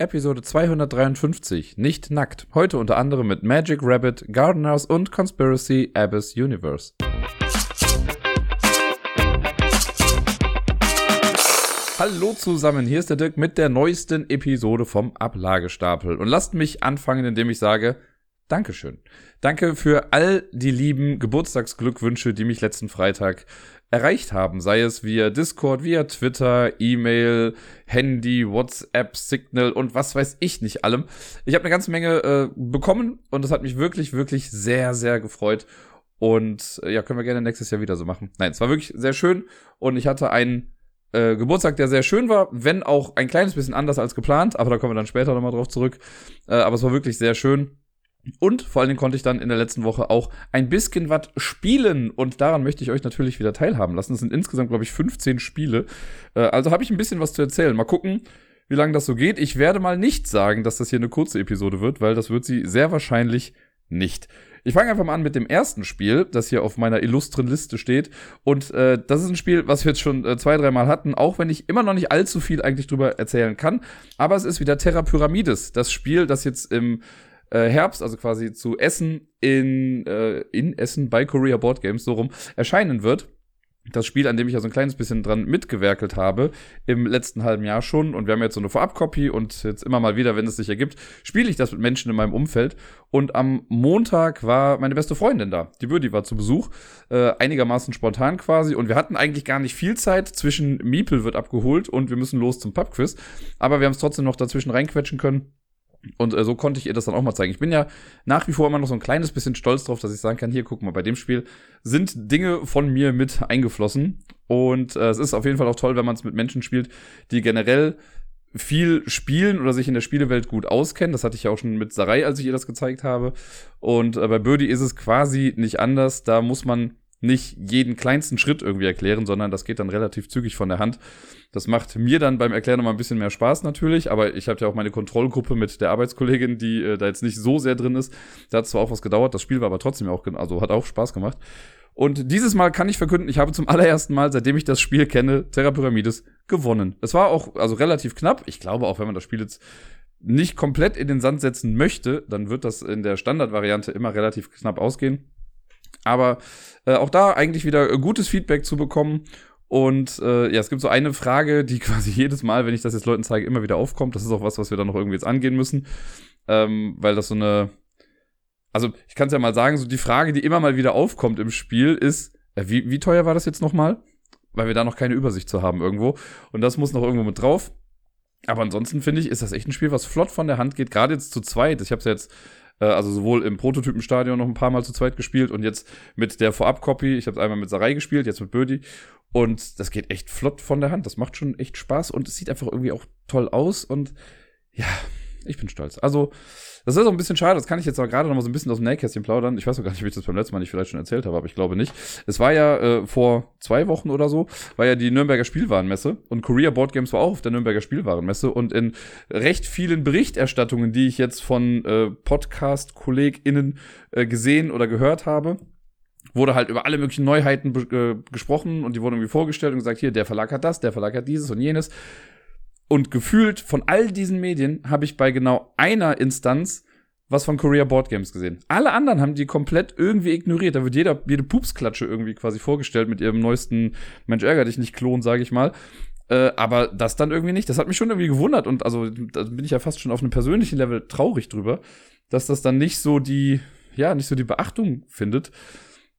Episode 253, nicht nackt. Heute unter anderem mit Magic Rabbit, Gardeners und Conspiracy Abyss Universe. Hallo zusammen, hier ist der Dirk mit der neuesten Episode vom Ablagestapel. Und lasst mich anfangen, indem ich sage, Dankeschön. Danke für all die lieben Geburtstagsglückwünsche, die mich letzten Freitag erreicht haben, sei es via Discord, via Twitter, E-Mail, Handy, WhatsApp, Signal und was weiß ich nicht allem. Ich habe eine ganze Menge äh, bekommen und das hat mich wirklich, wirklich sehr, sehr gefreut. Und äh, ja, können wir gerne nächstes Jahr wieder so machen. Nein, es war wirklich sehr schön und ich hatte einen äh, Geburtstag, der sehr schön war, wenn auch ein kleines bisschen anders als geplant, aber da kommen wir dann später nochmal drauf zurück. Äh, aber es war wirklich sehr schön. Und vor allen Dingen konnte ich dann in der letzten Woche auch ein bisschen was spielen. Und daran möchte ich euch natürlich wieder teilhaben lassen. Es sind insgesamt, glaube ich, 15 Spiele. Äh, also habe ich ein bisschen was zu erzählen. Mal gucken, wie lange das so geht. Ich werde mal nicht sagen, dass das hier eine kurze Episode wird, weil das wird sie sehr wahrscheinlich nicht. Ich fange einfach mal an mit dem ersten Spiel, das hier auf meiner illustren Liste steht. Und äh, das ist ein Spiel, was wir jetzt schon äh, zwei, dreimal hatten, auch wenn ich immer noch nicht allzu viel eigentlich drüber erzählen kann. Aber es ist wieder Terra Pyramides, das Spiel, das jetzt im äh, Herbst, also quasi zu Essen in, äh, in Essen bei Korea Board Games so rum erscheinen wird. Das Spiel, an dem ich ja so ein kleines bisschen dran mitgewerkelt habe, im letzten halben Jahr schon. Und wir haben jetzt so eine Vorabkopie und jetzt immer mal wieder, wenn es sich ergibt, spiele ich das mit Menschen in meinem Umfeld. Und am Montag war meine beste Freundin da. Die Birdi war zu Besuch, äh, einigermaßen spontan quasi. Und wir hatten eigentlich gar nicht viel Zeit. Zwischen Miepel wird abgeholt und wir müssen los zum Pubquiz. Aber wir haben es trotzdem noch dazwischen reinquetschen können. Und äh, so konnte ich ihr das dann auch mal zeigen. Ich bin ja nach wie vor immer noch so ein kleines bisschen stolz drauf, dass ich sagen kann, hier, guck mal, bei dem Spiel sind Dinge von mir mit eingeflossen. Und äh, es ist auf jeden Fall auch toll, wenn man es mit Menschen spielt, die generell viel spielen oder sich in der Spielewelt gut auskennen. Das hatte ich ja auch schon mit Sarai, als ich ihr das gezeigt habe. Und äh, bei Birdie ist es quasi nicht anders. Da muss man nicht jeden kleinsten Schritt irgendwie erklären, sondern das geht dann relativ zügig von der Hand. Das macht mir dann beim Erklären nochmal ein bisschen mehr Spaß natürlich, aber ich habe ja auch meine Kontrollgruppe mit der Arbeitskollegin, die äh, da jetzt nicht so sehr drin ist. Da hat zwar auch was gedauert, das Spiel war aber trotzdem auch, also hat auch Spaß gemacht. Und dieses Mal kann ich verkünden, ich habe zum allerersten Mal, seitdem ich das Spiel kenne, Terra Pyramides gewonnen. Es war auch also relativ knapp. Ich glaube auch, wenn man das Spiel jetzt nicht komplett in den Sand setzen möchte, dann wird das in der Standardvariante immer relativ knapp ausgehen. Aber äh, auch da eigentlich wieder gutes Feedback zu bekommen. Und äh, ja, es gibt so eine Frage, die quasi jedes Mal, wenn ich das jetzt Leuten zeige, immer wieder aufkommt. Das ist auch was, was wir dann noch irgendwie jetzt angehen müssen. Ähm, weil das so eine. Also, ich kann es ja mal sagen, so die Frage, die immer mal wieder aufkommt im Spiel, ist, äh, wie, wie teuer war das jetzt nochmal? Weil wir da noch keine Übersicht zu haben irgendwo. Und das muss noch irgendwo mit drauf. Aber ansonsten finde ich, ist das echt ein Spiel, was flott von der Hand geht. Gerade jetzt zu zweit. Ich habe es ja jetzt äh, also sowohl im Prototypenstadion noch ein paar Mal zu zweit gespielt und jetzt mit der Vorab-Copy. Ich habe einmal mit Sarai gespielt, jetzt mit Birdie. Und das geht echt flott von der Hand. Das macht schon echt Spaß und es sieht einfach irgendwie auch toll aus. Und ja, ich bin stolz. Also, das ist auch ein bisschen schade, das kann ich jetzt aber gerade noch mal so ein bisschen aus dem Nähkästchen plaudern. Ich weiß auch gar nicht, wie ich das beim letzten Mal nicht vielleicht schon erzählt habe, aber ich glaube nicht. Es war ja äh, vor zwei Wochen oder so, war ja die Nürnberger Spielwarenmesse und Korea Board Games war auch auf der Nürnberger Spielwarenmesse und in recht vielen Berichterstattungen, die ich jetzt von äh, Podcast-KollegInnen äh, gesehen oder gehört habe, wurde halt über alle möglichen Neuheiten äh, gesprochen und die wurden irgendwie vorgestellt und gesagt, hier, der Verlag hat das, der Verlag hat dieses und jenes. Und gefühlt von all diesen Medien habe ich bei genau einer Instanz was von Korea Board Games gesehen. Alle anderen haben die komplett irgendwie ignoriert. Da wird jeder, jede Pupsklatsche irgendwie quasi vorgestellt mit ihrem neuesten Mensch ärger dich nicht Klon, sage ich mal. Äh, aber das dann irgendwie nicht. Das hat mich schon irgendwie gewundert und also da bin ich ja fast schon auf einem persönlichen Level traurig drüber, dass das dann nicht so die, ja, nicht so die Beachtung findet.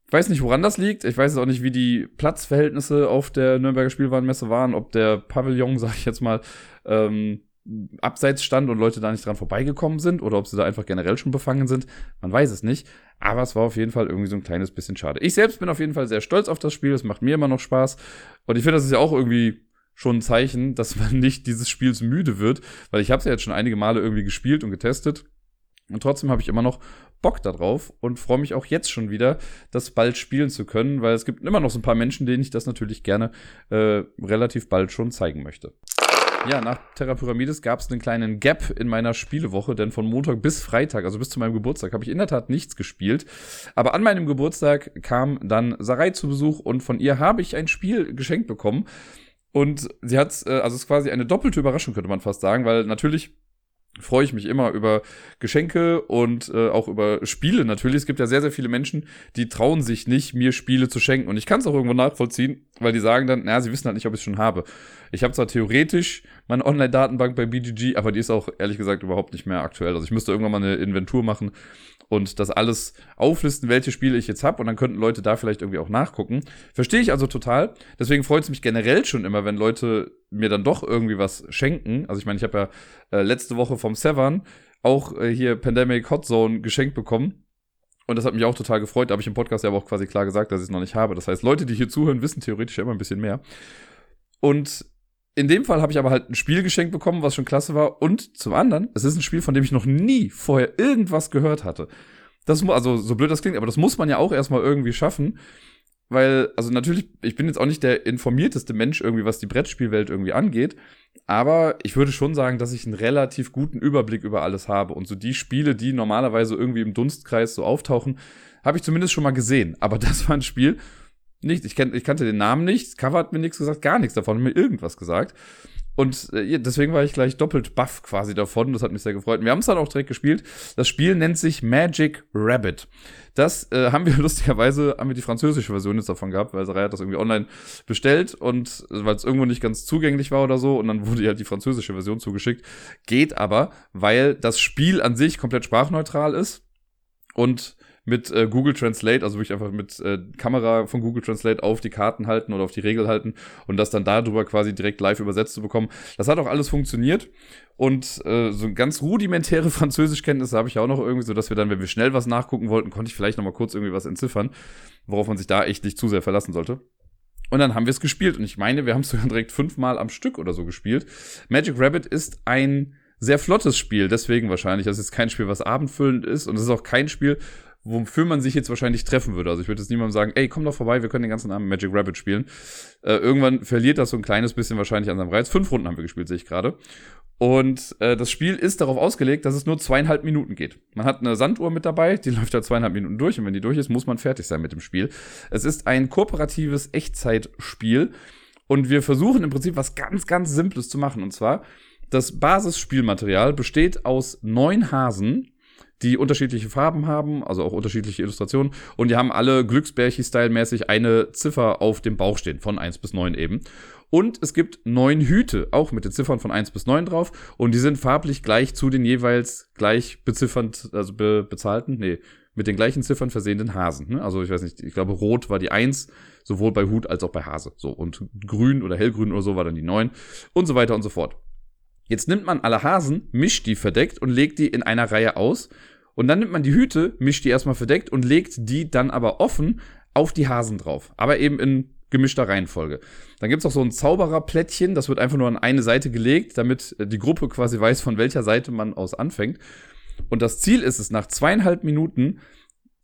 Ich weiß nicht, woran das liegt. Ich weiß auch nicht, wie die Platzverhältnisse auf der Nürnberger Spielwarenmesse waren, ob der Pavillon, sag ich jetzt mal, ähm, abseits stand und Leute da nicht dran vorbeigekommen sind oder ob sie da einfach generell schon befangen sind. Man weiß es nicht. Aber es war auf jeden Fall irgendwie so ein kleines bisschen schade. Ich selbst bin auf jeden Fall sehr stolz auf das Spiel. Es macht mir immer noch Spaß. Und ich finde, das ist ja auch irgendwie schon ein Zeichen, dass man nicht dieses Spiels müde wird, weil ich habe es ja jetzt schon einige Male irgendwie gespielt und getestet. Und trotzdem habe ich immer noch Bock darauf und freue mich auch jetzt schon wieder, das bald spielen zu können, weil es gibt immer noch so ein paar Menschen, denen ich das natürlich gerne äh, relativ bald schon zeigen möchte. Ja, nach Terra Pyramides gab es einen kleinen Gap in meiner Spielewoche, denn von Montag bis Freitag, also bis zu meinem Geburtstag, habe ich in der Tat nichts gespielt. Aber an meinem Geburtstag kam dann Sarai zu Besuch und von ihr habe ich ein Spiel geschenkt bekommen. Und sie hat, äh, also es ist quasi eine doppelte Überraschung, könnte man fast sagen, weil natürlich freue ich mich immer über Geschenke und äh, auch über Spiele natürlich. Es gibt ja sehr, sehr viele Menschen, die trauen sich nicht, mir Spiele zu schenken. Und ich kann es auch irgendwo nachvollziehen, weil die sagen dann, naja, sie wissen halt nicht, ob ich es schon habe. Ich habe zwar theoretisch meine Online-Datenbank bei BGG, aber die ist auch ehrlich gesagt überhaupt nicht mehr aktuell. Also ich müsste irgendwann mal eine Inventur machen und das alles auflisten, welche Spiele ich jetzt habe und dann könnten Leute da vielleicht irgendwie auch nachgucken. Verstehe ich also total. Deswegen freut es mich generell schon immer, wenn Leute mir dann doch irgendwie was schenken. Also ich meine, ich habe ja äh, letzte Woche vom Severn auch äh, hier Pandemic Hot Zone geschenkt bekommen. Und das hat mich auch total gefreut. Da habe ich im Podcast ja aber auch quasi klar gesagt, dass ich es noch nicht habe. Das heißt, Leute, die hier zuhören, wissen theoretisch ja immer ein bisschen mehr. Und in dem Fall habe ich aber halt ein Spiel geschenkt bekommen, was schon klasse war. Und zum anderen, es ist ein Spiel, von dem ich noch nie vorher irgendwas gehört hatte. Das also so blöd das klingt, aber das muss man ja auch erstmal irgendwie schaffen. Weil, also natürlich, ich bin jetzt auch nicht der informierteste Mensch irgendwie, was die Brettspielwelt irgendwie angeht. Aber ich würde schon sagen, dass ich einen relativ guten Überblick über alles habe. Und so die Spiele, die normalerweise irgendwie im Dunstkreis so auftauchen, habe ich zumindest schon mal gesehen. Aber das war ein Spiel, nicht, ich, kenn, ich kannte den Namen nicht, Cover hat mir nichts gesagt, gar nichts davon, mir irgendwas gesagt. Und äh, deswegen war ich gleich doppelt baff quasi davon. Das hat mich sehr gefreut. Wir haben es dann auch direkt gespielt. Das Spiel nennt sich Magic Rabbit. Das äh, haben wir lustigerweise, haben wir die französische Version jetzt davon gehabt, weil Sarai hat das irgendwie online bestellt und äh, weil es irgendwo nicht ganz zugänglich war oder so und dann wurde ihr halt die französische Version zugeschickt. Geht aber, weil das Spiel an sich komplett sprachneutral ist und mit äh, Google Translate, also wirklich einfach mit äh, Kamera von Google Translate auf die Karten halten oder auf die Regel halten und das dann darüber quasi direkt live übersetzt zu bekommen. Das hat auch alles funktioniert. Und äh, so ganz rudimentäre Französischkenntnisse habe ich auch noch irgendwie, so dass wir dann, wenn wir schnell was nachgucken wollten, konnte ich vielleicht noch mal kurz irgendwie was entziffern, worauf man sich da echt nicht zu sehr verlassen sollte. Und dann haben wir es gespielt. Und ich meine, wir haben es sogar direkt fünfmal am Stück oder so gespielt. Magic Rabbit ist ein sehr flottes Spiel, deswegen wahrscheinlich. Das ist kein Spiel, was abendfüllend ist. Und es ist auch kein Spiel, wofür man sich jetzt wahrscheinlich treffen würde. Also ich würde jetzt niemandem sagen, ey, komm doch vorbei, wir können den ganzen Abend Magic Rabbit spielen. Äh, irgendwann verliert das so ein kleines bisschen wahrscheinlich an seinem Reiz. Fünf Runden haben wir gespielt, sehe ich gerade. Und äh, das Spiel ist darauf ausgelegt, dass es nur zweieinhalb Minuten geht. Man hat eine Sanduhr mit dabei, die läuft da zweieinhalb Minuten durch und wenn die durch ist, muss man fertig sein mit dem Spiel. Es ist ein kooperatives Echtzeitspiel und wir versuchen im Prinzip was ganz, ganz Simples zu machen. Und zwar, das Basisspielmaterial besteht aus neun Hasen, die unterschiedliche Farben haben, also auch unterschiedliche Illustrationen. Und die haben alle Glücksbärchi-Style-mäßig eine Ziffer auf dem Bauch stehen, von 1 bis 9 eben. Und es gibt neun Hüte, auch mit den Ziffern von 1 bis 9 drauf. Und die sind farblich gleich zu den jeweils gleich beziffernd, also be bezahlten, nee, mit den gleichen Ziffern versehenden Hasen. Ne? Also ich weiß nicht, ich glaube, rot war die 1, sowohl bei Hut als auch bei Hase. So, und grün oder hellgrün oder so war dann die 9 und so weiter und so fort. Jetzt nimmt man alle Hasen, mischt die verdeckt und legt die in einer Reihe aus. Und dann nimmt man die Hüte, mischt die erstmal verdeckt und legt die dann aber offen auf die Hasen drauf. Aber eben in gemischter Reihenfolge. Dann gibt's auch so ein Zaubererplättchen, das wird einfach nur an eine Seite gelegt, damit die Gruppe quasi weiß, von welcher Seite man aus anfängt. Und das Ziel ist es, nach zweieinhalb Minuten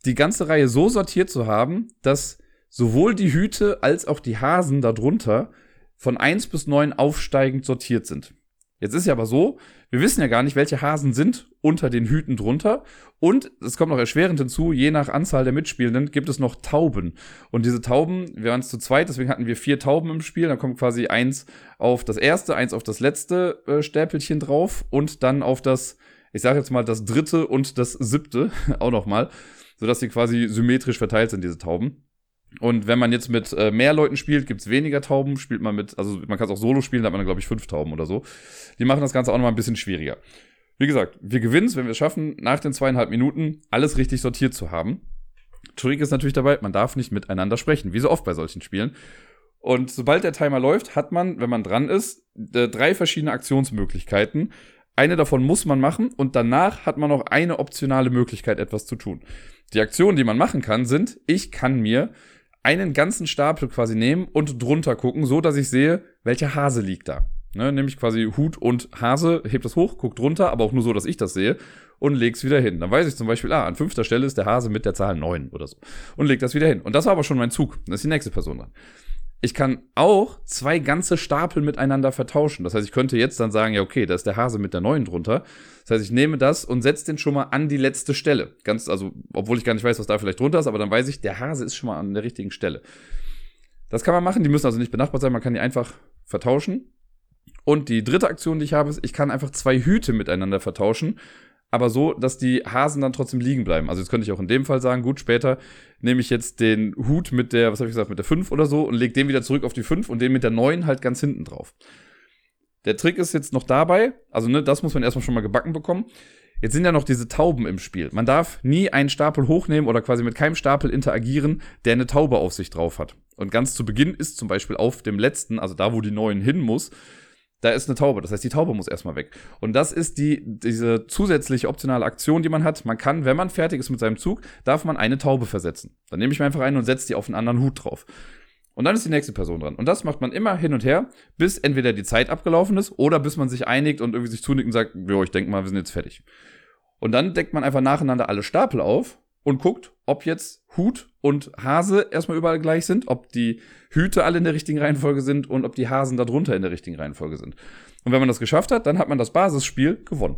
die ganze Reihe so sortiert zu haben, dass sowohl die Hüte als auch die Hasen darunter von eins bis neun aufsteigend sortiert sind. Jetzt ist ja aber so, wir wissen ja gar nicht, welche Hasen sind unter den Hüten drunter. Und es kommt noch erschwerend hinzu, je nach Anzahl der Mitspielenden gibt es noch Tauben. Und diese Tauben, wir waren es zu zweit, deswegen hatten wir vier Tauben im Spiel. Da kommt quasi eins auf das erste, eins auf das letzte äh, Stäpelchen drauf und dann auf das, ich sage jetzt mal, das dritte und das siebte auch nochmal, sodass sie quasi symmetrisch verteilt sind, diese Tauben. Und wenn man jetzt mit äh, mehr Leuten spielt, gibt's weniger Tauben. Spielt man mit, also man kann es auch solo spielen, da hat man dann, glaube ich, fünf Tauben oder so. Die machen das Ganze auch nochmal ein bisschen schwieriger. Wie gesagt, wir gewinnen wenn wir es schaffen, nach den zweieinhalb Minuten alles richtig sortiert zu haben. Trick ist natürlich dabei, man darf nicht miteinander sprechen, wie so oft bei solchen Spielen. Und sobald der Timer läuft, hat man, wenn man dran ist, drei verschiedene Aktionsmöglichkeiten. Eine davon muss man machen und danach hat man noch eine optionale Möglichkeit, etwas zu tun. Die Aktionen, die man machen kann, sind, ich kann mir einen ganzen Stapel quasi nehmen und drunter gucken, so dass ich sehe, welcher Hase liegt da. Ne, nämlich quasi Hut und Hase, hebt das hoch, guckt drunter, aber auch nur so, dass ich das sehe und leg's wieder hin. Dann weiß ich zum Beispiel, ah, an fünfter Stelle ist der Hase mit der Zahl neun oder so. Und leg das wieder hin. Und das war aber schon mein Zug. Dann ist die nächste Person dran. Ich kann auch zwei ganze Stapel miteinander vertauschen. Das heißt, ich könnte jetzt dann sagen, ja, okay, da ist der Hase mit der neuen drunter. Das heißt, ich nehme das und setze den schon mal an die letzte Stelle. Ganz, also, obwohl ich gar nicht weiß, was da vielleicht drunter ist, aber dann weiß ich, der Hase ist schon mal an der richtigen Stelle. Das kann man machen, die müssen also nicht benachbart sein, man kann die einfach vertauschen. Und die dritte Aktion, die ich habe, ist, ich kann einfach zwei Hüte miteinander vertauschen aber so, dass die Hasen dann trotzdem liegen bleiben. Also jetzt könnte ich auch in dem Fall sagen, gut, später nehme ich jetzt den Hut mit der, was habe ich gesagt, mit der 5 oder so und lege den wieder zurück auf die 5 und den mit der 9 halt ganz hinten drauf. Der Trick ist jetzt noch dabei, also ne, das muss man erstmal schon mal gebacken bekommen. Jetzt sind ja noch diese Tauben im Spiel. Man darf nie einen Stapel hochnehmen oder quasi mit keinem Stapel interagieren, der eine Taube auf sich drauf hat. Und ganz zu Beginn ist zum Beispiel auf dem letzten, also da, wo die neuen hin muss, da ist eine Taube. Das heißt, die Taube muss erstmal weg. Und das ist die, diese zusätzliche optionale Aktion, die man hat. Man kann, wenn man fertig ist mit seinem Zug, darf man eine Taube versetzen. Dann nehme ich mir einfach einen und setze die auf einen anderen Hut drauf. Und dann ist die nächste Person dran. Und das macht man immer hin und her, bis entweder die Zeit abgelaufen ist oder bis man sich einigt und irgendwie sich zunickt und sagt, jo, ich denke mal, wir sind jetzt fertig. Und dann deckt man einfach nacheinander alle Stapel auf und guckt, ob jetzt Hut und Hase erstmal überall gleich sind, ob die Hüte alle in der richtigen Reihenfolge sind und ob die Hasen darunter in der richtigen Reihenfolge sind. Und wenn man das geschafft hat, dann hat man das Basisspiel gewonnen.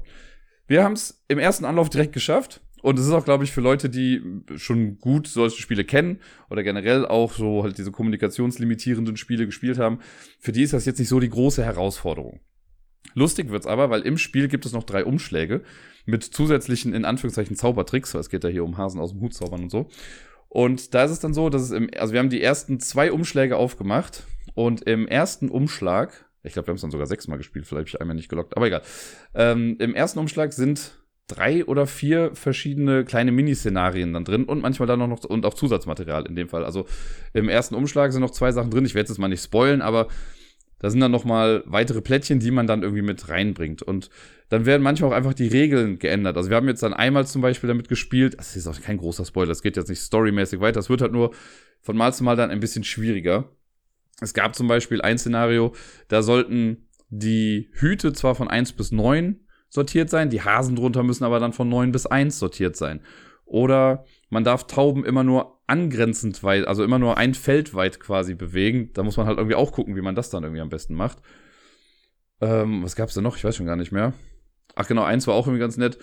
Wir haben es im ersten Anlauf direkt geschafft. Und es ist auch, glaube ich, für Leute, die schon gut solche Spiele kennen oder generell auch so halt diese kommunikationslimitierenden Spiele gespielt haben, für die ist das jetzt nicht so die große Herausforderung. Lustig wird's aber, weil im Spiel gibt es noch drei Umschläge mit zusätzlichen, in Anführungszeichen, Zaubertricks, weil es geht ja hier um Hasen aus dem Hut zaubern und so. Und da ist es dann so, dass es im, also wir haben die ersten zwei Umschläge aufgemacht und im ersten Umschlag, ich glaube, wir haben es dann sogar sechsmal gespielt, vielleicht habe ich einmal nicht gelockt, aber egal. Ähm, Im ersten Umschlag sind drei oder vier verschiedene kleine Miniszenarien dann drin und manchmal dann noch und auch Zusatzmaterial in dem Fall. Also im ersten Umschlag sind noch zwei Sachen drin. Ich werde jetzt mal nicht spoilen, aber da sind dann noch mal weitere Plättchen, die man dann irgendwie mit reinbringt. Und dann werden manchmal auch einfach die Regeln geändert. Also wir haben jetzt dann einmal zum Beispiel damit gespielt, das ist auch kein großer Spoiler, das geht jetzt nicht storymäßig weiter, es wird halt nur von Mal zu Mal dann ein bisschen schwieriger. Es gab zum Beispiel ein Szenario, da sollten die Hüte zwar von 1 bis 9 sortiert sein, die Hasen drunter müssen aber dann von 9 bis 1 sortiert sein. Oder man darf Tauben immer nur angrenzend weit, also immer nur ein Feld weit quasi bewegen. Da muss man halt irgendwie auch gucken, wie man das dann irgendwie am besten macht. Ähm, was gab's da noch? Ich weiß schon gar nicht mehr. Ach genau, eins war auch irgendwie ganz nett.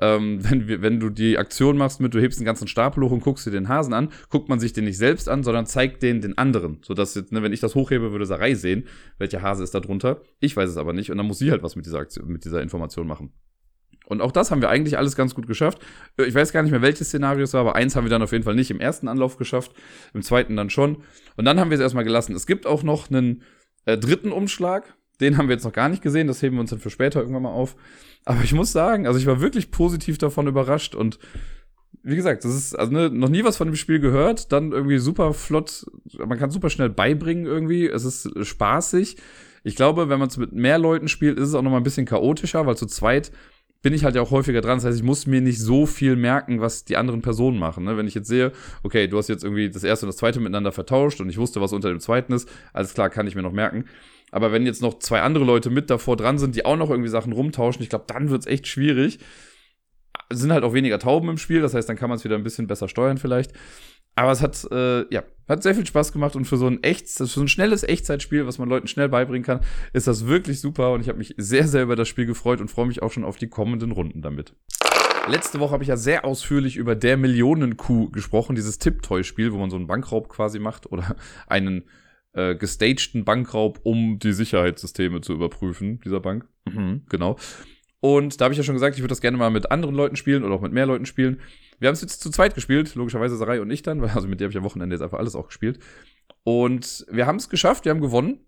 Ähm, wenn, wenn du die Aktion machst mit, du hebst den ganzen Stapel hoch und guckst dir den Hasen an, guckt man sich den nicht selbst an, sondern zeigt den den anderen. Sodass jetzt, ne, wenn ich das hochhebe, würde Sarai sehen, welcher Hase ist da drunter. Ich weiß es aber nicht und dann muss sie halt was mit dieser Aktion, mit dieser Information machen. Und auch das haben wir eigentlich alles ganz gut geschafft. Äh, ich weiß gar nicht mehr, welches Szenario es war, aber eins haben wir dann auf jeden Fall nicht im ersten Anlauf geschafft, im zweiten dann schon. Und dann haben wir es erstmal gelassen. Es gibt auch noch einen äh, dritten Umschlag. Den haben wir jetzt noch gar nicht gesehen. Das heben wir uns dann für später irgendwann mal auf. Aber ich muss sagen, also ich war wirklich positiv davon überrascht und wie gesagt, das ist also ne, noch nie was von dem Spiel gehört, dann irgendwie super flott, man kann super schnell beibringen irgendwie, es ist spaßig. Ich glaube, wenn man es mit mehr Leuten spielt, ist es auch noch mal ein bisschen chaotischer, weil zu zweit bin ich halt ja auch häufiger dran. Das heißt, ich muss mir nicht so viel merken, was die anderen Personen machen. Ne? Wenn ich jetzt sehe, okay, du hast jetzt irgendwie das erste und das zweite miteinander vertauscht und ich wusste, was unter dem zweiten ist, alles klar, kann ich mir noch merken. Aber wenn jetzt noch zwei andere Leute mit davor dran sind, die auch noch irgendwie Sachen rumtauschen, ich glaube, dann wird's echt schwierig. Es sind halt auch weniger Tauben im Spiel, das heißt, dann kann man es wieder ein bisschen besser steuern vielleicht. Aber es hat, äh, ja, hat sehr viel Spaß gemacht und für so ein echt, für so ein schnelles Echtzeitspiel, was man Leuten schnell beibringen kann, ist das wirklich super und ich habe mich sehr, sehr über das Spiel gefreut und freue mich auch schon auf die kommenden Runden damit. Letzte Woche habe ich ja sehr ausführlich über der Millionenkuh gesprochen, dieses Tipptoy-Spiel, wo man so einen Bankraub quasi macht oder einen äh, gestagten Bankraub, um die Sicherheitssysteme zu überprüfen, dieser Bank. Mhm, genau. Und da habe ich ja schon gesagt, ich würde das gerne mal mit anderen Leuten spielen oder auch mit mehr Leuten spielen. Wir haben es jetzt zu zweit gespielt, logischerweise Sarai und ich dann, weil also mit der habe ich am Wochenende jetzt einfach alles auch gespielt. Und wir haben es geschafft, wir haben gewonnen.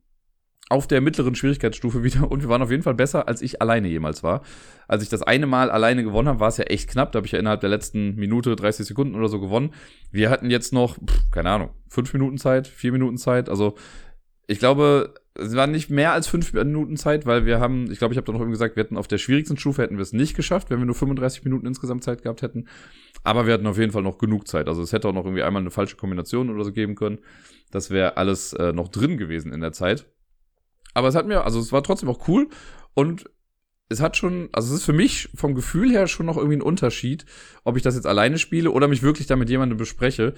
Auf der mittleren Schwierigkeitsstufe wieder und wir waren auf jeden Fall besser, als ich alleine jemals war. Als ich das eine Mal alleine gewonnen habe, war es ja echt knapp. Da habe ich ja innerhalb der letzten Minute, 30 Sekunden oder so gewonnen. Wir hatten jetzt noch, pff, keine Ahnung, fünf Minuten Zeit, vier Minuten Zeit. Also ich glaube, es war nicht mehr als fünf Minuten Zeit, weil wir haben, ich glaube, ich habe da noch eben gesagt, wir hätten auf der schwierigsten Stufe hätten wir es nicht geschafft, wenn wir nur 35 Minuten insgesamt Zeit gehabt hätten. Aber wir hatten auf jeden Fall noch genug Zeit. Also es hätte auch noch irgendwie einmal eine falsche Kombination oder so geben können. Das wäre alles äh, noch drin gewesen in der Zeit. Aber es hat mir, also es war trotzdem auch cool und es hat schon, also es ist für mich vom Gefühl her schon noch irgendwie ein Unterschied, ob ich das jetzt alleine spiele oder mich wirklich da mit jemandem bespreche.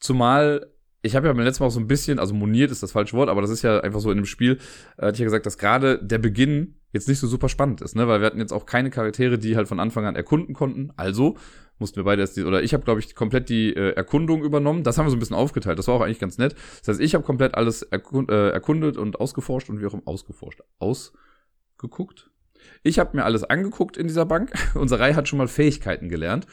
Zumal ich habe ja beim letzten Mal auch so ein bisschen, also moniert ist das falsche Wort, aber das ist ja einfach so in dem Spiel, äh, hatte ich ja gesagt, dass gerade der Beginn jetzt nicht so super spannend ist, ne? Weil wir hatten jetzt auch keine Charaktere, die halt von Anfang an erkunden konnten. Also mussten wir beide erst die, oder ich habe, glaube ich, komplett die äh, Erkundung übernommen. Das haben wir so ein bisschen aufgeteilt. Das war auch eigentlich ganz nett. Das heißt, ich habe komplett alles erkund, äh, erkundet und ausgeforscht und wie auch immer ausgeforscht. Ausgeguckt? Ich habe mir alles angeguckt in dieser Bank. Unsere Reihe hat schon mal Fähigkeiten gelernt.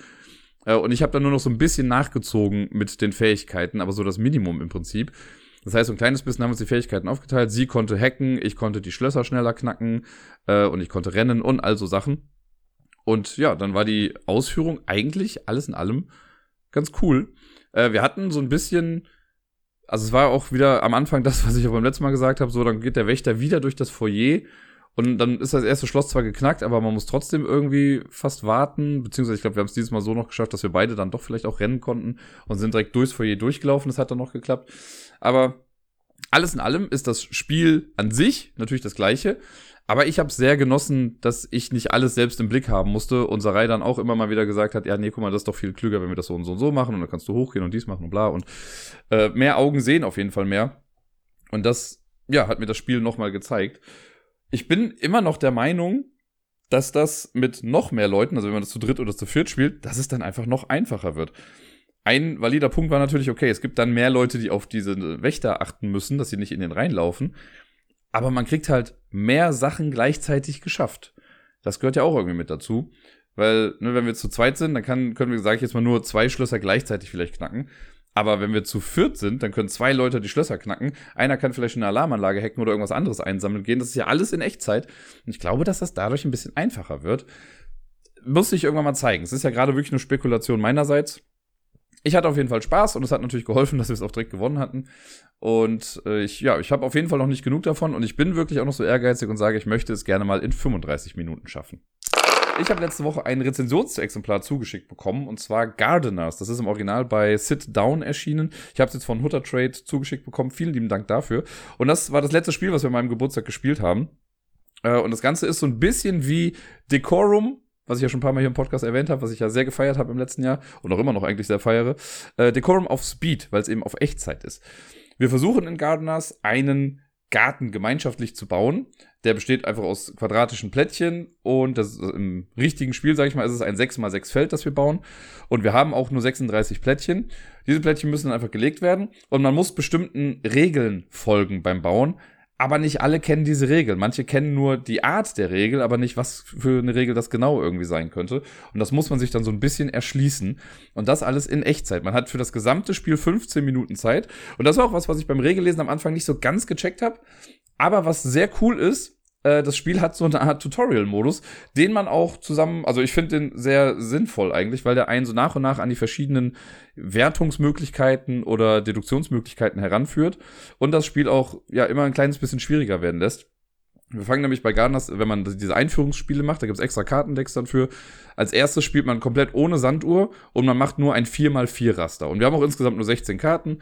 Äh, und ich habe dann nur noch so ein bisschen nachgezogen mit den Fähigkeiten, aber so das Minimum im Prinzip. Das heißt, so ein kleines bisschen haben uns die Fähigkeiten aufgeteilt. Sie konnte hacken, ich konnte die Schlösser schneller knacken äh, und ich konnte rennen und all so Sachen. Und ja, dann war die Ausführung eigentlich alles in allem ganz cool. Äh, wir hatten so ein bisschen, also es war auch wieder am Anfang das, was ich auch beim letzten Mal gesagt habe, so dann geht der Wächter wieder durch das Foyer und dann ist das erste Schloss zwar geknackt, aber man muss trotzdem irgendwie fast warten. Beziehungsweise ich glaube, wir haben es dieses Mal so noch geschafft, dass wir beide dann doch vielleicht auch rennen konnten und sind direkt durchs Foyer durchgelaufen. Das hat dann noch geklappt. Aber alles in allem ist das Spiel an sich natürlich das gleiche. Aber ich habe sehr genossen, dass ich nicht alles selbst im Blick haben musste. Und Sarai dann auch immer mal wieder gesagt hat, ja, nee, guck mal, das ist doch viel klüger, wenn wir das so und so und so machen. Und dann kannst du hochgehen und dies machen und bla. Und äh, mehr Augen sehen auf jeden Fall mehr. Und das, ja, hat mir das Spiel nochmal gezeigt ich bin immer noch der Meinung, dass das mit noch mehr Leuten, also wenn man das zu dritt oder zu viert spielt, dass es dann einfach noch einfacher wird. Ein valider Punkt war natürlich, okay, es gibt dann mehr Leute, die auf diese Wächter achten müssen, dass sie nicht in den reinlaufen. Aber man kriegt halt mehr Sachen gleichzeitig geschafft. Das gehört ja auch irgendwie mit dazu. Weil, ne, wenn wir zu zweit sind, dann kann, können wir, sage ich jetzt mal, nur zwei Schlösser gleichzeitig vielleicht knacken. Aber wenn wir zu viert sind, dann können zwei Leute die Schlösser knacken. Einer kann vielleicht eine Alarmanlage hacken oder irgendwas anderes einsammeln gehen. Das ist ja alles in Echtzeit. Und ich glaube, dass das dadurch ein bisschen einfacher wird. Muss sich irgendwann mal zeigen. Es ist ja gerade wirklich nur Spekulation meinerseits. Ich hatte auf jeden Fall Spaß und es hat natürlich geholfen, dass wir es auch direkt gewonnen hatten. Und äh, ich, ja, ich habe auf jeden Fall noch nicht genug davon und ich bin wirklich auch noch so ehrgeizig und sage, ich möchte es gerne mal in 35 Minuten schaffen. Ich habe letzte Woche ein Rezensionsexemplar zugeschickt bekommen und zwar Gardeners. Das ist im Original bei Sit Down erschienen. Ich habe es jetzt von Hutter Trade zugeschickt bekommen. Vielen lieben Dank dafür. Und das war das letzte Spiel, was wir an meinem Geburtstag gespielt haben. Äh, und das Ganze ist so ein bisschen wie Decorum, was ich ja schon ein paar Mal hier im Podcast erwähnt habe, was ich ja sehr gefeiert habe im letzten Jahr und auch immer noch eigentlich sehr feiere. Äh, Decorum auf Speed, weil es eben auf Echtzeit ist. Wir versuchen in Gardeners einen Garten gemeinschaftlich zu bauen. Der besteht einfach aus quadratischen Plättchen und das im richtigen Spiel, sage ich mal, ist es ein 6x6 Feld, das wir bauen. Und wir haben auch nur 36 Plättchen. Diese Plättchen müssen dann einfach gelegt werden und man muss bestimmten Regeln folgen beim Bauen aber nicht alle kennen diese Regel. Manche kennen nur die Art der Regel, aber nicht, was für eine Regel das genau irgendwie sein könnte. Und das muss man sich dann so ein bisschen erschließen. Und das alles in Echtzeit. Man hat für das gesamte Spiel 15 Minuten Zeit. Und das war auch was, was ich beim Regellesen am Anfang nicht so ganz gecheckt habe. Aber was sehr cool ist, äh, das Spiel hat so eine Art Tutorial-Modus, den man auch zusammen, also ich finde den sehr sinnvoll eigentlich, weil der einen so nach und nach an die verschiedenen Wertungsmöglichkeiten oder Deduktionsmöglichkeiten heranführt und das Spiel auch ja immer ein kleines bisschen schwieriger werden lässt. Wir fangen nämlich bei Gardeners, wenn man diese Einführungsspiele macht, da gibt's extra Kartendecks dann für. Als erstes spielt man komplett ohne Sanduhr und man macht nur ein 4x4 Raster. Und wir haben auch insgesamt nur 16 Karten.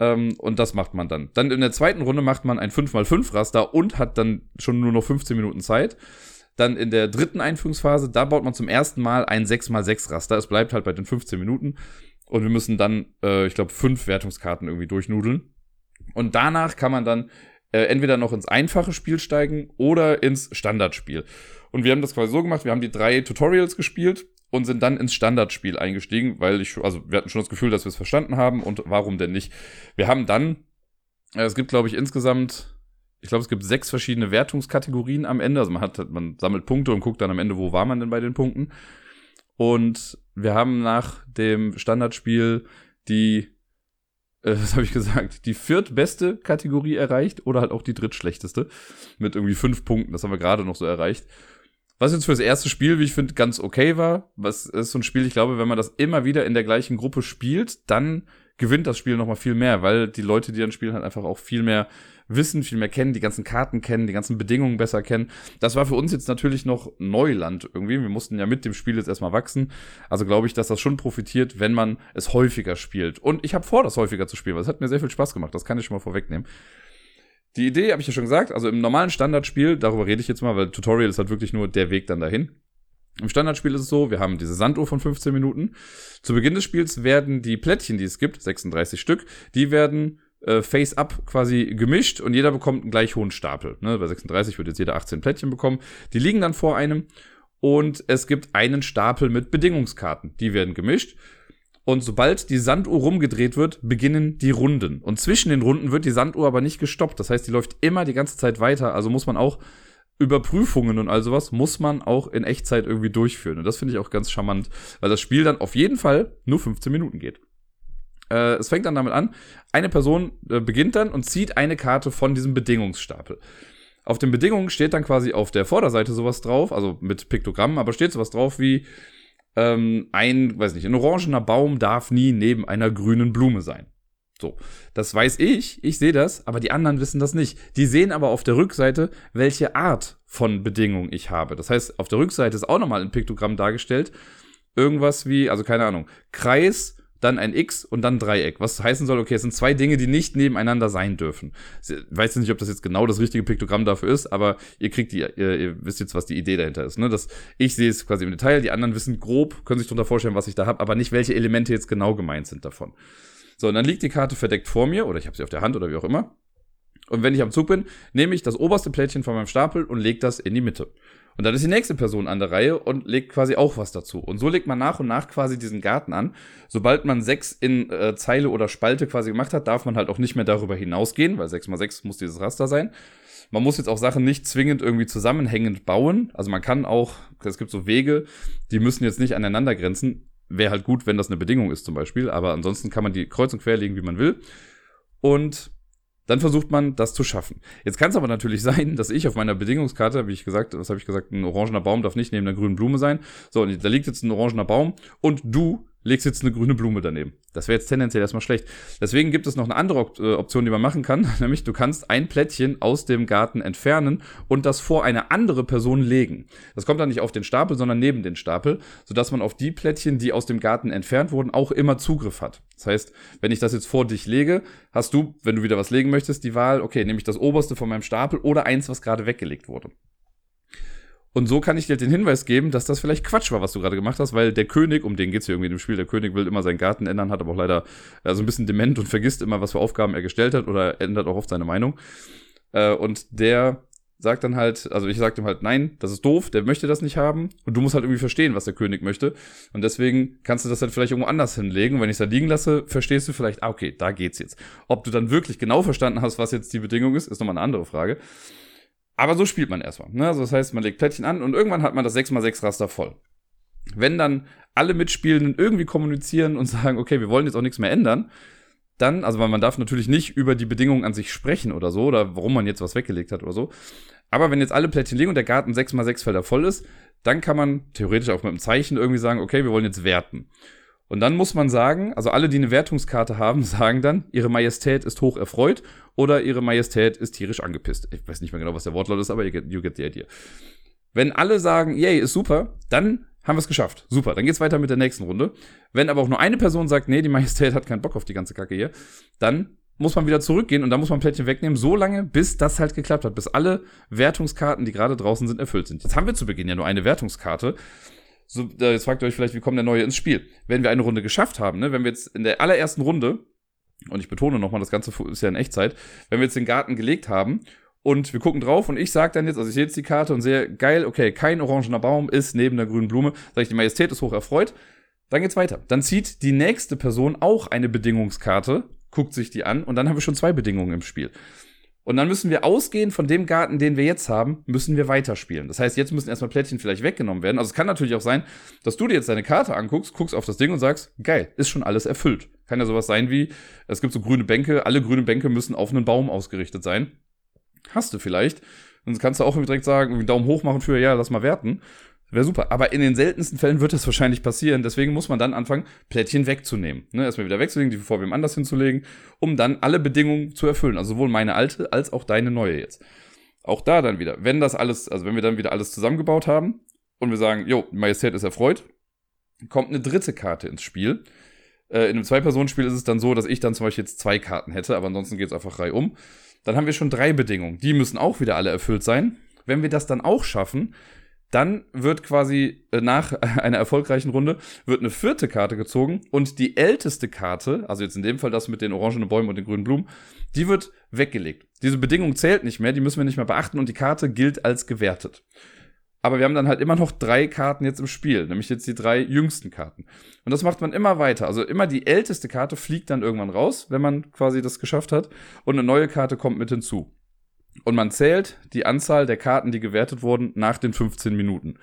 Ähm, und das macht man dann. Dann in der zweiten Runde macht man ein 5x5 Raster und hat dann schon nur noch 15 Minuten Zeit. Dann in der dritten Einführungsphase, da baut man zum ersten Mal ein 6x6 Raster. Es bleibt halt bei den 15 Minuten. Und wir müssen dann, äh, ich glaube, fünf Wertungskarten irgendwie durchnudeln. Und danach kann man dann äh, entweder noch ins einfache Spiel steigen oder ins Standardspiel. Und wir haben das quasi so gemacht, wir haben die drei Tutorials gespielt und sind dann ins Standardspiel eingestiegen, weil ich, also wir hatten schon das Gefühl, dass wir es verstanden haben und warum denn nicht. Wir haben dann, äh, es gibt glaube ich insgesamt, ich glaube es gibt sechs verschiedene Wertungskategorien am Ende, also man hat, man sammelt Punkte und guckt dann am Ende, wo war man denn bei den Punkten. Und wir haben nach dem Standardspiel die, äh, was habe ich gesagt, die viertbeste Kategorie erreicht oder halt auch die drittschlechteste mit irgendwie fünf Punkten. Das haben wir gerade noch so erreicht. Was jetzt für das erste Spiel, wie ich finde, ganz okay war. Was ist so ein Spiel, ich glaube, wenn man das immer wieder in der gleichen Gruppe spielt, dann gewinnt das Spiel nochmal viel mehr, weil die Leute, die dann spielen, halt einfach auch viel mehr wissen, viel mehr kennen, die ganzen Karten kennen, die ganzen Bedingungen besser kennen. Das war für uns jetzt natürlich noch Neuland irgendwie. Wir mussten ja mit dem Spiel jetzt erstmal wachsen. Also glaube ich, dass das schon profitiert, wenn man es häufiger spielt. Und ich habe vor, das häufiger zu spielen, weil es hat mir sehr viel Spaß gemacht. Das kann ich schon mal vorwegnehmen. Die Idee habe ich ja schon gesagt, also im normalen Standardspiel, darüber rede ich jetzt mal, weil Tutorial ist halt wirklich nur der Weg dann dahin. Im Standardspiel ist es so, wir haben diese Sanduhr von 15 Minuten. Zu Beginn des Spiels werden die Plättchen, die es gibt, 36 Stück, die werden äh, face-up quasi gemischt und jeder bekommt einen gleich hohen Stapel. Ne? Bei 36 wird jetzt jeder 18 Plättchen bekommen. Die liegen dann vor einem Und es gibt einen Stapel mit Bedingungskarten. Die werden gemischt. Und sobald die Sanduhr rumgedreht wird, beginnen die Runden. Und zwischen den Runden wird die Sanduhr aber nicht gestoppt. Das heißt, die läuft immer die ganze Zeit weiter. Also muss man auch Überprüfungen und all sowas muss man auch in Echtzeit irgendwie durchführen. Und das finde ich auch ganz charmant, weil das Spiel dann auf jeden Fall nur 15 Minuten geht. Äh, es fängt dann damit an, eine Person äh, beginnt dann und zieht eine Karte von diesem Bedingungsstapel. Auf den Bedingungen steht dann quasi auf der Vorderseite sowas drauf, also mit Piktogrammen, aber steht sowas drauf wie ähm, ein, weiß nicht, ein orangener Baum darf nie neben einer grünen Blume sein. So, das weiß ich, ich sehe das, aber die anderen wissen das nicht. Die sehen aber auf der Rückseite, welche Art von Bedingung ich habe. Das heißt, auf der Rückseite ist auch nochmal ein Piktogramm dargestellt. Irgendwas wie, also keine Ahnung, Kreis, dann ein X und dann Dreieck. Was heißen soll, okay, es sind zwei Dinge, die nicht nebeneinander sein dürfen. Ich weiß nicht, ob das jetzt genau das richtige Piktogramm dafür ist, aber ihr kriegt die, ihr, ihr wisst jetzt, was die Idee dahinter ist. Ne? Das, ich sehe es quasi im Detail, die anderen wissen grob, können sich darunter vorstellen, was ich da habe, aber nicht, welche Elemente jetzt genau gemeint sind davon. So, und dann liegt die Karte verdeckt vor mir, oder ich habe sie auf der Hand oder wie auch immer. Und wenn ich am Zug bin, nehme ich das oberste Plättchen von meinem Stapel und lege das in die Mitte. Und dann ist die nächste Person an der Reihe und legt quasi auch was dazu. Und so legt man nach und nach quasi diesen Garten an. Sobald man sechs in äh, Zeile oder Spalte quasi gemacht hat, darf man halt auch nicht mehr darüber hinausgehen, weil sechs mal sechs muss dieses Raster sein. Man muss jetzt auch Sachen nicht zwingend irgendwie zusammenhängend bauen. Also man kann auch, es gibt so Wege, die müssen jetzt nicht aneinander grenzen. Wäre halt gut, wenn das eine Bedingung ist zum Beispiel. Aber ansonsten kann man die kreuz und quer legen, wie man will. Und dann versucht man, das zu schaffen. Jetzt kann es aber natürlich sein, dass ich auf meiner Bedingungskarte, wie ich gesagt, was habe ich gesagt, ein orangener Baum darf nicht neben einer grünen Blume sein. So, und da liegt jetzt ein orangener Baum und du legst jetzt eine grüne Blume daneben. Das wäre jetzt tendenziell erstmal schlecht. Deswegen gibt es noch eine andere äh, Option, die man machen kann, nämlich du kannst ein Plättchen aus dem Garten entfernen und das vor eine andere Person legen. Das kommt dann nicht auf den Stapel, sondern neben den Stapel, sodass man auf die Plättchen, die aus dem Garten entfernt wurden, auch immer Zugriff hat. Das heißt, wenn ich das jetzt vor dich lege, hast du, wenn du wieder was legen möchtest, die Wahl, okay, nehme ich das oberste von meinem Stapel oder eins, was gerade weggelegt wurde. Und so kann ich dir den Hinweis geben, dass das vielleicht Quatsch war, was du gerade gemacht hast, weil der König, um den geht's hier irgendwie im Spiel, der König will immer seinen Garten ändern, hat aber auch leider also ein bisschen dement und vergisst immer, was für Aufgaben er gestellt hat oder ändert auch oft seine Meinung. Äh, und der sagt dann halt, also ich sag ihm halt, nein, das ist doof, der möchte das nicht haben. Und du musst halt irgendwie verstehen, was der König möchte. Und deswegen kannst du das dann vielleicht irgendwo anders hinlegen. Und wenn ich es da liegen lasse, verstehst du vielleicht, ah, okay, da geht's jetzt. Ob du dann wirklich genau verstanden hast, was jetzt die Bedingung ist, ist nochmal eine andere Frage. Aber so spielt man erstmal. Ne? Also das heißt, man legt Plättchen an und irgendwann hat man das 6x6 Raster voll. Wenn dann alle Mitspielenden irgendwie kommunizieren und sagen, okay, wir wollen jetzt auch nichts mehr ändern, dann, also man darf natürlich nicht über die Bedingungen an sich sprechen oder so, oder warum man jetzt was weggelegt hat oder so. Aber wenn jetzt alle Plättchen liegen und der Garten 6x6 Felder voll ist, dann kann man theoretisch auch mit einem Zeichen irgendwie sagen, okay, wir wollen jetzt werten. Und dann muss man sagen, also alle, die eine Wertungskarte haben, sagen dann, ihre Majestät ist hoch erfreut oder ihre Majestät ist tierisch angepisst. Ich weiß nicht mehr genau, was der Wortlaut ist, aber you get, you get the idea. Wenn alle sagen, yay, ist super, dann haben wir es geschafft. Super, dann geht's weiter mit der nächsten Runde. Wenn aber auch nur eine Person sagt, nee, die Majestät hat keinen Bock auf die ganze Kacke hier, dann muss man wieder zurückgehen und dann muss man Plättchen wegnehmen, so lange, bis das halt geklappt hat, bis alle Wertungskarten, die gerade draußen sind, erfüllt sind. Jetzt haben wir zu Beginn ja nur eine Wertungskarte. So, jetzt fragt ihr euch vielleicht, wie kommt der Neue ins Spiel? Wenn wir eine Runde geschafft haben, ne, wenn wir jetzt in der allerersten Runde und ich betone nochmal, das Ganze ist ja in Echtzeit, wenn wir jetzt den Garten gelegt haben und wir gucken drauf und ich sage dann jetzt, also ich sehe jetzt die Karte und sehe, geil, okay, kein orangener Baum ist neben der grünen Blume, sage ich, die Majestät ist hoch erfreut, dann geht's weiter. Dann zieht die nächste Person auch eine Bedingungskarte, guckt sich die an und dann haben wir schon zwei Bedingungen im Spiel. Und dann müssen wir ausgehen von dem Garten, den wir jetzt haben, müssen wir weiterspielen. Das heißt, jetzt müssen erstmal Plättchen vielleicht weggenommen werden. Also es kann natürlich auch sein, dass du dir jetzt deine Karte anguckst, guckst auf das Ding und sagst, geil, ist schon alles erfüllt. Kann ja sowas sein wie, es gibt so grüne Bänke, alle grünen Bänke müssen auf einen Baum ausgerichtet sein. Hast du vielleicht. Und kannst du auch direkt sagen, einen Daumen hoch machen für, ja, lass mal werten. Wäre super. Aber in den seltensten Fällen wird das wahrscheinlich passieren. Deswegen muss man dann anfangen, Plättchen wegzunehmen. Ne, erstmal wieder wegzulegen, die vor wem anders hinzulegen, um dann alle Bedingungen zu erfüllen. Also sowohl meine alte als auch deine neue jetzt. Auch da dann wieder, wenn das alles, also wenn wir dann wieder alles zusammengebaut haben und wir sagen, jo, Majestät ist erfreut, kommt eine dritte Karte ins Spiel. Äh, in einem Zwei-Personen-Spiel ist es dann so, dass ich dann zum Beispiel jetzt zwei Karten hätte, aber ansonsten geht es einfach Reihe um. Dann haben wir schon drei Bedingungen. Die müssen auch wieder alle erfüllt sein. Wenn wir das dann auch schaffen, dann wird quasi äh, nach einer erfolgreichen Runde wird eine vierte Karte gezogen und die älteste Karte, also jetzt in dem Fall das mit den orangenen Bäumen und den grünen Blumen, die wird weggelegt. Diese Bedingung zählt nicht mehr, die müssen wir nicht mehr beachten und die Karte gilt als gewertet. aber wir haben dann halt immer noch drei Karten jetzt im Spiel, nämlich jetzt die drei jüngsten Karten. Und das macht man immer weiter. Also immer die älteste Karte fliegt dann irgendwann raus, wenn man quasi das geschafft hat, und eine neue Karte kommt mit hinzu. Und man zählt die Anzahl der Karten, die gewertet wurden, nach den 15 Minuten.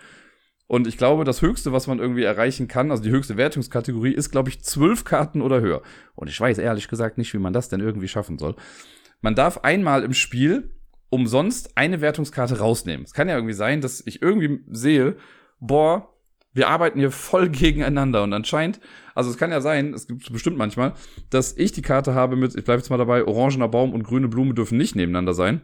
Und ich glaube, das Höchste, was man irgendwie erreichen kann, also die höchste Wertungskategorie, ist, glaube ich, zwölf Karten oder höher. Und ich weiß ehrlich gesagt nicht, wie man das denn irgendwie schaffen soll. Man darf einmal im Spiel umsonst eine Wertungskarte rausnehmen. Es kann ja irgendwie sein, dass ich irgendwie sehe, boah, wir arbeiten hier voll gegeneinander und anscheinend, also es kann ja sein, es gibt bestimmt manchmal, dass ich die Karte habe mit, ich bleibe jetzt mal dabei, orangener Baum und grüne Blume dürfen nicht nebeneinander sein.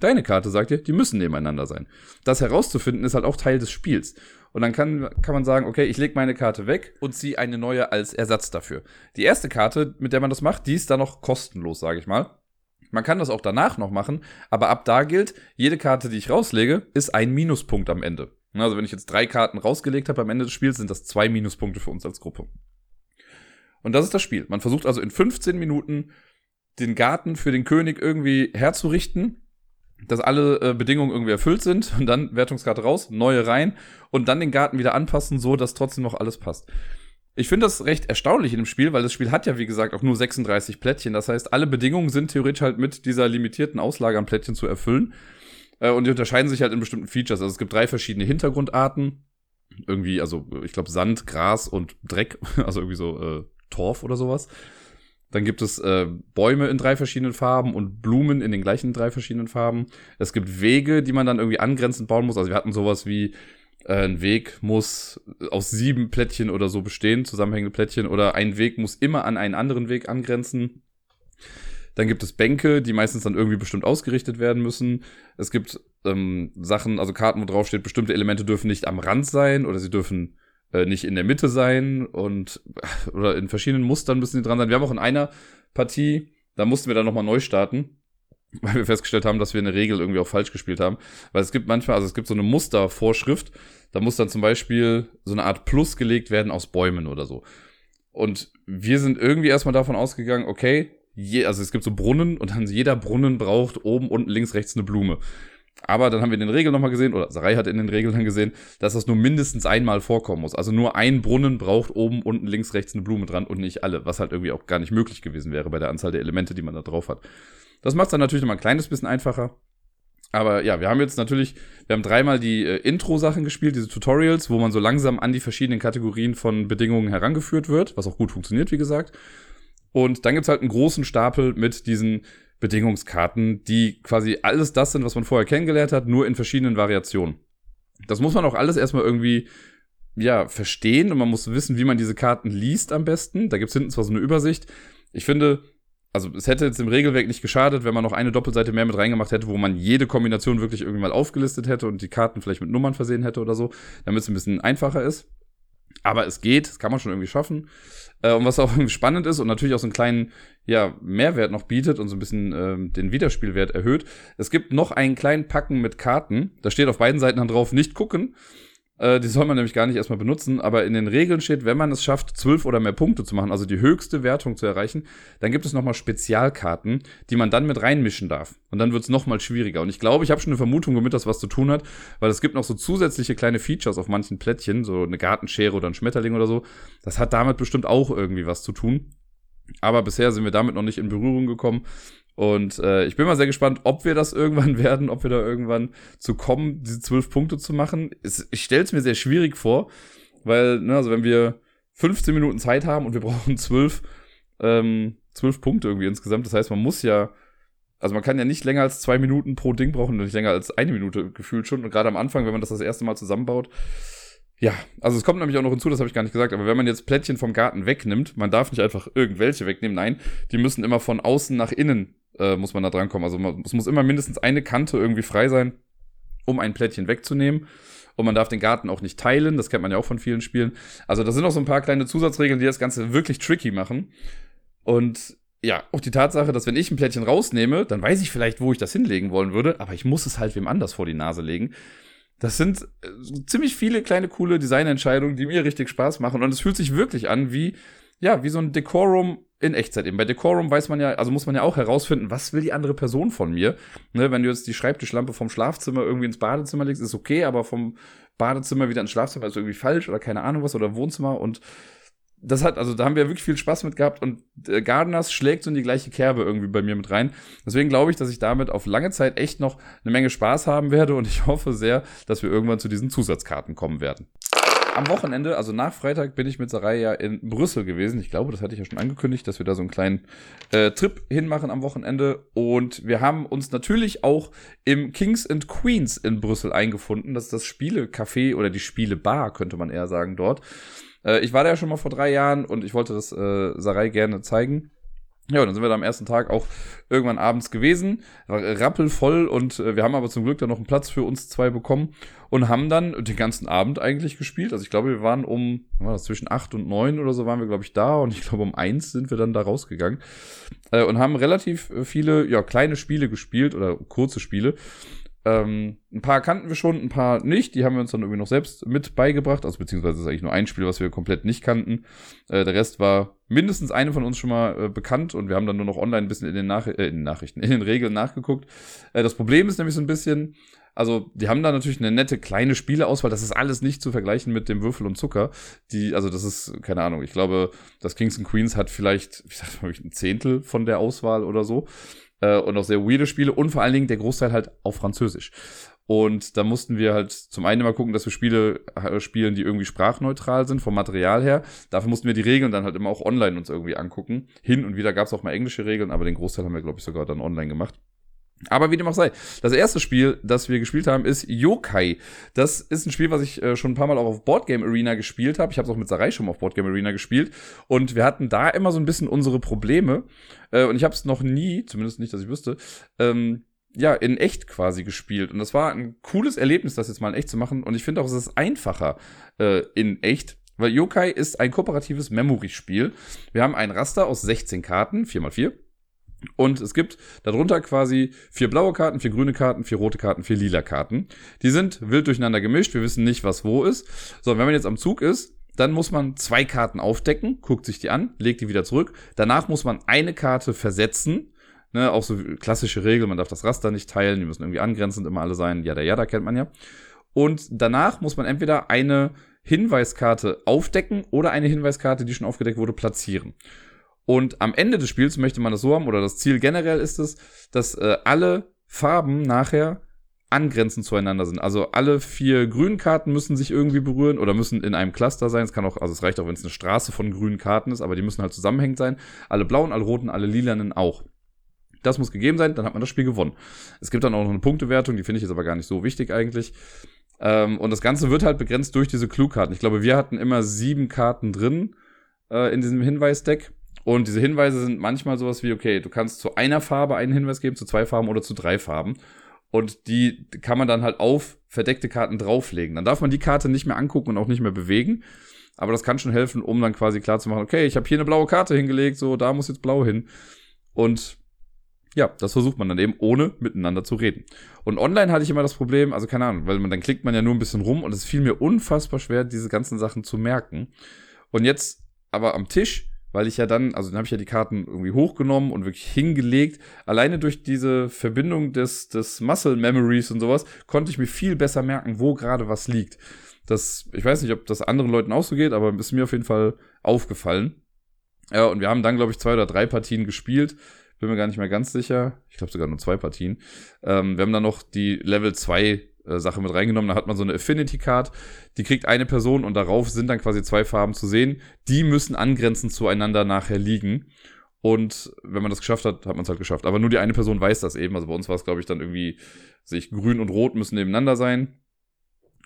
Deine Karte sagt dir, die müssen nebeneinander sein. Das herauszufinden ist halt auch Teil des Spiels. Und dann kann, kann man sagen, okay, ich lege meine Karte weg und ziehe eine neue als Ersatz dafür. Die erste Karte, mit der man das macht, die ist dann noch kostenlos, sage ich mal. Man kann das auch danach noch machen, aber ab da gilt, jede Karte, die ich rauslege, ist ein Minuspunkt am Ende. Also wenn ich jetzt drei Karten rausgelegt habe am Ende des Spiels, sind das zwei Minuspunkte für uns als Gruppe. Und das ist das Spiel. Man versucht also in 15 Minuten den Garten für den König irgendwie herzurichten dass alle äh, Bedingungen irgendwie erfüllt sind und dann Wertungskarte raus, neue rein und dann den Garten wieder anpassen, so dass trotzdem noch alles passt. Ich finde das recht erstaunlich in dem Spiel, weil das Spiel hat ja, wie gesagt, auch nur 36 Plättchen. Das heißt, alle Bedingungen sind theoretisch halt mit dieser limitierten Auslage an Plättchen zu erfüllen. Äh, und die unterscheiden sich halt in bestimmten Features. Also es gibt drei verschiedene Hintergrundarten. Irgendwie, also ich glaube Sand, Gras und Dreck, also irgendwie so äh, Torf oder sowas. Dann gibt es äh, Bäume in drei verschiedenen Farben und Blumen in den gleichen drei verschiedenen Farben. Es gibt Wege, die man dann irgendwie angrenzend bauen muss. Also wir hatten sowas wie äh, ein Weg muss aus sieben Plättchen oder so bestehen, zusammenhängende Plättchen, oder ein Weg muss immer an einen anderen Weg angrenzen. Dann gibt es Bänke, die meistens dann irgendwie bestimmt ausgerichtet werden müssen. Es gibt ähm, Sachen, also Karten, wo drauf steht, bestimmte Elemente dürfen nicht am Rand sein oder sie dürfen äh, nicht in der Mitte sein und oder in verschiedenen Mustern müssen sie dran sein. Wir haben auch in einer Partie, da mussten wir dann nochmal neu starten, weil wir festgestellt haben, dass wir eine Regel irgendwie auch falsch gespielt haben. Weil es gibt manchmal, also es gibt so eine Mustervorschrift, da muss dann zum Beispiel so eine Art Plus gelegt werden aus Bäumen oder so. Und wir sind irgendwie erstmal davon ausgegangen, okay, je, also es gibt so Brunnen und dann jeder Brunnen braucht oben, unten, links, rechts eine Blume. Aber dann haben wir in den Regeln nochmal gesehen, oder Sarai hat in den Regeln dann gesehen, dass das nur mindestens einmal vorkommen muss. Also nur ein Brunnen braucht oben, unten, links, rechts eine Blume dran und nicht alle, was halt irgendwie auch gar nicht möglich gewesen wäre bei der Anzahl der Elemente, die man da drauf hat. Das macht es dann natürlich nochmal ein kleines bisschen einfacher. Aber ja, wir haben jetzt natürlich, wir haben dreimal die äh, Intro-Sachen gespielt, diese Tutorials, wo man so langsam an die verschiedenen Kategorien von Bedingungen herangeführt wird, was auch gut funktioniert, wie gesagt. Und dann gibt's halt einen großen Stapel mit diesen Bedingungskarten, die quasi alles das sind, was man vorher kennengelernt hat, nur in verschiedenen Variationen. Das muss man auch alles erstmal irgendwie ja, verstehen und man muss wissen, wie man diese Karten liest am besten. Da gibt's hinten zwar so eine Übersicht. Ich finde, also es hätte jetzt im Regelwerk nicht geschadet, wenn man noch eine Doppelseite mehr mit reingemacht hätte, wo man jede Kombination wirklich irgendwie mal aufgelistet hätte und die Karten vielleicht mit Nummern versehen hätte oder so, damit es ein bisschen einfacher ist. Aber es geht, das kann man schon irgendwie schaffen. Äh, und was auch spannend ist und natürlich auch so einen kleinen ja, Mehrwert noch bietet und so ein bisschen ähm, den Wiederspielwert erhöht. Es gibt noch einen kleinen Packen mit Karten. Da steht auf beiden Seiten dann drauf, nicht gucken. Äh, die soll man nämlich gar nicht erstmal benutzen, aber in den Regeln steht, wenn man es schafft, zwölf oder mehr Punkte zu machen, also die höchste Wertung zu erreichen, dann gibt es nochmal Spezialkarten, die man dann mit reinmischen darf. Und dann wird es nochmal schwieriger. Und ich glaube, ich habe schon eine Vermutung, womit das was zu tun hat, weil es gibt noch so zusätzliche kleine Features auf manchen Plättchen, so eine Gartenschere oder ein Schmetterling oder so. Das hat damit bestimmt auch irgendwie was zu tun. Aber bisher sind wir damit noch nicht in Berührung gekommen. Und äh, ich bin mal sehr gespannt, ob wir das irgendwann werden, ob wir da irgendwann zu kommen, diese zwölf Punkte zu machen. Es, ich stelle es mir sehr schwierig vor, weil, ne, also wenn wir 15 Minuten Zeit haben und wir brauchen zwölf, ähm, zwölf Punkte irgendwie insgesamt, das heißt, man muss ja, also man kann ja nicht länger als zwei Minuten pro Ding brauchen nicht länger als eine Minute gefühlt schon. Und gerade am Anfang, wenn man das das erste Mal zusammenbaut, ja, also es kommt nämlich auch noch hinzu, das habe ich gar nicht gesagt, aber wenn man jetzt Plättchen vom Garten wegnimmt, man darf nicht einfach irgendwelche wegnehmen, nein, die müssen immer von außen nach innen äh, muss man da drankommen. Also man, es muss immer mindestens eine Kante irgendwie frei sein, um ein Plättchen wegzunehmen. Und man darf den Garten auch nicht teilen, das kennt man ja auch von vielen Spielen. Also da sind noch so ein paar kleine Zusatzregeln, die das Ganze wirklich tricky machen. Und ja, auch die Tatsache, dass wenn ich ein Plättchen rausnehme, dann weiß ich vielleicht, wo ich das hinlegen wollen würde, aber ich muss es halt wem anders vor die Nase legen. Das sind äh, ziemlich viele kleine coole Designentscheidungen, die mir richtig Spaß machen und es fühlt sich wirklich an wie ja, wie so ein Decorum in Echtzeit eben. Bei Decorum weiß man ja, also muss man ja auch herausfinden, was will die andere Person von mir. Ne, wenn du jetzt die Schreibtischlampe vom Schlafzimmer irgendwie ins Badezimmer legst, ist okay, aber vom Badezimmer wieder ins Schlafzimmer ist irgendwie falsch oder keine Ahnung was oder Wohnzimmer und das hat, also da haben wir wirklich viel Spaß mit gehabt und äh, Gardeners schlägt so in die gleiche Kerbe irgendwie bei mir mit rein. Deswegen glaube ich, dass ich damit auf lange Zeit echt noch eine Menge Spaß haben werde und ich hoffe sehr, dass wir irgendwann zu diesen Zusatzkarten kommen werden am Wochenende, also nach Freitag, bin ich mit Sarai ja in Brüssel gewesen. Ich glaube, das hatte ich ja schon angekündigt, dass wir da so einen kleinen äh, Trip hinmachen am Wochenende. Und wir haben uns natürlich auch im Kings and Queens in Brüssel eingefunden. Das ist das Spielecafé oder die Spielebar, könnte man eher sagen, dort. Äh, ich war da ja schon mal vor drei Jahren und ich wollte das äh, Sarai gerne zeigen. Ja, und dann sind wir da am ersten Tag auch irgendwann abends gewesen, rappelvoll und äh, wir haben aber zum Glück dann noch einen Platz für uns zwei bekommen und haben dann den ganzen Abend eigentlich gespielt. Also ich glaube, wir waren um, war das, zwischen acht und neun oder so waren wir, glaube ich, da und ich glaube, um eins sind wir dann da rausgegangen äh, und haben relativ viele, ja, kleine Spiele gespielt oder kurze Spiele. Ähm, ein paar kannten wir schon, ein paar nicht. Die haben wir uns dann irgendwie noch selbst mit beigebracht. Also beziehungsweise ist eigentlich nur ein Spiel, was wir komplett nicht kannten. Äh, der Rest war mindestens eine von uns schon mal äh, bekannt und wir haben dann nur noch online ein bisschen in den, Nach äh, in den Nachrichten, in den Regeln nachgeguckt. Äh, das Problem ist nämlich so ein bisschen, also die haben da natürlich eine nette kleine Spieleauswahl. Das ist alles nicht zu vergleichen mit dem Würfel und Zucker. Die, also das ist keine Ahnung. Ich glaube, das Kings and Queens hat vielleicht, wie gesagt, ein Zehntel von der Auswahl oder so äh, und auch sehr weirde Spiele und vor allen Dingen der Großteil halt auf Französisch. Und da mussten wir halt zum einen mal gucken, dass wir Spiele äh, spielen, die irgendwie sprachneutral sind vom Material her. Dafür mussten wir die Regeln dann halt immer auch online uns irgendwie angucken. Hin und wieder gab es auch mal englische Regeln, aber den Großteil haben wir, glaube ich, sogar dann online gemacht. Aber wie dem auch sei, das erste Spiel, das wir gespielt haben, ist Yokai. Das ist ein Spiel, was ich äh, schon ein paar Mal auch auf Boardgame Arena gespielt habe. Ich habe es auch mit Sarai schon mal auf Boardgame Arena gespielt. Und wir hatten da immer so ein bisschen unsere Probleme. Äh, und ich habe es noch nie, zumindest nicht, dass ich wüsste, ähm, ja, in echt quasi gespielt. Und das war ein cooles Erlebnis, das jetzt mal in echt zu machen. Und ich finde auch, es ist einfacher äh, in echt. Weil Yokai ist ein kooperatives Memory-Spiel. Wir haben ein Raster aus 16 Karten, 4x4 und es gibt darunter quasi vier blaue Karten, vier grüne Karten, vier rote Karten, vier lila Karten. Die sind wild durcheinander gemischt. Wir wissen nicht, was wo ist. So, wenn man jetzt am Zug ist, dann muss man zwei Karten aufdecken, guckt sich die an, legt die wieder zurück. Danach muss man eine Karte versetzen. Ne, auch so klassische Regel, man darf das Raster nicht teilen, die müssen irgendwie angrenzend immer alle sein. Ja, der ja, da kennt man ja. Und danach muss man entweder eine Hinweiskarte aufdecken oder eine Hinweiskarte, die schon aufgedeckt wurde, platzieren. Und am Ende des Spiels möchte man das so haben, oder das Ziel generell ist es, dass äh, alle Farben nachher angrenzend zueinander sind. Also alle vier grünen Karten müssen sich irgendwie berühren oder müssen in einem Cluster sein. Es kann auch, also es reicht auch, wenn es eine Straße von grünen Karten ist, aber die müssen halt zusammenhängend sein. Alle blauen, alle roten, alle lilanen auch. Das muss gegeben sein, dann hat man das Spiel gewonnen. Es gibt dann auch noch eine Punktewertung, die finde ich jetzt aber gar nicht so wichtig eigentlich. Ähm, und das Ganze wird halt begrenzt durch diese Clue-Karten. Ich glaube, wir hatten immer sieben Karten drin äh, in diesem Hinweisdeck. Und diese Hinweise sind manchmal sowas wie, okay, du kannst zu einer Farbe einen Hinweis geben, zu zwei Farben oder zu drei Farben. Und die kann man dann halt auf verdeckte Karten drauflegen. Dann darf man die Karte nicht mehr angucken und auch nicht mehr bewegen. Aber das kann schon helfen, um dann quasi klar zu machen, okay, ich habe hier eine blaue Karte hingelegt, so, da muss jetzt blau hin. Und ja, das versucht man dann eben, ohne miteinander zu reden. Und online hatte ich immer das Problem, also keine Ahnung, weil man dann klickt man ja nur ein bisschen rum und es fiel mir unfassbar schwer, diese ganzen Sachen zu merken. Und jetzt aber am Tisch weil ich ja dann, also dann habe ich ja die Karten irgendwie hochgenommen und wirklich hingelegt. Alleine durch diese Verbindung des, des Muscle Memories und sowas konnte ich mir viel besser merken, wo gerade was liegt. Das, ich weiß nicht, ob das anderen Leuten auch so geht, aber ist mir auf jeden Fall aufgefallen. Ja, und wir haben dann, glaube ich, zwei oder drei Partien gespielt. Bin mir gar nicht mehr ganz sicher. Ich glaube sogar nur zwei Partien. Ähm, wir haben dann noch die Level 2 äh, Sache mit reingenommen. Da hat man so eine Affinity Card, die kriegt eine Person und darauf sind dann quasi zwei Farben zu sehen. Die müssen angrenzend zueinander nachher liegen. Und wenn man das geschafft hat, hat man es halt geschafft. Aber nur die eine Person weiß das eben. Also bei uns war es, glaube ich, dann irgendwie, sich grün und rot müssen nebeneinander sein.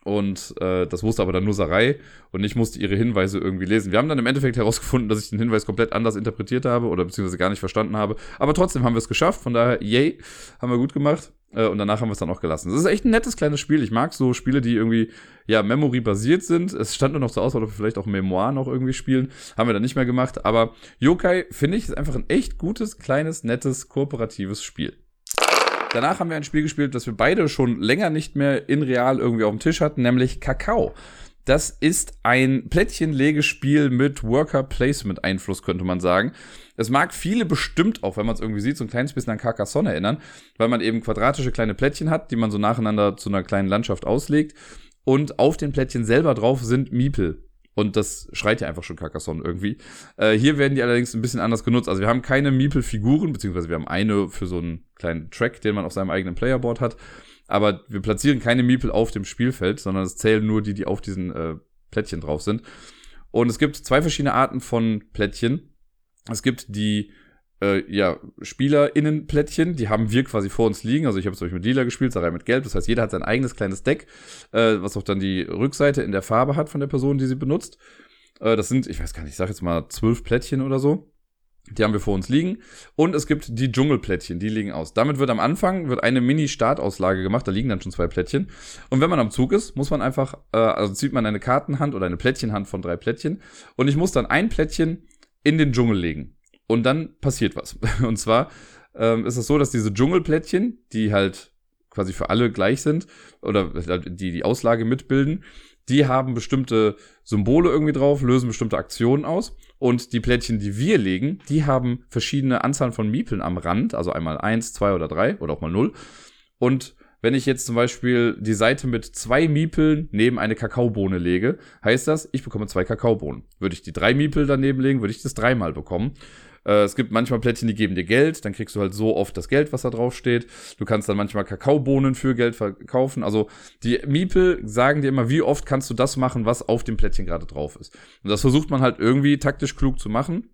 Und äh, das wusste aber dann nur Sarai und ich musste ihre Hinweise irgendwie lesen. Wir haben dann im Endeffekt herausgefunden, dass ich den Hinweis komplett anders interpretiert habe oder beziehungsweise gar nicht verstanden habe. Aber trotzdem haben wir es geschafft. Von daher, yay, haben wir gut gemacht. Äh, und danach haben wir es dann auch gelassen. Das ist echt ein nettes kleines Spiel. Ich mag so Spiele, die irgendwie, ja, Memory-basiert sind. Es stand nur noch zur Auswahl, ob wir vielleicht auch Memoir noch irgendwie spielen. Haben wir dann nicht mehr gemacht. Aber Yokai, finde ich, ist einfach ein echt gutes, kleines, nettes, kooperatives Spiel. Danach haben wir ein Spiel gespielt, das wir beide schon länger nicht mehr in real irgendwie auf dem Tisch hatten, nämlich Kakao. Das ist ein Plättchenlegespiel mit Worker-Placement-Einfluss, könnte man sagen. Es mag viele bestimmt auch, wenn man es irgendwie sieht, so ein kleines bisschen an Carcassonne erinnern, weil man eben quadratische kleine Plättchen hat, die man so nacheinander zu einer kleinen Landschaft auslegt. Und auf den Plättchen selber drauf sind Miepel. Und das schreit ja einfach schon Carcassonne irgendwie. Äh, hier werden die allerdings ein bisschen anders genutzt. Also wir haben keine Meeple-Figuren, beziehungsweise wir haben eine für so einen kleinen Track, den man auf seinem eigenen Playerboard hat. Aber wir platzieren keine Meeple auf dem Spielfeld, sondern es zählen nur die, die auf diesen äh, Plättchen drauf sind. Und es gibt zwei verschiedene Arten von Plättchen. Es gibt die äh, ja, SpielerInnen-Plättchen, die haben wir quasi vor uns liegen. Also ich habe zum Beispiel mit Lila gespielt, Sarai mit Gelb. Das heißt, jeder hat sein eigenes kleines Deck, äh, was auch dann die Rückseite in der Farbe hat von der Person, die sie benutzt. Äh, das sind, ich weiß gar nicht, ich sag jetzt mal zwölf Plättchen oder so. Die haben wir vor uns liegen. Und es gibt die Dschungelplättchen, die liegen aus. Damit wird am Anfang wird eine Mini-Startauslage gemacht, da liegen dann schon zwei Plättchen. Und wenn man am Zug ist, muss man einfach, äh, also zieht man eine Kartenhand oder eine Plättchenhand von drei Plättchen. Und ich muss dann ein Plättchen in den Dschungel legen. Und dann passiert was. Und zwar ähm, ist es so, dass diese Dschungelplättchen, die halt quasi für alle gleich sind oder die die Auslage mitbilden, die haben bestimmte Symbole irgendwie drauf, lösen bestimmte Aktionen aus. Und die Plättchen, die wir legen, die haben verschiedene Anzahlen von Miepeln am Rand, also einmal eins, zwei oder drei oder auch mal null. Und wenn ich jetzt zum Beispiel die Seite mit zwei Miepeln neben eine Kakaobohne lege, heißt das, ich bekomme zwei Kakaobohnen. Würde ich die drei Miepel daneben legen, würde ich das dreimal bekommen. Äh, es gibt manchmal Plättchen, die geben dir Geld, dann kriegst du halt so oft das Geld, was da drauf steht. Du kannst dann manchmal Kakaobohnen für Geld verkaufen. Also die Miepel sagen dir immer, wie oft kannst du das machen, was auf dem Plättchen gerade drauf ist. Und das versucht man halt irgendwie taktisch klug zu machen.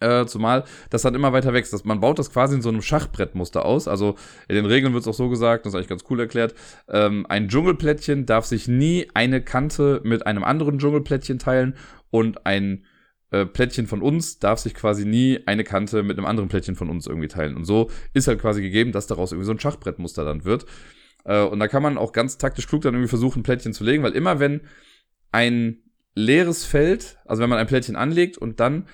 Äh, zumal das dann immer weiter wächst. Das, man baut das quasi in so einem Schachbrettmuster aus. Also in den Regeln wird es auch so gesagt, das ist eigentlich ganz cool erklärt. Ähm, ein Dschungelplättchen darf sich nie eine Kante mit einem anderen Dschungelplättchen teilen und ein äh, Plättchen von uns darf sich quasi nie eine Kante mit einem anderen Plättchen von uns irgendwie teilen. Und so ist halt quasi gegeben, dass daraus irgendwie so ein Schachbrettmuster dann wird. Äh, und da kann man auch ganz taktisch klug dann irgendwie versuchen, Plättchen zu legen, weil immer wenn ein leeres Feld, also wenn man ein Plättchen anlegt und dann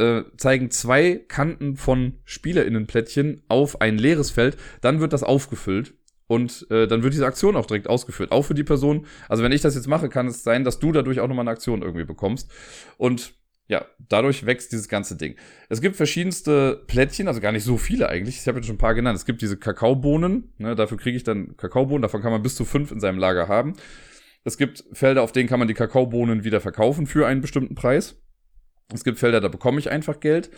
äh, zeigen zwei Kanten von SpielerInnenplättchen auf ein leeres Feld, dann wird das aufgefüllt und äh, dann wird diese Aktion auch direkt ausgeführt, auch für die Person. Also wenn ich das jetzt mache, kann es sein, dass du dadurch auch nochmal eine Aktion irgendwie bekommst. Und ja, dadurch wächst dieses ganze Ding. Es gibt verschiedenste Plättchen, also gar nicht so viele eigentlich. Ich habe jetzt schon ein paar genannt. Es gibt diese Kakaobohnen, ne, dafür kriege ich dann Kakaobohnen, davon kann man bis zu fünf in seinem Lager haben. Es gibt Felder, auf denen kann man die Kakaobohnen wieder verkaufen für einen bestimmten Preis. Es gibt Felder, da bekomme ich einfach Geld.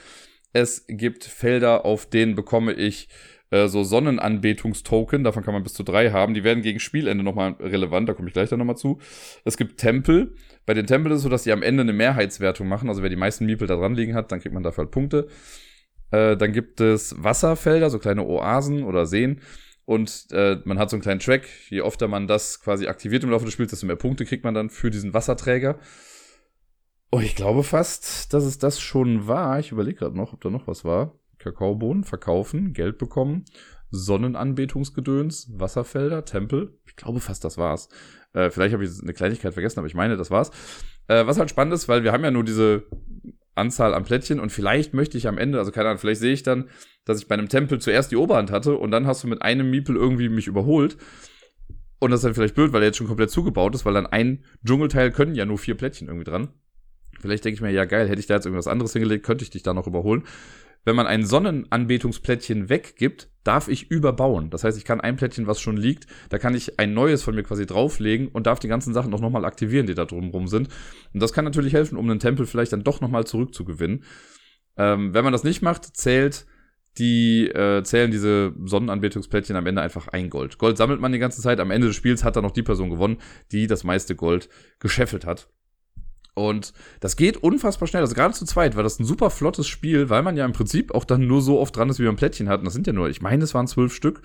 Es gibt Felder, auf denen bekomme ich äh, so Sonnenanbetungstoken, davon kann man bis zu drei haben. Die werden gegen Spielende nochmal relevant, da komme ich gleich dann nochmal zu. Es gibt Tempel. Bei den Tempeln ist es so, dass die am Ende eine Mehrheitswertung machen. Also wer die meisten Miepel da dran liegen hat, dann kriegt man dafür halt Punkte. Äh, dann gibt es Wasserfelder, so kleine Oasen oder Seen. Und äh, man hat so einen kleinen Track. Je öfter man das quasi aktiviert im Laufe des Spiels, desto mehr Punkte kriegt man dann für diesen Wasserträger. Oh, ich glaube fast, dass es das schon war. Ich überlege gerade noch, ob da noch was war. Kakaobohnen verkaufen, Geld bekommen, Sonnenanbetungsgedöns, Wasserfelder, Tempel. Ich glaube fast, das war's. Äh, vielleicht habe ich eine Kleinigkeit vergessen, aber ich meine, das war's. Äh, was halt spannend ist, weil wir haben ja nur diese Anzahl an Plättchen und vielleicht möchte ich am Ende, also keine Ahnung, vielleicht sehe ich dann, dass ich bei einem Tempel zuerst die Oberhand hatte und dann hast du mit einem Miepel irgendwie mich überholt. Und das ist dann vielleicht blöd, weil er jetzt schon komplett zugebaut ist, weil dann ein Dschungelteil können ja nur vier Plättchen irgendwie dran. Vielleicht denke ich mir, ja geil, hätte ich da jetzt irgendwas anderes hingelegt, könnte ich dich da noch überholen wenn man ein Sonnenanbetungsplättchen weggibt, darf ich überbauen. Das heißt, ich kann ein Plättchen, was schon liegt, da kann ich ein neues von mir quasi drauflegen und darf die ganzen Sachen auch nochmal aktivieren, die da drumrum sind. Und das kann natürlich helfen, um einen Tempel vielleicht dann doch nochmal zurückzugewinnen. Ähm, wenn man das nicht macht, zählt die äh, zählen diese Sonnenanbetungsplättchen am Ende einfach ein Gold. Gold sammelt man die ganze Zeit. Am Ende des Spiels hat dann noch die Person gewonnen, die das meiste Gold gescheffelt hat. Und das geht unfassbar schnell. Also gerade zu zweit war das ein super flottes Spiel, weil man ja im Prinzip auch dann nur so oft dran ist, wie man Plättchen hat. Und das sind ja nur, ich meine, es waren zwölf Stück.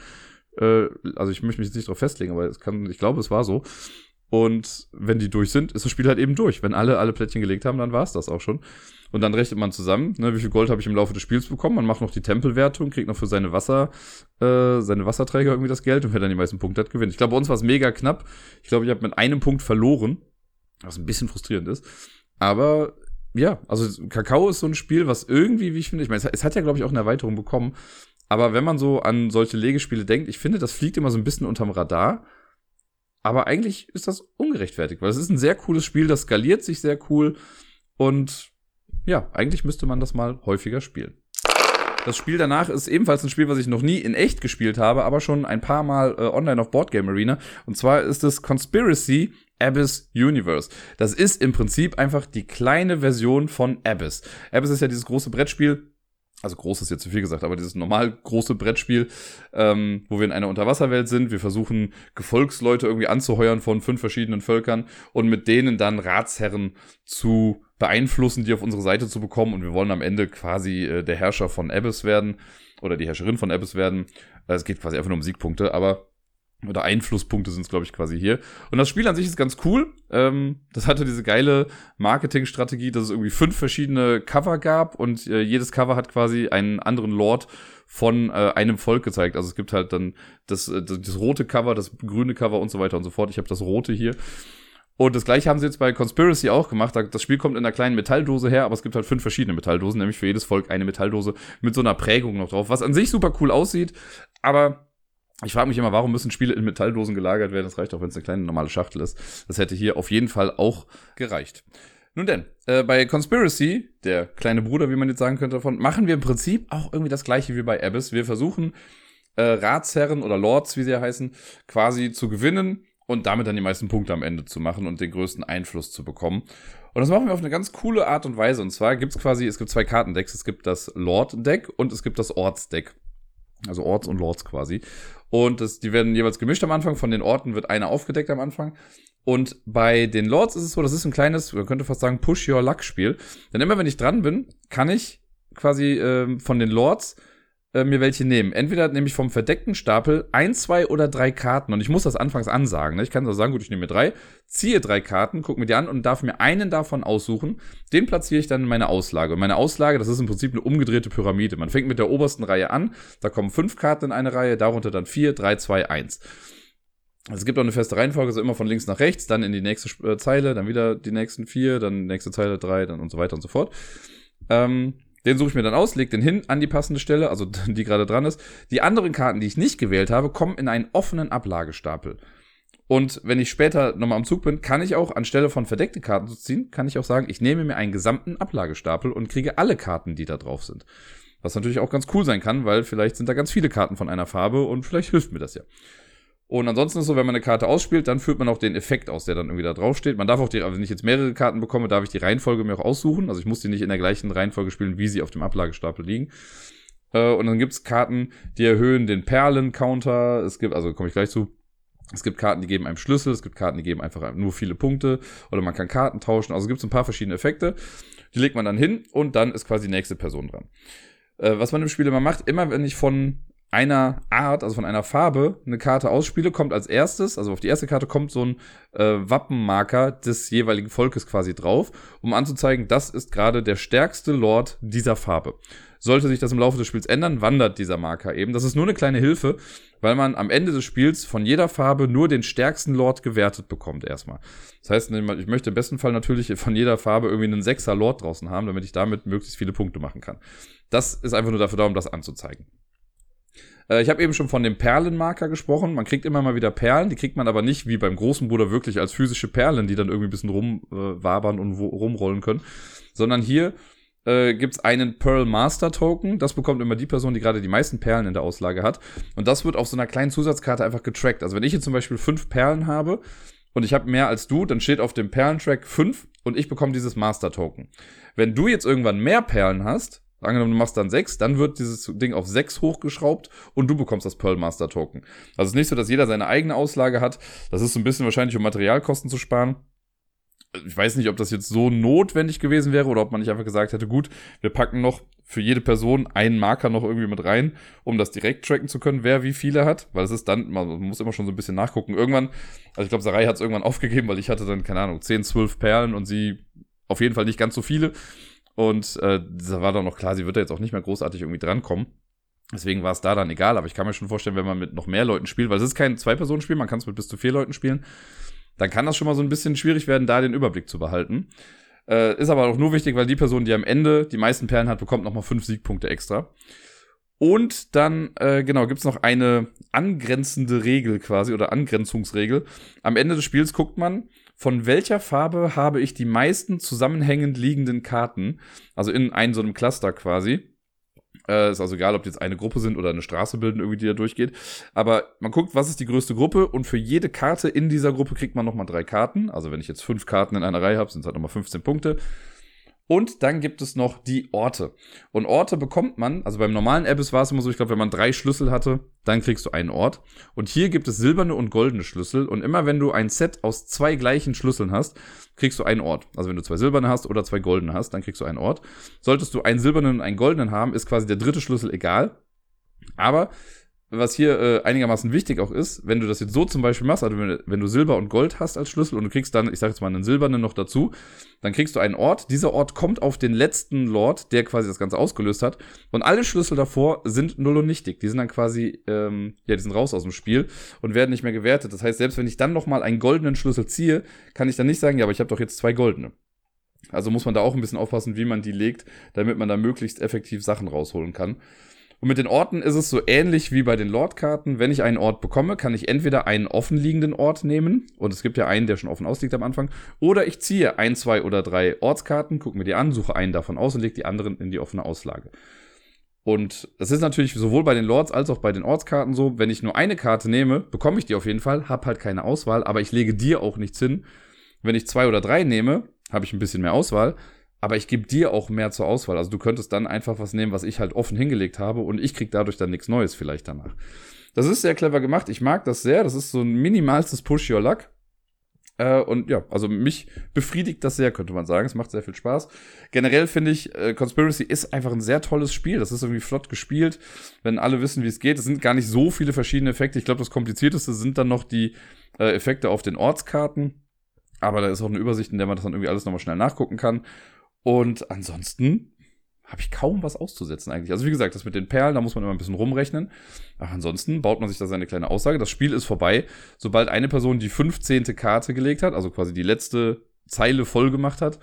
Äh, also ich möchte mich jetzt nicht drauf festlegen, aber es kann, ich glaube, es war so. Und wenn die durch sind, ist das Spiel halt eben durch. Wenn alle alle Plättchen gelegt haben, dann war es das auch schon. Und dann rechnet man zusammen, ne, wie viel Gold habe ich im Laufe des Spiels bekommen. Man macht noch die Tempelwertung, kriegt noch für seine Wasser, äh, seine Wasserträger irgendwie das Geld und wer dann die meisten Punkte hat, gewinnt. Ich glaube, bei uns war es mega knapp. Ich glaube, ich habe mit einem Punkt verloren was ein bisschen frustrierend ist. Aber ja, also Kakao ist so ein Spiel, was irgendwie, wie ich finde, ich meine, es hat ja, glaube ich, auch eine Erweiterung bekommen. Aber wenn man so an solche Legespiele denkt, ich finde, das fliegt immer so ein bisschen unterm Radar. aber eigentlich ist das ungerechtfertigt, weil es ist ein sehr cooles Spiel, das skaliert sich sehr cool und ja, eigentlich müsste man das mal häufiger spielen. Das Spiel danach ist ebenfalls ein Spiel, was ich noch nie in echt gespielt habe, aber schon ein paar Mal äh, online auf Boardgame Arena. Und zwar ist es Conspiracy Abyss Universe. Das ist im Prinzip einfach die kleine Version von Abyss. Abyss ist ja dieses große Brettspiel, also groß ist jetzt zu viel gesagt, aber dieses normal große Brettspiel, ähm, wo wir in einer Unterwasserwelt sind. Wir versuchen Gefolgsleute irgendwie anzuheuern von fünf verschiedenen Völkern und mit denen dann Ratsherren zu beeinflussen, die auf unsere Seite zu bekommen. Und wir wollen am Ende quasi äh, der Herrscher von Abyss werden oder die Herrscherin von Abyss werden. Äh, es geht quasi einfach nur um Siegpunkte, aber oder Einflusspunkte sind es, glaube ich, quasi hier. Und das Spiel an sich ist ganz cool. Ähm, das hatte diese geile Marketingstrategie, dass es irgendwie fünf verschiedene Cover gab und äh, jedes Cover hat quasi einen anderen Lord von äh, einem Volk gezeigt. Also es gibt halt dann das, äh, das, das rote Cover, das grüne Cover und so weiter und so fort. Ich habe das rote hier. Und das gleiche haben sie jetzt bei Conspiracy auch gemacht. Das Spiel kommt in einer kleinen Metalldose her, aber es gibt halt fünf verschiedene Metalldosen, nämlich für jedes Volk eine Metalldose mit so einer Prägung noch drauf, was an sich super cool aussieht, aber ich frage mich immer, warum müssen Spiele in Metalldosen gelagert werden? Das reicht auch, wenn es eine kleine normale Schachtel ist. Das hätte hier auf jeden Fall auch gereicht. Nun denn, äh, bei Conspiracy, der kleine Bruder, wie man jetzt sagen könnte davon, machen wir im Prinzip auch irgendwie das gleiche wie bei Abyss. Wir versuchen, äh, Ratsherren oder Lords, wie sie ja heißen, quasi zu gewinnen und damit dann die meisten Punkte am Ende zu machen und den größten Einfluss zu bekommen. Und das machen wir auf eine ganz coole Art und Weise. Und zwar gibt es quasi, es gibt zwei Kartendecks. Es gibt das Lord-Deck und es gibt das Orts-Deck. Also Orts und Lords quasi. Und das, die werden jeweils gemischt am Anfang. Von den Orten wird einer aufgedeckt am Anfang. Und bei den Lords ist es so, das ist ein kleines, man könnte fast sagen, Push-Your-Luck-Spiel. Denn immer wenn ich dran bin, kann ich quasi ähm, von den Lords äh, mir welche nehmen. Entweder nehme ich vom verdeckten Stapel ein, zwei oder drei Karten und ich muss das anfangs ansagen. Ne? Ich kann also sagen, gut, ich nehme mir drei, ziehe drei Karten, gucke mir die an und darf mir einen davon aussuchen. Den platziere ich dann in meine Auslage. Und meine Auslage, das ist im Prinzip eine umgedrehte Pyramide. Man fängt mit der obersten Reihe an, da kommen fünf Karten in eine Reihe, darunter dann vier, drei, zwei, eins. Also es gibt auch eine feste Reihenfolge, so immer von links nach rechts, dann in die nächste äh, Zeile, dann wieder die nächsten vier, dann nächste Zeile drei, dann und so weiter und so fort. Ähm, den suche ich mir dann aus, lege den hin an die passende Stelle, also die gerade dran ist. Die anderen Karten, die ich nicht gewählt habe, kommen in einen offenen Ablagestapel. Und wenn ich später nochmal am Zug bin, kann ich auch, anstelle von verdeckte Karten zu ziehen, kann ich auch sagen, ich nehme mir einen gesamten Ablagestapel und kriege alle Karten, die da drauf sind. Was natürlich auch ganz cool sein kann, weil vielleicht sind da ganz viele Karten von einer Farbe und vielleicht hilft mir das ja. Und ansonsten ist so, wenn man eine Karte ausspielt, dann führt man auch den Effekt aus, der dann irgendwie da draufsteht. Man darf auch die, also wenn ich jetzt mehrere Karten bekomme, darf ich die Reihenfolge mir auch aussuchen. Also ich muss die nicht in der gleichen Reihenfolge spielen, wie sie auf dem Ablagestapel liegen. Äh, und dann gibt's Karten, die erhöhen den Perlen-Counter. Es gibt, also komme ich gleich zu. Es gibt Karten, die geben einem Schlüssel, es gibt Karten, die geben einfach nur viele Punkte oder man kann Karten tauschen. Also gibt es ein paar verschiedene Effekte. Die legt man dann hin und dann ist quasi die nächste Person dran. Äh, was man im Spiel immer macht, immer wenn ich von einer Art, also von einer Farbe, eine Karte ausspiele, kommt als erstes, also auf die erste Karte kommt so ein äh, Wappenmarker des jeweiligen Volkes quasi drauf, um anzuzeigen, das ist gerade der stärkste Lord dieser Farbe. Sollte sich das im Laufe des Spiels ändern, wandert dieser Marker eben. Das ist nur eine kleine Hilfe, weil man am Ende des Spiels von jeder Farbe nur den stärksten Lord gewertet bekommt erstmal. Das heißt, ich möchte im besten Fall natürlich von jeder Farbe irgendwie einen Sechser Lord draußen haben, damit ich damit möglichst viele Punkte machen kann. Das ist einfach nur dafür da, um das anzuzeigen. Äh, ich habe eben schon von dem Perlenmarker gesprochen. Man kriegt immer mal wieder Perlen, die kriegt man aber nicht wie beim großen Bruder wirklich als physische Perlen, die dann irgendwie ein bisschen rumwabern äh, und rumrollen können, sondern hier äh, gibt einen Pearl Master Token. Das bekommt immer die Person, die gerade die meisten Perlen in der Auslage hat. Und das wird auf so einer kleinen Zusatzkarte einfach getrackt. Also wenn ich jetzt zum Beispiel fünf Perlen habe und ich habe mehr als du, dann steht auf dem Perlentrack fünf und ich bekomme dieses Master Token. Wenn du jetzt irgendwann mehr Perlen hast, Angenommen, du machst dann 6, dann wird dieses Ding auf 6 hochgeschraubt und du bekommst das Pearl Master Token. Also es ist nicht so, dass jeder seine eigene Auslage hat. Das ist so ein bisschen wahrscheinlich, um Materialkosten zu sparen. Ich weiß nicht, ob das jetzt so notwendig gewesen wäre oder ob man nicht einfach gesagt hätte, gut, wir packen noch für jede Person einen Marker noch irgendwie mit rein, um das direkt tracken zu können, wer wie viele hat, weil es ist dann, man muss immer schon so ein bisschen nachgucken. Irgendwann, also ich glaube, Sarai hat es irgendwann aufgegeben, weil ich hatte dann, keine Ahnung, 10, 12 Perlen und sie auf jeden Fall nicht ganz so viele. Und äh, da war dann noch klar, sie wird da jetzt auch nicht mehr großartig irgendwie drankommen. Deswegen war es da dann egal, aber ich kann mir schon vorstellen, wenn man mit noch mehr Leuten spielt, weil es ist kein Zwei-Personen-Spiel, man kann es mit bis zu vier Leuten spielen, dann kann das schon mal so ein bisschen schwierig werden, da den Überblick zu behalten. Äh, ist aber auch nur wichtig, weil die Person, die am Ende die meisten Perlen hat, bekommt nochmal fünf Siegpunkte extra. Und dann, äh, genau, gibt's noch eine angrenzende Regel quasi oder Angrenzungsregel. Am Ende des Spiels guckt man, von welcher Farbe habe ich die meisten zusammenhängend liegenden Karten, also in einem so einem Cluster quasi. Äh, ist also egal, ob die jetzt eine Gruppe sind oder eine Straße bilden, irgendwie, die da durchgeht. Aber man guckt, was ist die größte Gruppe und für jede Karte in dieser Gruppe kriegt man nochmal drei Karten. Also wenn ich jetzt fünf Karten in einer Reihe habe, sind es halt nochmal 15 Punkte. Und dann gibt es noch die Orte. Und Orte bekommt man, also beim normalen Abyss war es immer so, ich glaube, wenn man drei Schlüssel hatte, dann kriegst du einen Ort. Und hier gibt es silberne und goldene Schlüssel. Und immer wenn du ein Set aus zwei gleichen Schlüsseln hast, kriegst du einen Ort. Also wenn du zwei silberne hast oder zwei goldene hast, dann kriegst du einen Ort. Solltest du einen silbernen und einen goldenen haben, ist quasi der dritte Schlüssel egal. Aber was hier äh, einigermaßen wichtig auch ist, wenn du das jetzt so zum Beispiel machst, also wenn, wenn, du Silber und Gold hast als Schlüssel und du kriegst dann, ich sag jetzt mal einen silbernen noch dazu, dann kriegst du einen Ort. Dieser Ort kommt auf den letzten Lord, der quasi das Ganze ausgelöst hat. Und alle Schlüssel davor sind null und nichtig. Die sind dann quasi, ähm, ja, die sind raus aus dem Spiel und werden nicht mehr gewertet. Das heißt, selbst wenn ich dann noch mal einen goldenen Schlüssel ziehe, kann ich dann nicht sagen, ja, aber ich habe doch jetzt zwei goldene. Also muss man da auch ein bisschen aufpassen, wie man die legt, damit man da möglichst effektiv Sachen rausholen kann. Und mit den Orten ist es so ähnlich wie bei den Lord-Karten. Wenn ich einen Ort bekomme, kann ich entweder einen offenliegenden Ort nehmen. Und es gibt ja einen, der schon offen ausliegt am Anfang. Oder ich ziehe ein, zwei oder drei Ortskarten, gucke mir die an, suche einen davon aus und lege die anderen in die offene Auslage. Und das ist natürlich sowohl bei den Lords als auch bei den Ortskarten so, wenn ich nur eine Karte nehme, bekomme ich die auf jeden Fall, habe halt keine Auswahl, aber ich lege dir auch nichts hin. Wenn ich zwei oder drei nehme, habe ich ein bisschen mehr Auswahl, aber ich gebe dir auch mehr zur Auswahl. Also du könntest dann einfach was nehmen, was ich halt offen hingelegt habe und ich krieg dadurch dann nichts Neues vielleicht danach. Das ist sehr clever gemacht. Ich mag das sehr. Das ist so ein minimalstes Push Your Luck. Äh, und ja, also mich befriedigt das sehr, könnte man sagen. Es macht sehr viel Spaß. Generell finde ich, äh, Conspiracy ist einfach ein sehr tolles Spiel. Das ist irgendwie flott gespielt, wenn alle wissen, wie es geht. Es sind gar nicht so viele verschiedene Effekte. Ich glaube, das komplizierteste sind dann noch die äh, Effekte auf den Ortskarten. Aber da ist auch eine Übersicht, in der man das dann irgendwie alles nochmal schnell nachgucken kann. Und ansonsten habe ich kaum was auszusetzen eigentlich. Also wie gesagt, das mit den Perlen, da muss man immer ein bisschen rumrechnen. Aber ansonsten baut man sich da seine kleine Aussage. Das Spiel ist vorbei, sobald eine Person die 15. Karte gelegt hat, also quasi die letzte Zeile voll gemacht hat.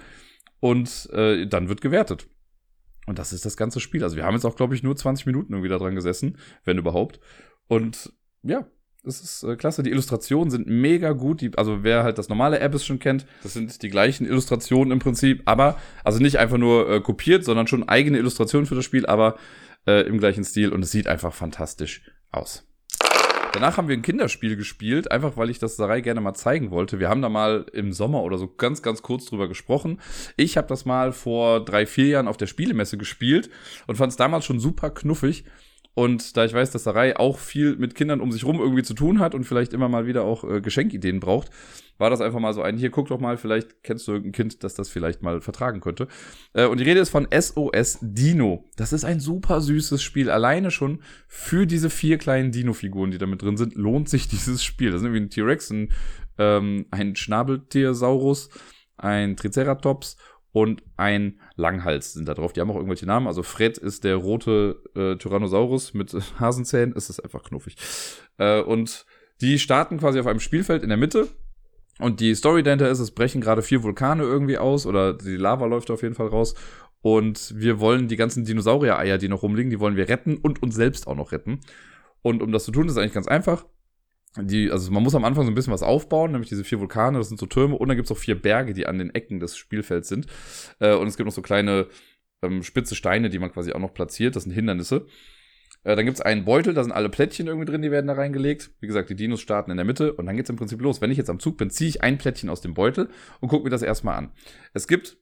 Und äh, dann wird gewertet. Und das ist das ganze Spiel. Also wir haben jetzt auch, glaube ich, nur 20 Minuten irgendwie da dran gesessen, wenn überhaupt. Und ja, das ist äh, klasse. Die Illustrationen sind mega gut. Die, also wer halt das normale Abyss schon kennt, das sind die gleichen Illustrationen im Prinzip, aber also nicht einfach nur äh, kopiert, sondern schon eigene Illustrationen für das Spiel, aber äh, im gleichen Stil und es sieht einfach fantastisch aus. Danach haben wir ein Kinderspiel gespielt, einfach weil ich das Sarai gerne mal zeigen wollte. Wir haben da mal im Sommer oder so ganz, ganz kurz drüber gesprochen. Ich habe das mal vor drei, vier Jahren auf der Spielemesse gespielt und fand es damals schon super knuffig. Und da ich weiß, dass Sarai auch viel mit Kindern um sich rum irgendwie zu tun hat und vielleicht immer mal wieder auch äh, Geschenkideen braucht, war das einfach mal so ein, hier guck doch mal, vielleicht kennst du irgendein Kind, das das vielleicht mal vertragen könnte. Äh, und die Rede ist von SOS Dino. Das ist ein super süßes Spiel. Alleine schon für diese vier kleinen Dino-Figuren, die da mit drin sind, lohnt sich dieses Spiel. Das ist irgendwie ein T-Rex, ein, ähm, ein Schnabeltiersaurus, ein Triceratops und ein Langhals sind da drauf. Die haben auch irgendwelche Namen. Also Fred ist der rote äh, Tyrannosaurus mit Hasenzähnen. Ist einfach knuffig. Äh, und die starten quasi auf einem Spielfeld in der Mitte. Und die Story dahinter ist, es brechen gerade vier Vulkane irgendwie aus oder die Lava läuft auf jeden Fall raus. Und wir wollen die ganzen Dinosaurier-Eier, die noch rumliegen, die wollen wir retten und uns selbst auch noch retten. Und um das zu tun, ist eigentlich ganz einfach die, also man muss am Anfang so ein bisschen was aufbauen, nämlich diese vier Vulkane, das sind so Türme, und dann gibt's auch vier Berge, die an den Ecken des Spielfelds sind. Äh, und es gibt noch so kleine ähm, spitze Steine, die man quasi auch noch platziert, das sind Hindernisse. Äh, dann gibt's einen Beutel, da sind alle Plättchen irgendwie drin, die werden da reingelegt. Wie gesagt, die Dinos starten in der Mitte und dann geht's im Prinzip los. Wenn ich jetzt am Zug bin, ziehe ich ein Plättchen aus dem Beutel und gucke mir das erstmal an. Es gibt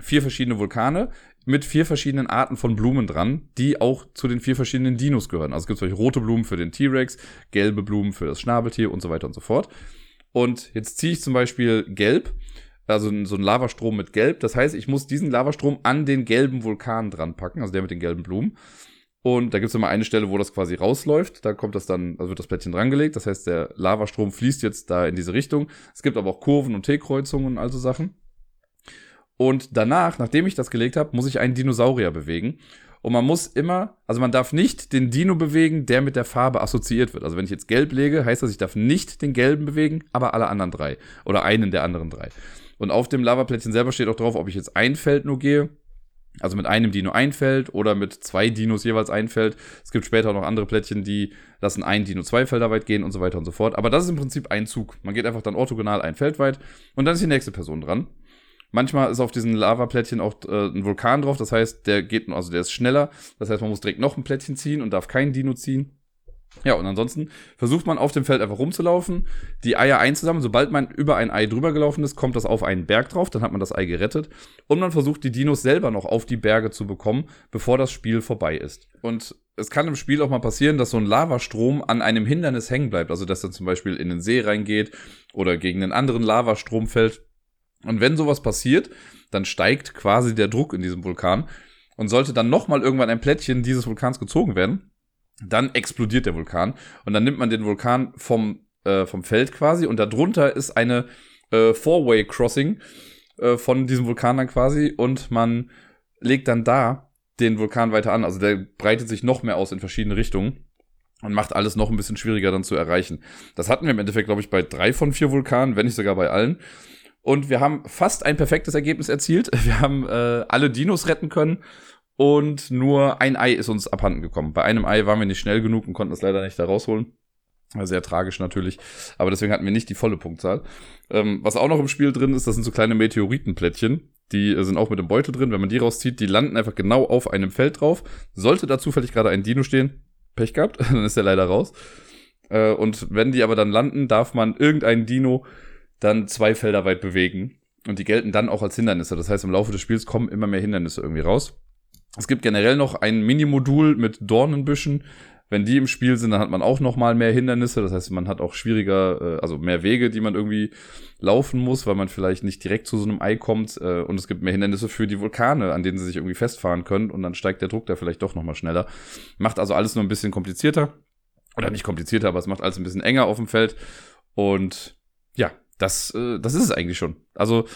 vier verschiedene Vulkane mit vier verschiedenen Arten von Blumen dran, die auch zu den vier verschiedenen Dinos gehören. Also es gibt solche rote Blumen für den T-Rex, gelbe Blumen für das Schnabeltier und so weiter und so fort. Und jetzt ziehe ich zum Beispiel gelb, also so ein Lavastrom mit gelb. Das heißt, ich muss diesen Lavastrom an den gelben Vulkan dran packen, also der mit den gelben Blumen. Und da gibt es immer eine Stelle, wo das quasi rausläuft. Da kommt das dann, also wird das Plättchen drangelegt. Das heißt, der Lavastrom fließt jetzt da in diese Richtung. Es gibt aber auch Kurven und T-Kreuzungen und all so Sachen. Und danach, nachdem ich das gelegt habe, muss ich einen Dinosaurier bewegen. Und man muss immer, also man darf nicht den Dino bewegen, der mit der Farbe assoziiert wird. Also wenn ich jetzt gelb lege, heißt das, ich darf nicht den gelben bewegen, aber alle anderen drei. Oder einen der anderen drei. Und auf dem Lavaplättchen selber steht auch drauf, ob ich jetzt ein Feld nur gehe Also mit einem Dino ein Feld oder mit zwei Dinos jeweils ein Feld. Es gibt später auch noch andere Plättchen, die lassen ein Dino zwei Felder weit gehen und so weiter und so fort. Aber das ist im Prinzip ein Zug. Man geht einfach dann orthogonal ein Feld weit und dann ist die nächste Person dran. Manchmal ist auf diesen Lava-Plättchen auch äh, ein Vulkan drauf, das heißt, der geht, also der ist schneller. Das heißt, man muss direkt noch ein Plättchen ziehen und darf kein Dino ziehen. Ja, und ansonsten versucht man auf dem Feld einfach rumzulaufen, die Eier einzusammeln. Sobald man über ein Ei drüber gelaufen ist, kommt das auf einen Berg drauf, dann hat man das Ei gerettet. Und man versucht die Dinos selber noch auf die Berge zu bekommen, bevor das Spiel vorbei ist. Und es kann im Spiel auch mal passieren, dass so ein Lavastrom an einem Hindernis hängen bleibt. Also, dass er zum Beispiel in den See reingeht oder gegen einen anderen Lavastrom fällt. Und wenn sowas passiert, dann steigt quasi der Druck in diesem Vulkan. Und sollte dann nochmal irgendwann ein Plättchen dieses Vulkans gezogen werden, dann explodiert der Vulkan und dann nimmt man den Vulkan vom, äh, vom Feld quasi und darunter ist eine äh, Four-Way-Crossing äh, von diesem Vulkan dann quasi und man legt dann da den Vulkan weiter an. Also der breitet sich noch mehr aus in verschiedene Richtungen und macht alles noch ein bisschen schwieriger dann zu erreichen. Das hatten wir im Endeffekt, glaube ich, bei drei von vier Vulkanen, wenn nicht sogar bei allen. Und wir haben fast ein perfektes Ergebnis erzielt. Wir haben äh, alle Dinos retten können und nur ein Ei ist uns abhanden gekommen. Bei einem Ei waren wir nicht schnell genug und konnten es leider nicht da rausholen. Sehr tragisch natürlich. Aber deswegen hatten wir nicht die volle Punktzahl. Ähm, was auch noch im Spiel drin ist, das sind so kleine Meteoritenplättchen. Die sind auch mit dem Beutel drin. Wenn man die rauszieht, die landen einfach genau auf einem Feld drauf. Sollte da zufällig gerade ein Dino stehen, Pech gehabt, dann ist der leider raus. Äh, und wenn die aber dann landen, darf man irgendeinen Dino dann zwei Felder weit bewegen. Und die gelten dann auch als Hindernisse. Das heißt, im Laufe des Spiels kommen immer mehr Hindernisse irgendwie raus. Es gibt generell noch ein Minimodul mit Dornenbüschen. Wenn die im Spiel sind, dann hat man auch noch mal mehr Hindernisse. Das heißt, man hat auch schwieriger, äh, also mehr Wege, die man irgendwie laufen muss, weil man vielleicht nicht direkt zu so einem Ei kommt. Äh, und es gibt mehr Hindernisse für die Vulkane, an denen sie sich irgendwie festfahren können. Und dann steigt der Druck da vielleicht doch noch mal schneller. Macht also alles nur ein bisschen komplizierter. Oder nicht komplizierter, aber es macht alles ein bisschen enger auf dem Feld. Und ja, das, äh, das ist es eigentlich schon. Also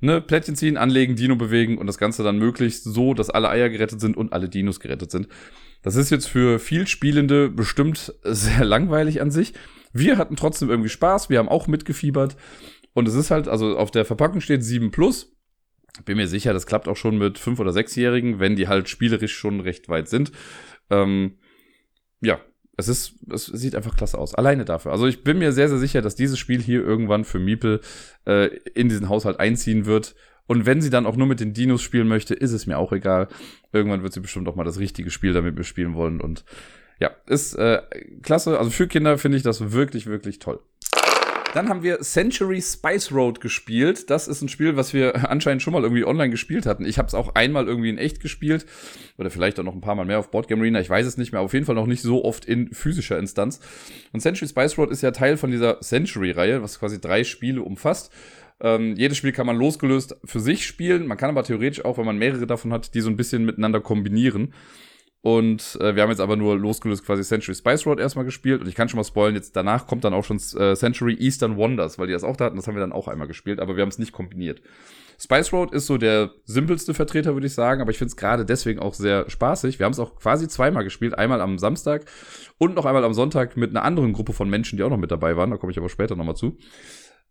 ne, Plättchen ziehen, anlegen, Dino bewegen und das Ganze dann möglichst so, dass alle Eier gerettet sind und alle Dinos gerettet sind. Das ist jetzt für viel Spielende bestimmt sehr langweilig an sich. Wir hatten trotzdem irgendwie Spaß, wir haben auch mitgefiebert. Und es ist halt, also auf der Verpackung steht 7 plus. Bin mir sicher, das klappt auch schon mit 5- oder 6-Jährigen, wenn die halt spielerisch schon recht weit sind. Ähm, ja, es ist, es sieht einfach klasse aus. Alleine dafür. Also ich bin mir sehr, sehr sicher, dass dieses Spiel hier irgendwann für Miepel äh, in diesen Haushalt einziehen wird. Und wenn sie dann auch nur mit den Dinos spielen möchte, ist es mir auch egal. Irgendwann wird sie bestimmt auch mal das richtige Spiel damit mir spielen wollen. Und ja, ist äh, klasse. Also für Kinder finde ich das wirklich, wirklich toll. Dann haben wir Century Spice Road gespielt. Das ist ein Spiel, was wir anscheinend schon mal irgendwie online gespielt hatten. Ich habe es auch einmal irgendwie in echt gespielt oder vielleicht auch noch ein paar Mal mehr auf Boardgame Arena. Ich weiß es nicht mehr. Auf jeden Fall noch nicht so oft in physischer Instanz. Und Century Spice Road ist ja Teil von dieser Century-Reihe, was quasi drei Spiele umfasst. Ähm, jedes Spiel kann man losgelöst für sich spielen. Man kann aber theoretisch auch, wenn man mehrere davon hat, die so ein bisschen miteinander kombinieren. Und äh, wir haben jetzt aber nur losgelöst quasi Century Spice Road erstmal gespielt. Und ich kann schon mal spoilen, jetzt danach kommt dann auch schon äh, Century Eastern Wonders, weil die das auch da hatten. Das haben wir dann auch einmal gespielt, aber wir haben es nicht kombiniert. Spice Road ist so der simpelste Vertreter, würde ich sagen, aber ich finde es gerade deswegen auch sehr spaßig. Wir haben es auch quasi zweimal gespielt, einmal am Samstag und noch einmal am Sonntag mit einer anderen Gruppe von Menschen, die auch noch mit dabei waren. Da komme ich aber später nochmal zu.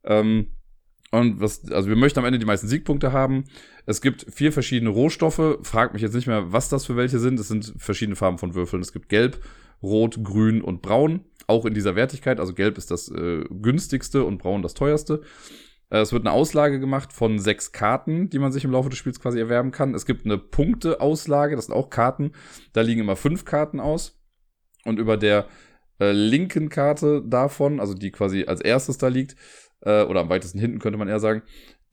Ähm, und was, also wir möchten am Ende die meisten Siegpunkte haben. Es gibt vier verschiedene Rohstoffe. Fragt mich jetzt nicht mehr, was das für welche sind. Es sind verschiedene Farben von Würfeln. Es gibt Gelb, Rot, Grün und Braun. Auch in dieser Wertigkeit. Also Gelb ist das äh, günstigste und Braun das teuerste. Äh, es wird eine Auslage gemacht von sechs Karten, die man sich im Laufe des Spiels quasi erwerben kann. Es gibt eine Punkteauslage. Das sind auch Karten. Da liegen immer fünf Karten aus. Und über der äh, linken Karte davon, also die quasi als erstes da liegt, äh, oder am weitesten hinten könnte man eher sagen.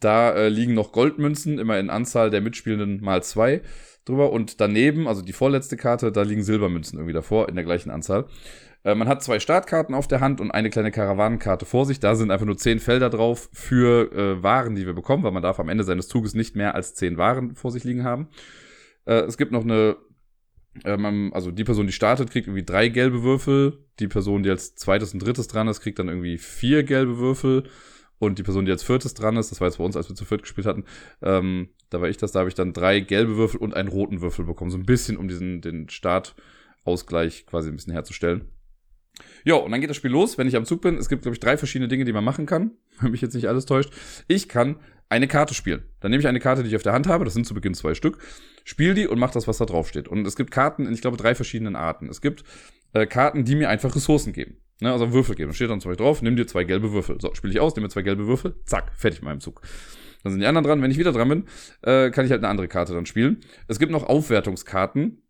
Da äh, liegen noch Goldmünzen, immer in Anzahl der Mitspielenden mal zwei drüber. Und daneben, also die vorletzte Karte, da liegen Silbermünzen irgendwie davor in der gleichen Anzahl. Äh, man hat zwei Startkarten auf der Hand und eine kleine Karawanenkarte vor sich. Da sind einfach nur zehn Felder drauf für äh, Waren, die wir bekommen, weil man darf am Ende seines Zuges nicht mehr als zehn Waren vor sich liegen haben. Äh, es gibt noch eine ähm, also die Person, die startet, kriegt irgendwie drei gelbe Würfel. Die Person, die als zweites und drittes dran ist, kriegt dann irgendwie vier gelbe Würfel. Und die Person, die als viertes dran ist, das war jetzt bei uns, als wir zu viert gespielt hatten, ähm, da war ich das, da habe ich dann drei gelbe Würfel und einen roten Würfel bekommen. So ein bisschen, um diesen, den Startausgleich quasi ein bisschen herzustellen. Ja, und dann geht das Spiel los, wenn ich am Zug bin. Es gibt, glaube ich, drei verschiedene Dinge, die man machen kann, wenn mich jetzt nicht alles täuscht. Ich kann eine Karte spielen. Dann nehme ich eine Karte, die ich auf der Hand habe, das sind zu Beginn zwei Stück, spiele die und mache das, was da drauf steht. Und es gibt Karten in, ich glaube, drei verschiedenen Arten. Es gibt äh, Karten, die mir einfach Ressourcen geben. Ne, also Würfel geben. Steht dann zum Beispiel drauf, nimm dir zwei gelbe Würfel. So, spiele ich aus, nehme mir zwei gelbe Würfel, zack, fertig mit meinem Zug. Dann sind die anderen dran. Wenn ich wieder dran bin, äh, kann ich halt eine andere Karte dann spielen. Es gibt noch Aufwertungskarten.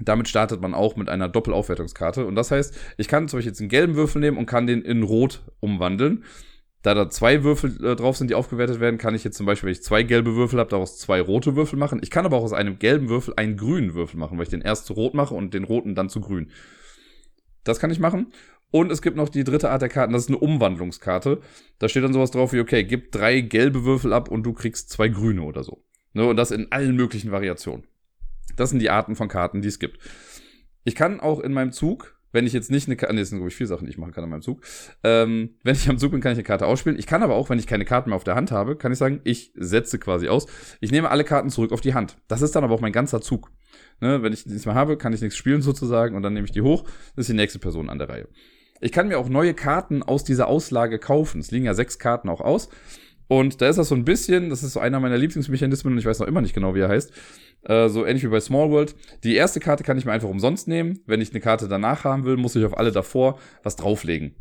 Damit startet man auch mit einer Doppelaufwertungskarte. Und das heißt, ich kann zum Beispiel jetzt einen gelben Würfel nehmen und kann den in Rot umwandeln. Da da zwei Würfel äh, drauf sind, die aufgewertet werden, kann ich jetzt zum Beispiel, wenn ich zwei gelbe Würfel habe, daraus zwei rote Würfel machen. Ich kann aber auch aus einem gelben Würfel einen grünen Würfel machen, weil ich den erst zu rot mache und den roten dann zu grün. Das kann ich machen. Und es gibt noch die dritte Art der Karten, das ist eine Umwandlungskarte. Da steht dann sowas drauf wie, okay, gib drei gelbe Würfel ab und du kriegst zwei grüne oder so. Ne, und das in allen möglichen Variationen. Das sind die Arten von Karten, die es gibt. Ich kann auch in meinem Zug, wenn ich jetzt nicht eine Karte, nee, das sind glaube ich vier Sachen, die ich machen kann in meinem Zug. Ähm, wenn ich am Zug bin, kann ich eine Karte ausspielen. Ich kann aber auch, wenn ich keine Karten mehr auf der Hand habe, kann ich sagen, ich setze quasi aus. Ich nehme alle Karten zurück auf die Hand. Das ist dann aber auch mein ganzer Zug. Ne, wenn ich nichts mehr habe, kann ich nichts spielen sozusagen und dann nehme ich die hoch. Das ist die nächste Person an der Reihe. Ich kann mir auch neue Karten aus dieser Auslage kaufen. Es liegen ja sechs Karten auch aus. Und da ist das so ein bisschen, das ist so einer meiner Lieblingsmechanismen und ich weiß noch immer nicht genau, wie er heißt. Äh, so ähnlich wie bei Small World. Die erste Karte kann ich mir einfach umsonst nehmen. Wenn ich eine Karte danach haben will, muss ich auf alle davor was drauflegen.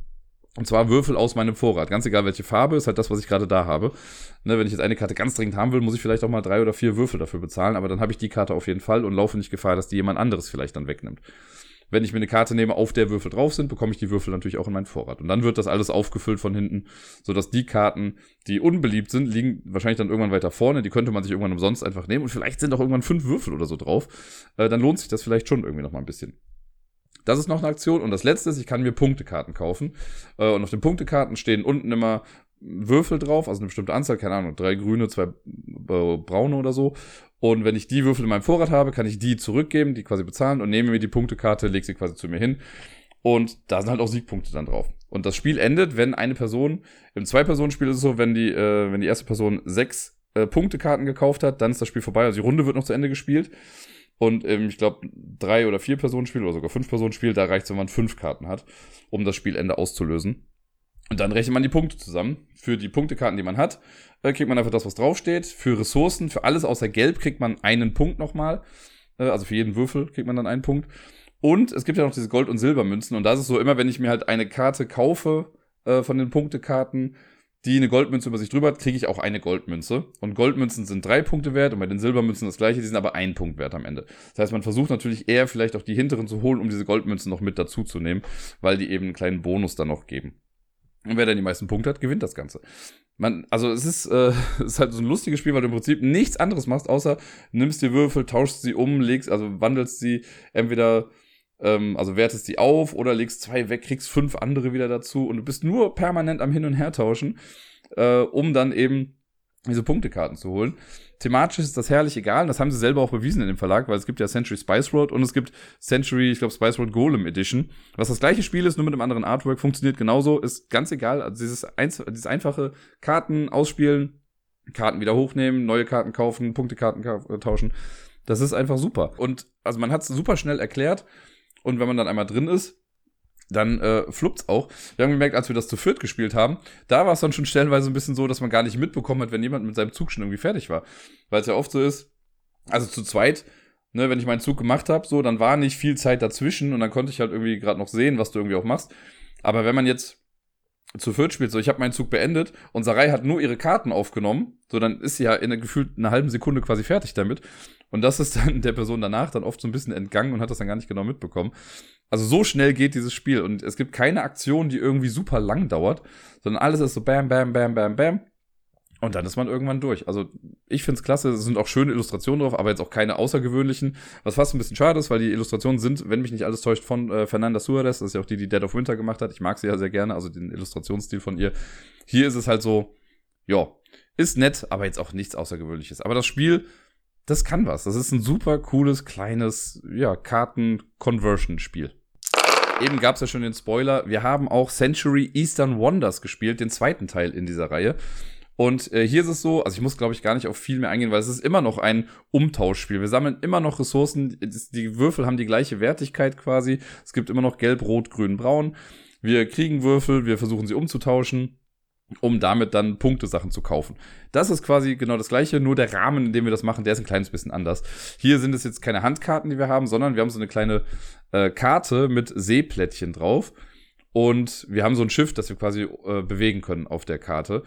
Und zwar Würfel aus meinem Vorrat. Ganz egal welche Farbe, ist halt das, was ich gerade da habe. Ne, wenn ich jetzt eine Karte ganz dringend haben will, muss ich vielleicht auch mal drei oder vier Würfel dafür bezahlen, aber dann habe ich die Karte auf jeden Fall und laufe nicht Gefahr, dass die jemand anderes vielleicht dann wegnimmt. Wenn ich mir eine Karte nehme, auf der Würfel drauf sind, bekomme ich die Würfel natürlich auch in meinen Vorrat. Und dann wird das alles aufgefüllt von hinten, sodass die Karten, die unbeliebt sind, liegen wahrscheinlich dann irgendwann weiter vorne. Die könnte man sich irgendwann umsonst einfach nehmen. Und vielleicht sind auch irgendwann fünf Würfel oder so drauf. Äh, dann lohnt sich das vielleicht schon irgendwie noch mal ein bisschen. Das ist noch eine Aktion. Und das letzte ist, ich kann mir Punktekarten kaufen. Äh, und auf den Punktekarten stehen unten immer Würfel drauf, also eine bestimmte Anzahl, keine Ahnung, drei grüne, zwei äh, braune oder so. Und wenn ich die Würfel in meinem Vorrat habe, kann ich die zurückgeben, die quasi bezahlen und nehme mir die Punktekarte, lege sie quasi zu mir hin. Und da sind halt auch Siegpunkte dann drauf. Und das Spiel endet, wenn eine Person, im Zwei-Personen-Spiel ist es so, wenn die, äh, wenn die erste Person sechs äh, Punktekarten gekauft hat, dann ist das Spiel vorbei. Also die Runde wird noch zu Ende gespielt. Und ähm, ich glaube, drei oder vier Personen Spiel oder sogar fünf Personen Spiel, da reicht es, wenn man fünf Karten hat, um das Spielende auszulösen. Und dann rechnet man die Punkte zusammen. Für die Punktekarten, die man hat, äh, kriegt man einfach das, was draufsteht. Für Ressourcen, für alles außer Gelb kriegt man einen Punkt nochmal. Äh, also für jeden Würfel kriegt man dann einen Punkt. Und es gibt ja noch diese Gold- und Silbermünzen. Und da ist so, immer wenn ich mir halt eine Karte kaufe äh, von den Punktekarten, die eine Goldmünze über sich drüber hat, kriege ich auch eine Goldmünze. Und Goldmünzen sind drei Punkte wert und bei den Silbermünzen das gleiche, die sind aber ein Punkt wert am Ende. Das heißt, man versucht natürlich eher vielleicht auch die hinteren zu holen, um diese Goldmünzen noch mit dazu zu nehmen, weil die eben einen kleinen Bonus dann noch geben. Und wer dann die meisten Punkte hat, gewinnt das Ganze. Man, also es ist, äh, es ist halt so ein lustiges Spiel, weil du im Prinzip nichts anderes machst, außer nimmst die Würfel, tauschst sie um, legst, also wandelst sie entweder, ähm, also wertest sie auf oder legst zwei weg, kriegst fünf andere wieder dazu und du bist nur permanent am Hin und Her tauschen, äh, um dann eben diese Punktekarten zu holen. Thematisch ist das herrlich egal. Das haben sie selber auch bewiesen in dem Verlag, weil es gibt ja Century Spice Road und es gibt Century, ich glaube, Spice Road Golem Edition. Was das gleiche Spiel ist, nur mit einem anderen Artwork, funktioniert genauso, ist ganz egal. Also dieses, eins, dieses einfache Karten ausspielen, Karten wieder hochnehmen, neue Karten kaufen, Punktekarten tauschen. Das ist einfach super. Und also man hat es super schnell erklärt. Und wenn man dann einmal drin ist, dann äh, fluppt's auch. Wir haben gemerkt, als wir das zu viert gespielt haben, da war es dann schon stellenweise ein bisschen so, dass man gar nicht mitbekommen hat, wenn jemand mit seinem Zug schon irgendwie fertig war. Weil es ja oft so ist, also zu zweit, ne, wenn ich meinen Zug gemacht habe, so, dann war nicht viel Zeit dazwischen und dann konnte ich halt irgendwie gerade noch sehen, was du irgendwie auch machst. Aber wenn man jetzt zu viert spielt, so ich habe meinen Zug beendet und Sarai hat nur ihre Karten aufgenommen, so dann ist sie ja in gefühlt einer halben Sekunde quasi fertig damit. Und das ist dann der Person danach dann oft so ein bisschen entgangen und hat das dann gar nicht genau mitbekommen. Also so schnell geht dieses Spiel und es gibt keine Aktion, die irgendwie super lang dauert, sondern alles ist so bam, bam, bam, bam, bam. Und dann ist man irgendwann durch. Also ich find's klasse, es sind auch schöne Illustrationen drauf, aber jetzt auch keine außergewöhnlichen. Was fast ein bisschen schade ist, weil die Illustrationen sind, wenn mich nicht alles täuscht, von äh, Fernanda Suarez, das ist ja auch die, die Dead of Winter gemacht hat. Ich mag sie ja sehr gerne, also den Illustrationsstil von ihr. Hier ist es halt so, ja, ist nett, aber jetzt auch nichts Außergewöhnliches. Aber das Spiel das kann was. Das ist ein super cooles, kleines, ja, Karten-Conversion-Spiel. Eben gab es ja schon den Spoiler. Wir haben auch Century Eastern Wonders gespielt, den zweiten Teil in dieser Reihe. Und äh, hier ist es so, also ich muss, glaube ich, gar nicht auf viel mehr eingehen, weil es ist immer noch ein Umtauschspiel. Wir sammeln immer noch Ressourcen. Die Würfel haben die gleiche Wertigkeit quasi. Es gibt immer noch Gelb, Rot, Grün, Braun. Wir kriegen Würfel, wir versuchen sie umzutauschen. Um damit dann Punktesachen zu kaufen. Das ist quasi genau das gleiche, nur der Rahmen, in dem wir das machen, der ist ein kleines bisschen anders. Hier sind es jetzt keine Handkarten, die wir haben, sondern wir haben so eine kleine äh, Karte mit Seeplättchen drauf. Und wir haben so ein Schiff, das wir quasi äh, bewegen können auf der Karte.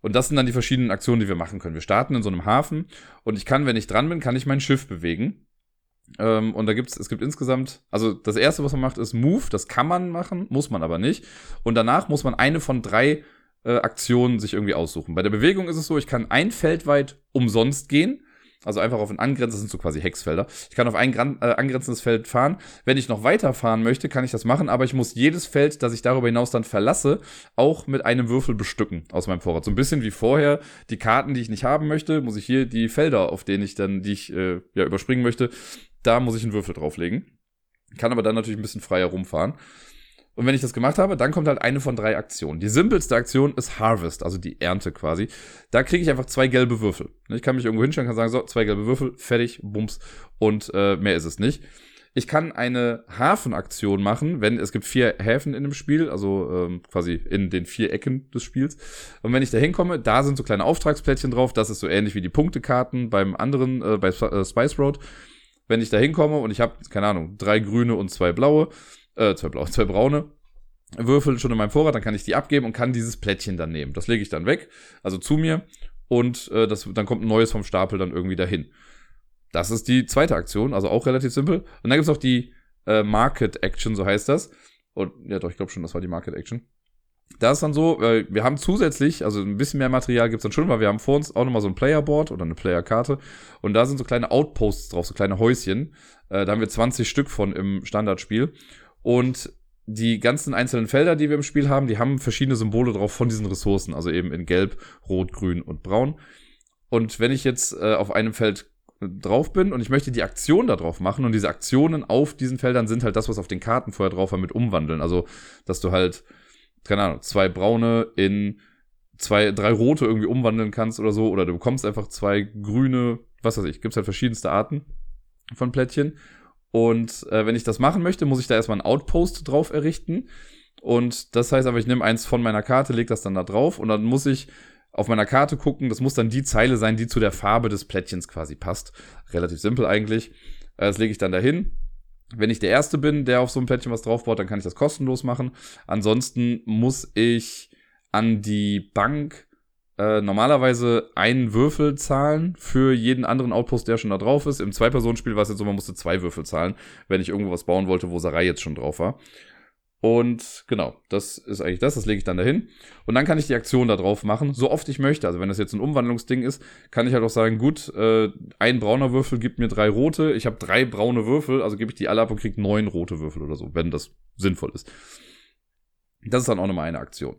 Und das sind dann die verschiedenen Aktionen, die wir machen können. Wir starten in so einem Hafen und ich kann, wenn ich dran bin, kann ich mein Schiff bewegen. Ähm, und da gibt's, es gibt insgesamt, also das erste, was man macht, ist Move. Das kann man machen, muss man aber nicht. Und danach muss man eine von drei äh, Aktionen sich irgendwie aussuchen. Bei der Bewegung ist es so, ich kann ein Feld weit umsonst gehen. Also einfach auf ein angrenzendes, sind so quasi Hexfelder. Ich kann auf ein äh, angrenzendes Feld fahren. Wenn ich noch weiter fahren möchte, kann ich das machen, aber ich muss jedes Feld, das ich darüber hinaus dann verlasse, auch mit einem Würfel bestücken aus meinem Vorrat. So ein bisschen wie vorher die Karten, die ich nicht haben möchte, muss ich hier die Felder, auf denen ich dann, die ich äh, ja überspringen möchte, da muss ich einen Würfel drauflegen. Kann aber dann natürlich ein bisschen freier rumfahren. Und wenn ich das gemacht habe, dann kommt halt eine von drei Aktionen. Die simpelste Aktion ist Harvest, also die Ernte quasi. Da kriege ich einfach zwei gelbe Würfel. Ich kann mich irgendwo hinstellen, kann sagen, so, zwei gelbe Würfel, fertig, bums. Und äh, mehr ist es nicht. Ich kann eine Hafenaktion machen, wenn es gibt vier Häfen in dem Spiel, also ähm, quasi in den vier Ecken des Spiels. Und wenn ich da hinkomme, da sind so kleine Auftragsplättchen drauf. Das ist so ähnlich wie die Punktekarten beim anderen, äh, bei äh, Spice Road. Wenn ich da hinkomme und ich habe, keine Ahnung, drei grüne und zwei blaue, äh, zwei blaue, zwei braune Würfel schon in meinem Vorrat, dann kann ich die abgeben und kann dieses Plättchen dann nehmen. Das lege ich dann weg, also zu mir und äh, das, dann kommt ein neues vom Stapel dann irgendwie dahin. Das ist die zweite Aktion, also auch relativ simpel. Und dann gibt es auch die äh, Market Action, so heißt das. Und ja, doch, ich glaube schon, das war die Market Action. Da ist dann so, äh, wir haben zusätzlich, also ein bisschen mehr Material gibt's dann schon, weil wir haben vor uns auch nochmal so ein Playerboard oder eine Playerkarte. Und da sind so kleine Outposts drauf, so kleine Häuschen. Äh, da haben wir 20 Stück von im Standardspiel. Und die ganzen einzelnen Felder, die wir im Spiel haben, die haben verschiedene Symbole drauf von diesen Ressourcen, also eben in Gelb, Rot, Grün und Braun. Und wenn ich jetzt äh, auf einem Feld drauf bin und ich möchte die Aktion da drauf machen und diese Aktionen auf diesen Feldern sind halt das, was auf den Karten vorher drauf war, mit umwandeln. Also, dass du halt, keine Ahnung, zwei braune in zwei, drei rote irgendwie umwandeln kannst oder so, oder du bekommst einfach zwei grüne, was weiß ich, gibt's halt verschiedenste Arten von Plättchen. Und äh, wenn ich das machen möchte, muss ich da erstmal einen Outpost drauf errichten. Und das heißt aber, ich nehme eins von meiner Karte, lege das dann da drauf und dann muss ich auf meiner Karte gucken. Das muss dann die Zeile sein, die zu der Farbe des Plättchens quasi passt. Relativ simpel eigentlich. Äh, das lege ich dann dahin. Wenn ich der Erste bin, der auf so ein Plättchen was draufbaut, dann kann ich das kostenlos machen. Ansonsten muss ich an die Bank äh, normalerweise einen Würfel zahlen für jeden anderen Outpost, der schon da drauf ist. Im Zwei-Personen-Spiel war es jetzt so, man musste zwei Würfel zahlen, wenn ich irgendwo was bauen wollte, wo Sarai jetzt schon drauf war. Und genau, das ist eigentlich das, das lege ich dann dahin. Und dann kann ich die Aktion da drauf machen, so oft ich möchte. Also wenn das jetzt ein Umwandlungsding ist, kann ich halt auch sagen, gut, äh, ein brauner Würfel gibt mir drei rote. Ich habe drei braune Würfel, also gebe ich die alle ab und kriege neun rote Würfel oder so, wenn das sinnvoll ist. Das ist dann auch nochmal eine Aktion.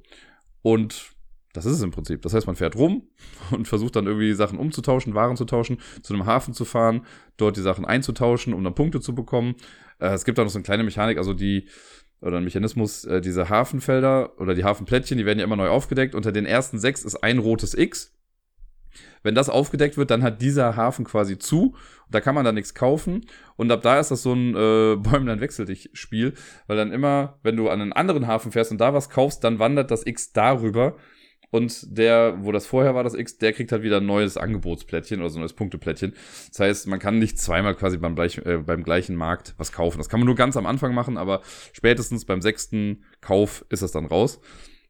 Und das ist es im Prinzip. Das heißt, man fährt rum und versucht dann irgendwie Sachen umzutauschen, Waren zu tauschen, zu einem Hafen zu fahren, dort die Sachen einzutauschen, um dann Punkte zu bekommen. Äh, es gibt auch noch so eine kleine Mechanik, also die, oder ein Mechanismus, äh, diese Hafenfelder oder die Hafenplättchen, die werden ja immer neu aufgedeckt. Unter den ersten sechs ist ein rotes X. Wenn das aufgedeckt wird, dann hat dieser Hafen quasi zu. Da kann man dann nichts kaufen. Und ab da ist das so ein äh, Bäumlein wechsel dich Spiel. Weil dann immer, wenn du an einen anderen Hafen fährst und da was kaufst, dann wandert das X darüber und der, wo das vorher war, das X, der kriegt halt wieder ein neues Angebotsplättchen oder so ein neues Punkteplättchen. Das heißt, man kann nicht zweimal quasi beim, gleich, äh, beim gleichen Markt was kaufen. Das kann man nur ganz am Anfang machen, aber spätestens beim sechsten Kauf ist das dann raus.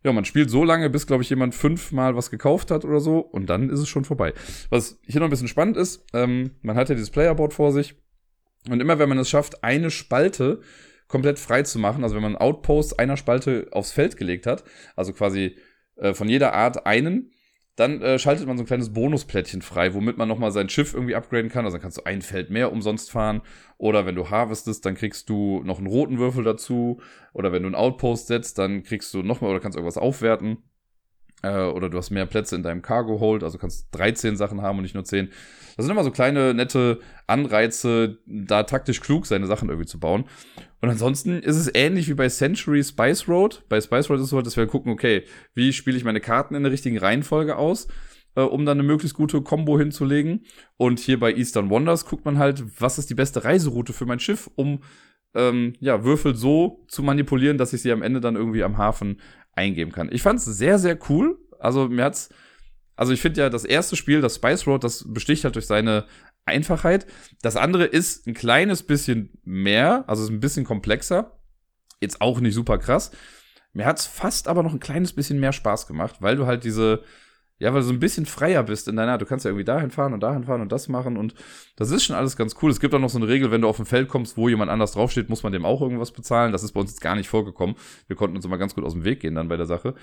Ja, man spielt so lange, bis, glaube ich, jemand fünfmal was gekauft hat oder so und dann ist es schon vorbei. Was hier noch ein bisschen spannend ist, ähm, man hat ja dieses Playerboard vor sich und immer wenn man es schafft, eine Spalte komplett frei zu machen, also wenn man Outpost einer Spalte aufs Feld gelegt hat, also quasi äh, von jeder Art einen. Dann äh, schaltet man so ein kleines Bonusplättchen frei, womit man nochmal sein Schiff irgendwie upgraden kann. Also dann kannst du ein Feld mehr umsonst fahren. Oder wenn du harvestest, dann kriegst du noch einen roten Würfel dazu. Oder wenn du einen Outpost setzt, dann kriegst du nochmal oder kannst irgendwas aufwerten. Äh, oder du hast mehr Plätze in deinem Cargo Hold, also kannst 13 Sachen haben und nicht nur 10. Das sind immer so kleine, nette Anreize, da taktisch klug seine Sachen irgendwie zu bauen. Und ansonsten ist es ähnlich wie bei Century Spice Road. Bei Spice Road ist es so, dass wir gucken, okay, wie spiele ich meine Karten in der richtigen Reihenfolge aus, äh, um dann eine möglichst gute Combo hinzulegen. Und hier bei Eastern Wonders guckt man halt, was ist die beste Reiseroute für mein Schiff, um ähm, ja, Würfel so zu manipulieren, dass ich sie am Ende dann irgendwie am Hafen eingeben kann. Ich fand es sehr, sehr cool. Also mir hat's, also ich finde ja, das erste Spiel, das Spice Road, das besticht halt durch seine Einfachheit. Das andere ist ein kleines bisschen mehr, also ist ein bisschen komplexer. Jetzt auch nicht super krass. Mir hat's fast aber noch ein kleines bisschen mehr Spaß gemacht, weil du halt diese, ja, weil du so ein bisschen freier bist in deiner, du kannst ja irgendwie dahin fahren und dahin fahren und das machen und das ist schon alles ganz cool. Es gibt auch noch so eine Regel, wenn du auf ein Feld kommst, wo jemand anders draufsteht, muss man dem auch irgendwas bezahlen. Das ist bei uns jetzt gar nicht vorgekommen. Wir konnten uns immer ganz gut aus dem Weg gehen dann bei der Sache.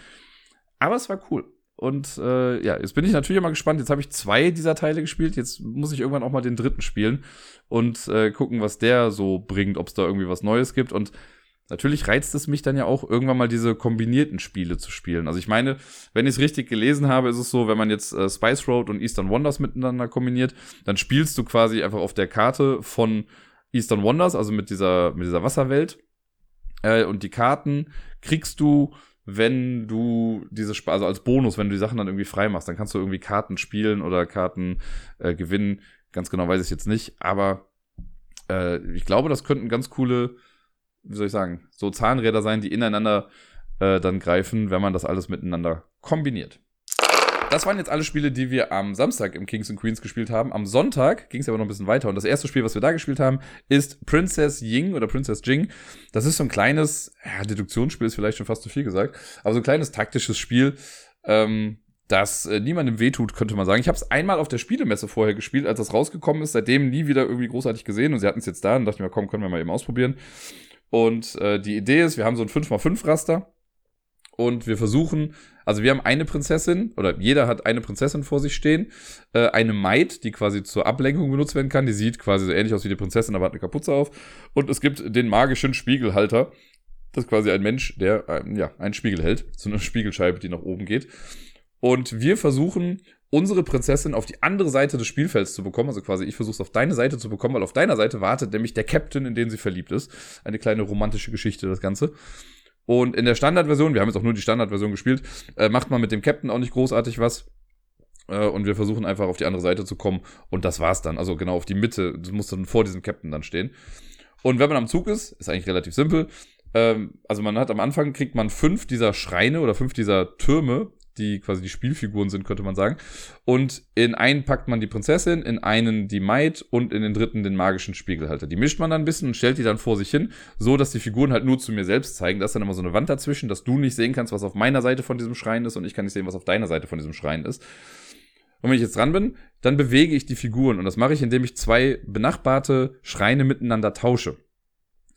Aber es war cool. Und äh, ja, jetzt bin ich natürlich immer gespannt. Jetzt habe ich zwei dieser Teile gespielt. Jetzt muss ich irgendwann auch mal den dritten spielen und äh, gucken, was der so bringt, ob es da irgendwie was Neues gibt. Und natürlich reizt es mich dann ja auch, irgendwann mal diese kombinierten Spiele zu spielen. Also ich meine, wenn ich es richtig gelesen habe, ist es so, wenn man jetzt äh, Spice Road und Eastern Wonders miteinander kombiniert, dann spielst du quasi einfach auf der Karte von Eastern Wonders, also mit dieser, mit dieser Wasserwelt. Äh, und die Karten kriegst du, wenn du diese, Sp also als Bonus, wenn du die Sachen dann irgendwie frei machst, dann kannst du irgendwie Karten spielen oder Karten äh, gewinnen. Ganz genau weiß ich jetzt nicht, aber äh, ich glaube, das könnten ganz coole wie soll ich sagen, so Zahnräder sein, die ineinander äh, dann greifen, wenn man das alles miteinander kombiniert. Das waren jetzt alle Spiele, die wir am Samstag im Kings and Queens gespielt haben. Am Sonntag ging es aber noch ein bisschen weiter. Und das erste Spiel, was wir da gespielt haben, ist Princess Ying oder Princess Jing. Das ist so ein kleines, ja, Deduktionsspiel ist vielleicht schon fast zu viel gesagt, aber so ein kleines taktisches Spiel, ähm, das äh, niemandem wehtut, könnte man sagen. Ich habe es einmal auf der Spielemesse vorher gespielt, als das rausgekommen ist. Seitdem nie wieder irgendwie großartig gesehen. Und sie hatten es jetzt da und dachte mir, komm, können wir mal eben ausprobieren. Und äh, die Idee ist, wir haben so ein 5x5-Raster und wir versuchen, also wir haben eine Prinzessin oder jeder hat eine Prinzessin vor sich stehen, äh, eine Maid, die quasi zur Ablenkung benutzt werden kann, die sieht quasi so ähnlich aus wie die Prinzessin, aber hat eine Kapuze auf und es gibt den magischen Spiegelhalter, das ist quasi ein Mensch, der äh, ja einen Spiegel hält, so eine Spiegelscheibe, die nach oben geht und wir versuchen unsere Prinzessin auf die andere Seite des Spielfelds zu bekommen. Also quasi, ich versuche es auf deine Seite zu bekommen, weil auf deiner Seite wartet nämlich der Captain, in den sie verliebt ist. Eine kleine romantische Geschichte, das Ganze. Und in der Standardversion, wir haben jetzt auch nur die Standardversion gespielt, äh, macht man mit dem Captain auch nicht großartig was. Äh, und wir versuchen einfach auf die andere Seite zu kommen. Und das war's dann. Also genau auf die Mitte. Du musst dann vor diesem Captain dann stehen. Und wenn man am Zug ist, ist eigentlich relativ simpel. Ähm, also man hat am Anfang kriegt man fünf dieser Schreine oder fünf dieser Türme, die quasi die Spielfiguren sind, könnte man sagen. Und in einen packt man die Prinzessin, in einen die Maid und in den dritten den magischen Spiegelhalter. Die mischt man dann ein bisschen und stellt die dann vor sich hin, so dass die Figuren halt nur zu mir selbst zeigen. Da ist dann immer so eine Wand dazwischen, dass du nicht sehen kannst, was auf meiner Seite von diesem Schrein ist und ich kann nicht sehen, was auf deiner Seite von diesem Schrein ist. Und wenn ich jetzt dran bin, dann bewege ich die Figuren. Und das mache ich, indem ich zwei benachbarte Schreine miteinander tausche.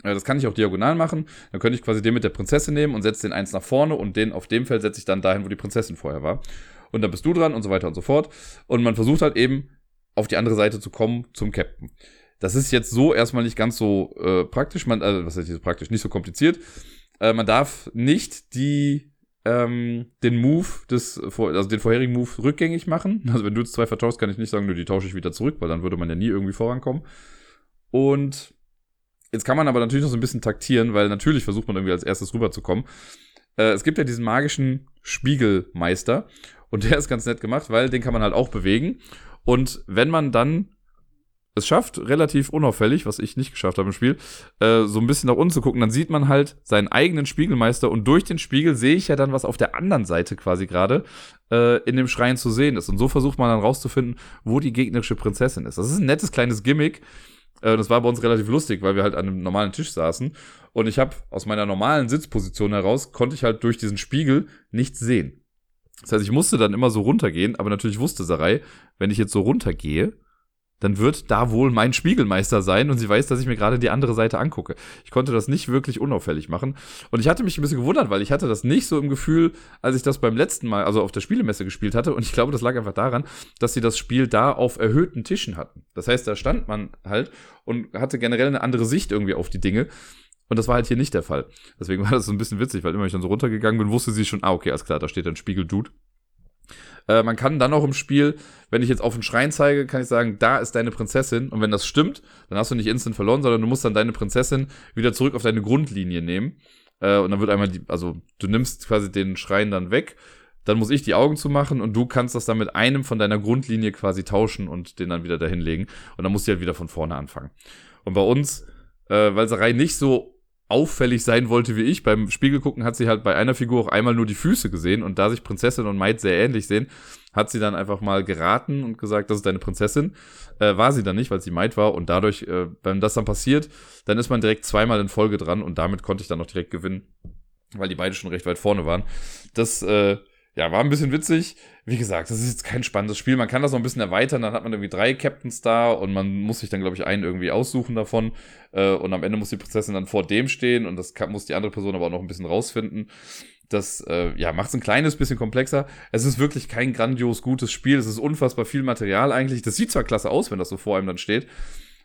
Äh, das kann ich auch diagonal machen. Dann könnte ich quasi den mit der Prinzessin nehmen und setze den eins nach vorne und den auf dem Feld setze ich dann dahin, wo die Prinzessin vorher war. Und dann bist du dran und so weiter und so fort. Und man versucht halt eben auf die andere Seite zu kommen zum Captain. Das ist jetzt so erstmal nicht ganz so äh, praktisch, man, also was heißt hier praktisch, nicht so kompliziert. Äh, man darf nicht die ähm, den Move des, also den vorherigen Move rückgängig machen. Also wenn du jetzt zwei vertauschst, kann ich nicht sagen, nur die tausche ich wieder zurück, weil dann würde man ja nie irgendwie vorankommen. Und Jetzt kann man aber natürlich noch so ein bisschen taktieren, weil natürlich versucht man irgendwie als erstes rüberzukommen. Äh, es gibt ja diesen magischen Spiegelmeister und der ist ganz nett gemacht, weil den kann man halt auch bewegen. Und wenn man dann es schafft, relativ unauffällig, was ich nicht geschafft habe im Spiel, äh, so ein bisschen nach unten zu gucken, dann sieht man halt seinen eigenen Spiegelmeister und durch den Spiegel sehe ich ja dann, was auf der anderen Seite quasi gerade äh, in dem Schrein zu sehen ist. Und so versucht man dann rauszufinden, wo die gegnerische Prinzessin ist. Das ist ein nettes kleines Gimmick, äh, das war bei uns relativ lustig, weil wir halt an einem normalen Tisch saßen. Und ich habe aus meiner normalen Sitzposition heraus, konnte ich halt durch diesen Spiegel nichts sehen. Das heißt, ich musste dann immer so runtergehen, aber natürlich wusste Sarai, wenn ich jetzt so runtergehe, dann wird da wohl mein Spiegelmeister sein und sie weiß, dass ich mir gerade die andere Seite angucke. Ich konnte das nicht wirklich unauffällig machen. Und ich hatte mich ein bisschen gewundert, weil ich hatte das nicht so im Gefühl, als ich das beim letzten Mal, also auf der Spielemesse gespielt hatte. Und ich glaube, das lag einfach daran, dass sie das Spiel da auf erhöhten Tischen hatten. Das heißt, da stand man halt und hatte generell eine andere Sicht irgendwie auf die Dinge. Und das war halt hier nicht der Fall. Deswegen war das so ein bisschen witzig, weil immer ich dann so runtergegangen bin, wusste sie schon, ah, okay, alles klar, da steht ein Spiegel-Dude. Äh, man kann dann auch im Spiel, wenn ich jetzt auf den Schrein zeige, kann ich sagen, da ist deine Prinzessin. Und wenn das stimmt, dann hast du nicht instant verloren, sondern du musst dann deine Prinzessin wieder zurück auf deine Grundlinie nehmen. Äh, und dann wird einmal die, also du nimmst quasi den Schrein dann weg. Dann muss ich die Augen zumachen und du kannst das dann mit einem von deiner Grundlinie quasi tauschen und den dann wieder dahin legen. Und dann musst du halt wieder von vorne anfangen. Und bei uns, äh, weil Sarai nicht so auffällig sein wollte wie ich. Beim Spiegel gucken hat sie halt bei einer Figur auch einmal nur die Füße gesehen und da sich Prinzessin und Maid sehr ähnlich sehen, hat sie dann einfach mal geraten und gesagt, das ist deine Prinzessin. Äh, war sie dann nicht, weil sie Maid war und dadurch, äh, wenn das dann passiert, dann ist man direkt zweimal in Folge dran und damit konnte ich dann noch direkt gewinnen, weil die beide schon recht weit vorne waren. Das, äh, ja, war ein bisschen witzig. Wie gesagt, das ist jetzt kein spannendes Spiel. Man kann das noch ein bisschen erweitern. Dann hat man irgendwie drei Captains da und man muss sich dann, glaube ich, einen irgendwie aussuchen davon. Äh, und am Ende muss die Prinzessin dann vor dem stehen und das muss die andere Person aber auch noch ein bisschen rausfinden. Das äh, ja, macht es ein kleines bisschen komplexer. Es ist wirklich kein grandios gutes Spiel. Es ist unfassbar viel Material eigentlich. Das sieht zwar klasse aus, wenn das so vor einem dann steht,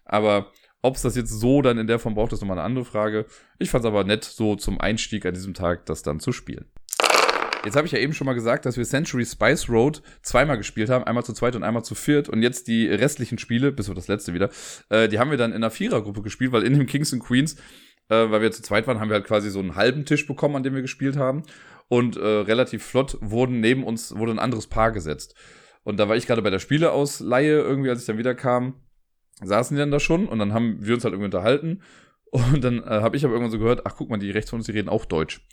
aber ob es das jetzt so dann in der Form braucht, ist nochmal eine andere Frage. Ich fand es aber nett, so zum Einstieg an diesem Tag das dann zu spielen. Jetzt habe ich ja eben schon mal gesagt, dass wir Century Spice Road zweimal gespielt haben, einmal zu zweit und einmal zu viert. Und jetzt die restlichen Spiele, bis auf das letzte wieder, äh, die haben wir dann in einer Vierergruppe gespielt, weil in dem Kings and Queens, äh, weil wir zu zweit waren, haben wir halt quasi so einen halben Tisch bekommen, an dem wir gespielt haben. Und äh, relativ flott wurden neben uns wurde ein anderes Paar gesetzt. Und da war ich gerade bei der Spieleausleihe irgendwie, als ich dann wieder kam, saßen die dann da schon und dann haben wir uns halt irgendwie unterhalten. Und dann äh, habe ich aber irgendwann so gehört, ach guck mal, die rechts von uns, die reden auch Deutsch.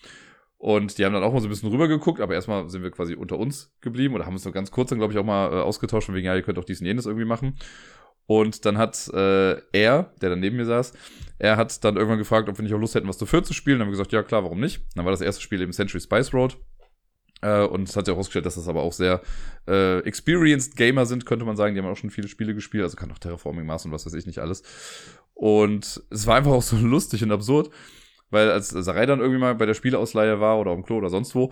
Und die haben dann auch mal so ein bisschen rübergeguckt, aber erstmal sind wir quasi unter uns geblieben oder haben uns noch ganz kurz dann, glaube ich, auch mal äh, ausgetauscht, von wegen, ja, ihr könnt auch dies und jenes irgendwie machen. Und dann hat äh, er, der dann neben mir saß, er hat dann irgendwann gefragt, ob wir nicht auch Lust hätten, was zu viert zu spielen. Dann haben wir gesagt, ja klar, warum nicht? Dann war das erste Spiel eben Century Spice Road. Äh, und es hat sich auch herausgestellt, dass das aber auch sehr äh, experienced Gamer sind, könnte man sagen. Die haben auch schon viele Spiele gespielt, also kann auch Terraforming Mars und was weiß ich nicht alles. Und es war einfach auch so lustig und absurd weil als Sarai dann irgendwie mal bei der Spieleausleihe war oder dem Klo oder sonst wo,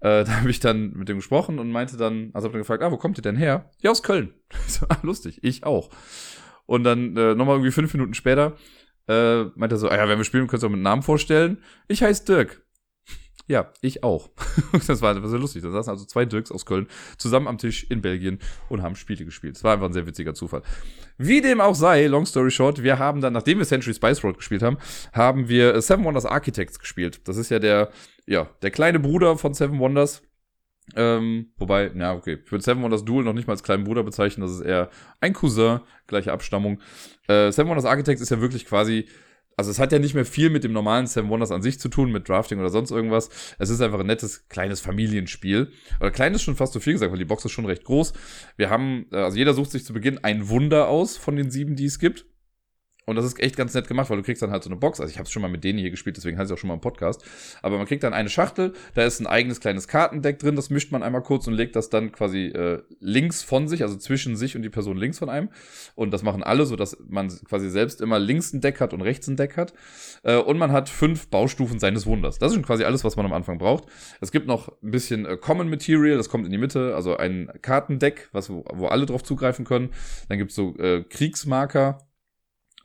äh, da habe ich dann mit dem gesprochen und meinte dann, also hab dann gefragt, ah, wo kommt ihr denn her? Ja, aus Köln. so, ah, lustig, ich auch. Und dann äh, nochmal irgendwie fünf Minuten später äh, meinte er so, ah ja, wenn wir spielen, könnt ihr auch mit Namen vorstellen. Ich heiße Dirk. Ja, ich auch. das war, war sehr lustig. Da saßen also zwei Dirks aus Köln zusammen am Tisch in Belgien und haben Spiele gespielt. Es war einfach ein sehr witziger Zufall. Wie dem auch sei, long story short, wir haben dann, nachdem wir Century Spice Road gespielt haben, haben wir Seven Wonders Architects gespielt. Das ist ja der, ja, der kleine Bruder von Seven Wonders. Ähm, wobei, ja, okay, ich würde Seven Wonders Duel noch nicht mal als kleinen Bruder bezeichnen, das ist eher ein Cousin, gleiche Abstammung. Äh, Seven Wonders Architects ist ja wirklich quasi also es hat ja nicht mehr viel mit dem normalen Seven Wonders an sich zu tun, mit Drafting oder sonst irgendwas. Es ist einfach ein nettes, kleines Familienspiel. Oder klein ist schon fast zu viel gesagt, weil die Box ist schon recht groß. Wir haben, äh, also jeder sucht sich zu Beginn ein Wunder aus von den sieben, die es gibt. Und das ist echt ganz nett gemacht, weil du kriegst dann halt so eine Box. Also ich habe es schon mal mit denen hier gespielt, deswegen heißt es auch schon mal im Podcast. Aber man kriegt dann eine Schachtel, da ist ein eigenes kleines Kartendeck drin, das mischt man einmal kurz und legt das dann quasi äh, links von sich, also zwischen sich und die Person links von einem. Und das machen alle, so dass man quasi selbst immer links ein Deck hat und rechts ein Deck hat. Äh, und man hat fünf Baustufen seines Wunders. Das ist schon quasi alles, was man am Anfang braucht. Es gibt noch ein bisschen äh, Common Material, das kommt in die Mitte, also ein Kartendeck, was, wo, wo alle drauf zugreifen können. Dann gibt's so äh, Kriegsmarker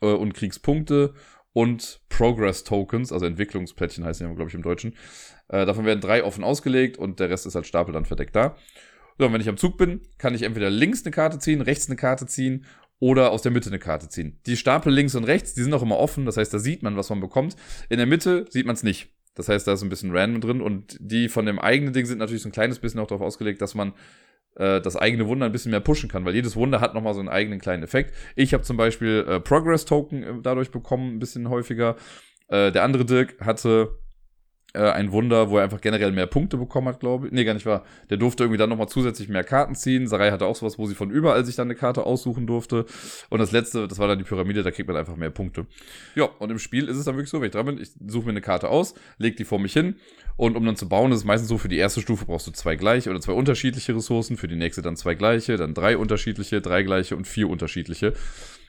äh, und Kriegspunkte und Progress Tokens, also Entwicklungsplättchen heißen die, glaube ich, im Deutschen. Äh, davon werden drei offen ausgelegt und der Rest ist als Stapel dann verdeckt da. So, und wenn ich am Zug bin, kann ich entweder links eine Karte ziehen, rechts eine Karte ziehen oder aus der Mitte eine Karte ziehen. Die Stapel links und rechts, die sind auch immer offen, das heißt, da sieht man, was man bekommt. In der Mitte sieht man es nicht. Das heißt, da ist ein bisschen random drin und die von dem eigenen Ding sind natürlich so ein kleines bisschen auch darauf ausgelegt, dass man äh, das eigene Wunder ein bisschen mehr pushen kann, weil jedes Wunder hat nochmal so einen eigenen kleinen Effekt. Ich habe zum Beispiel äh, Progress-Token äh, dadurch bekommen, ein bisschen häufiger. Äh, der andere Dirk hatte äh, ein Wunder, wo er einfach generell mehr Punkte bekommen hat, glaube ich. Nee, gar nicht wahr. Der durfte irgendwie dann nochmal zusätzlich mehr Karten ziehen. Sarai hatte auch sowas, wo sie von überall sich dann eine Karte aussuchen durfte. Und das letzte, das war dann die Pyramide, da kriegt man einfach mehr Punkte. Ja, und im Spiel ist es dann wirklich so, wenn ich dran bin, ich suche mir eine Karte aus, leg die vor mich hin. Und um dann zu bauen, ist es meistens so, für die erste Stufe brauchst du zwei gleiche oder zwei unterschiedliche Ressourcen, für die nächste dann zwei gleiche, dann drei unterschiedliche, drei gleiche und vier unterschiedliche.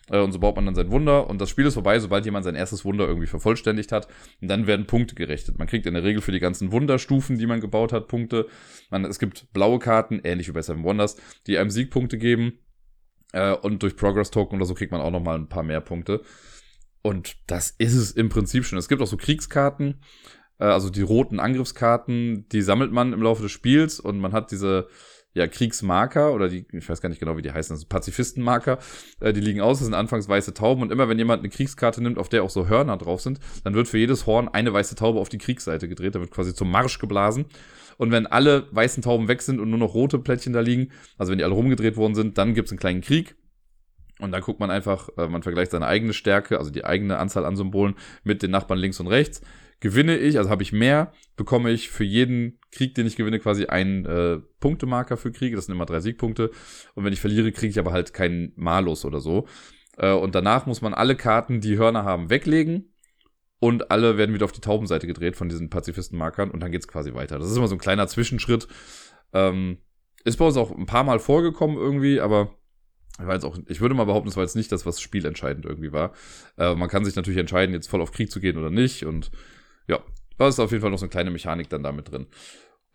Äh, und so baut man dann sein Wunder. Und das Spiel ist vorbei, sobald jemand sein erstes Wunder irgendwie vervollständigt hat. Und dann werden Punkte gerechnet. Man kriegt in der Regel für die ganzen Wunderstufen, die man gebaut hat, Punkte. Man, es gibt blaue Karten, ähnlich wie bei Seven Wonders, die einem Siegpunkte geben. Äh, und durch Progress Token oder so kriegt man auch nochmal ein paar mehr Punkte. Und das ist es im Prinzip schon. Es gibt auch so Kriegskarten, äh, also die roten Angriffskarten, die sammelt man im Laufe des Spiels und man hat diese ja, Kriegsmarker oder die, ich weiß gar nicht genau, wie die heißen, also Pazifistenmarker, äh, die liegen aus, das sind anfangs weiße Tauben und immer wenn jemand eine Kriegskarte nimmt, auf der auch so Hörner drauf sind, dann wird für jedes Horn eine weiße Taube auf die Kriegsseite gedreht, da wird quasi zum Marsch geblasen. Und wenn alle weißen Tauben weg sind und nur noch rote Plättchen da liegen, also wenn die alle rumgedreht worden sind, dann gibt's einen kleinen Krieg. Und dann guckt man einfach, äh, man vergleicht seine eigene Stärke, also die eigene Anzahl an Symbolen mit den Nachbarn links und rechts. Gewinne ich, also habe ich mehr, bekomme ich für jeden Krieg, den ich gewinne, quasi einen äh, Punktemarker für Kriege. Das sind immer drei Siegpunkte. Und wenn ich verliere, kriege ich aber halt keinen Malus oder so. Äh, und danach muss man alle Karten, die Hörner haben, weglegen. Und alle werden wieder auf die Taubenseite gedreht von diesen Pazifistenmarkern. Und dann geht's quasi weiter. Das ist immer so ein kleiner Zwischenschritt. Ähm, ist bei uns auch ein paar Mal vorgekommen irgendwie, aber ich weiß auch, ich würde mal behaupten, es war jetzt nicht das, was spielentscheidend irgendwie war. Äh, man kann sich natürlich entscheiden, jetzt voll auf Krieg zu gehen oder nicht. Und ja, da ist auf jeden Fall noch so eine kleine Mechanik dann damit drin.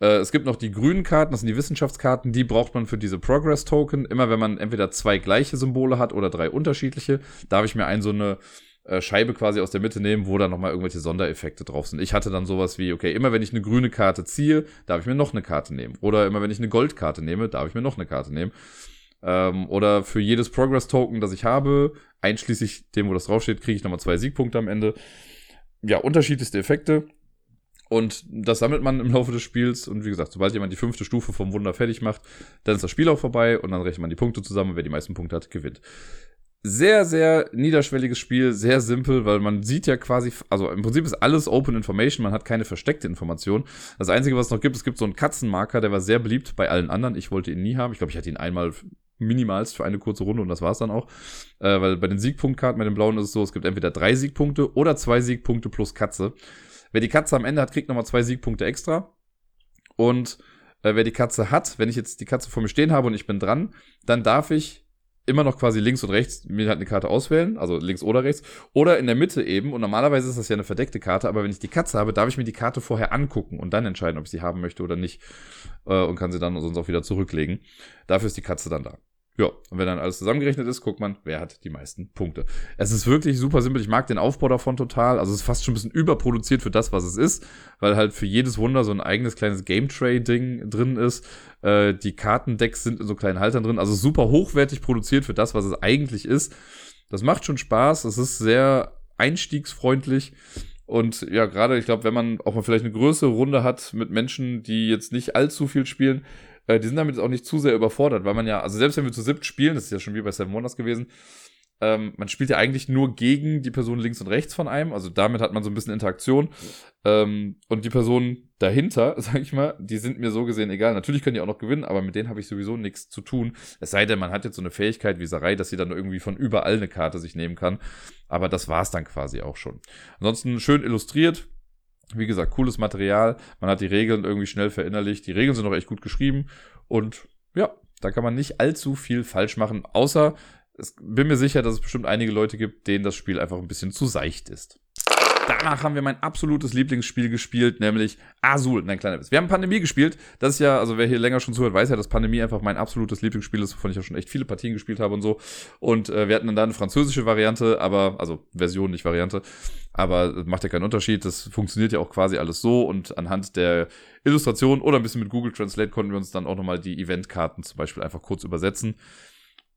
Äh, es gibt noch die grünen Karten, das sind die Wissenschaftskarten, die braucht man für diese Progress-Token. Immer wenn man entweder zwei gleiche Symbole hat oder drei unterschiedliche, darf ich mir ein so eine äh, Scheibe quasi aus der Mitte nehmen, wo dann nochmal irgendwelche Sondereffekte drauf sind. Ich hatte dann sowas wie, okay, immer wenn ich eine grüne Karte ziehe, darf ich mir noch eine Karte nehmen. Oder immer wenn ich eine Goldkarte nehme, darf ich mir noch eine Karte nehmen. Ähm, oder für jedes Progress-Token, das ich habe, einschließlich dem, wo das draufsteht, kriege ich nochmal zwei Siegpunkte am Ende. Ja, unterschiedlichste Effekte. Und das sammelt man im Laufe des Spiels. Und wie gesagt, sobald jemand die fünfte Stufe vom Wunder fertig macht, dann ist das Spiel auch vorbei und dann rechnet man die Punkte zusammen. Wer die meisten Punkte hat, gewinnt. Sehr, sehr niederschwelliges Spiel, sehr simpel, weil man sieht ja quasi, also im Prinzip ist alles Open Information, man hat keine versteckte Information. Das Einzige, was es noch gibt, es gibt so einen Katzenmarker, der war sehr beliebt bei allen anderen. Ich wollte ihn nie haben. Ich glaube, ich hatte ihn einmal minimalst für eine kurze Runde und das war's dann auch. Äh, weil bei den Siegpunktkarten, bei den blauen ist es so, es gibt entweder drei Siegpunkte oder zwei Siegpunkte plus Katze. Wer die Katze am Ende hat, kriegt nochmal zwei Siegpunkte extra. Und äh, wer die Katze hat, wenn ich jetzt die Katze vor mir stehen habe und ich bin dran, dann darf ich immer noch quasi links und rechts mir halt eine Karte auswählen, also links oder rechts, oder in der Mitte eben. Und normalerweise ist das ja eine verdeckte Karte, aber wenn ich die Katze habe, darf ich mir die Karte vorher angucken und dann entscheiden, ob ich sie haben möchte oder nicht. Äh, und kann sie dann sonst auch wieder zurücklegen. Dafür ist die Katze dann da. Ja, und wenn dann alles zusammengerechnet ist, guckt man, wer hat die meisten Punkte. Es ist wirklich super simpel. Ich mag den Aufbau davon total. Also es ist fast schon ein bisschen überproduziert für das, was es ist, weil halt für jedes Wunder so ein eigenes kleines Game Tray Ding drin ist. Äh, die Kartendecks sind in so kleinen Haltern drin. Also super hochwertig produziert für das, was es eigentlich ist. Das macht schon Spaß. Es ist sehr einstiegsfreundlich. Und ja, gerade, ich glaube, wenn man auch mal vielleicht eine größere Runde hat mit Menschen, die jetzt nicht allzu viel spielen, äh, die sind damit auch nicht zu sehr überfordert, weil man ja, also selbst wenn wir zu siebt spielen, das ist ja schon wie bei Seven Wonders gewesen, ähm, man spielt ja eigentlich nur gegen die Person links und rechts von einem, also damit hat man so ein bisschen Interaktion. Ähm, und die Personen dahinter, sag ich mal, die sind mir so gesehen egal. Natürlich können die auch noch gewinnen, aber mit denen habe ich sowieso nichts zu tun. Es sei denn, man hat jetzt so eine Fähigkeit wie Sarai, dass sie dann irgendwie von überall eine Karte sich nehmen kann. Aber das war's dann quasi auch schon. Ansonsten schön illustriert, wie gesagt, cooles Material. Man hat die Regeln irgendwie schnell verinnerlicht. Die Regeln sind auch echt gut geschrieben. Und ja, da kann man nicht allzu viel falsch machen. Außer, es bin mir sicher, dass es bestimmt einige Leute gibt, denen das Spiel einfach ein bisschen zu seicht ist. Danach haben wir mein absolutes Lieblingsspiel gespielt, nämlich Azul. Nein, kleiner Witz. Wir haben Pandemie gespielt. Das ist ja, also wer hier länger schon zuhört, weiß ja, dass Pandemie einfach mein absolutes Lieblingsspiel ist, wovon ich ja schon echt viele Partien gespielt habe und so. Und äh, wir hatten dann da eine französische Variante, aber, also Version, nicht Variante. Aber macht ja keinen Unterschied. Das funktioniert ja auch quasi alles so. Und anhand der Illustration oder ein bisschen mit Google Translate konnten wir uns dann auch nochmal die Eventkarten zum Beispiel einfach kurz übersetzen.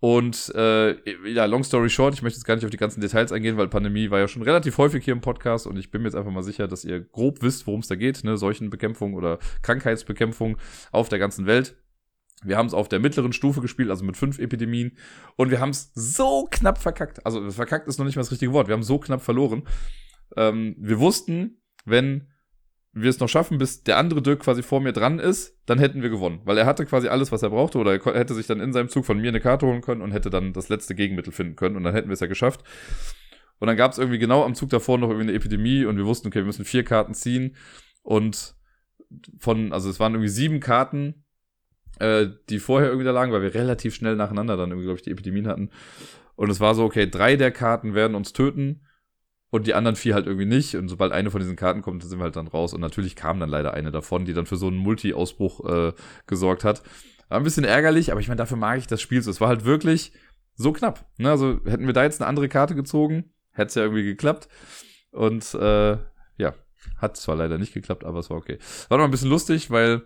Und äh, ja, long story short, ich möchte jetzt gar nicht auf die ganzen Details eingehen, weil Pandemie war ja schon relativ häufig hier im Podcast und ich bin mir jetzt einfach mal sicher, dass ihr grob wisst, worum es da geht, ne, Seuchenbekämpfung oder Krankheitsbekämpfung auf der ganzen Welt. Wir haben es auf der mittleren Stufe gespielt, also mit fünf Epidemien. Und wir haben es so knapp verkackt. Also verkackt ist noch nicht mal das richtige Wort. Wir haben so knapp verloren. Ähm, wir wussten, wenn wir es noch schaffen, bis der andere Dirk quasi vor mir dran ist, dann hätten wir gewonnen. Weil er hatte quasi alles, was er brauchte, oder er hätte sich dann in seinem Zug von mir eine Karte holen können und hätte dann das letzte Gegenmittel finden können und dann hätten wir es ja geschafft. Und dann gab es irgendwie genau am Zug davor noch irgendwie eine Epidemie und wir wussten, okay, wir müssen vier Karten ziehen und von, also es waren irgendwie sieben Karten, äh, die vorher irgendwie da lagen, weil wir relativ schnell nacheinander dann irgendwie, glaube ich, die Epidemien hatten. Und es war so, okay, drei der Karten werden uns töten und die anderen vier halt irgendwie nicht. Und sobald eine von diesen Karten kommt, sind wir halt dann raus. Und natürlich kam dann leider eine davon, die dann für so einen Multi-Ausbruch äh, gesorgt hat. War ein bisschen ärgerlich, aber ich meine, dafür mag ich das Spiel so. Es war halt wirklich so knapp. Ne? Also hätten wir da jetzt eine andere Karte gezogen, hätte es ja irgendwie geklappt. Und äh, ja, hat zwar leider nicht geklappt, aber es war okay. War noch ein bisschen lustig, weil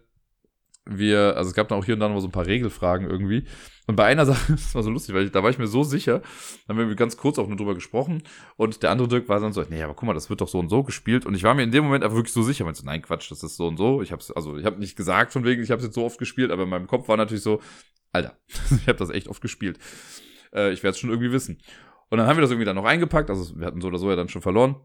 wir, also es gab dann auch hier und da noch so ein paar Regelfragen irgendwie. Und bei einer Sache, das war so lustig, weil ich, da war ich mir so sicher, dann haben wir ganz kurz auch nur drüber gesprochen und der andere Dirk war dann so, nee, aber guck mal, das wird doch so und so gespielt und ich war mir in dem Moment einfach wirklich so sicher, meinte so, nein, Quatsch, das ist so und so. Ich hab's, also ich habe nicht gesagt von wegen, ich habe es jetzt so oft gespielt, aber in meinem Kopf war natürlich so, Alter, ich habe das echt oft gespielt. Äh, ich werde es schon irgendwie wissen. Und dann haben wir das irgendwie dann noch eingepackt. Also wir hatten so oder so ja dann schon verloren.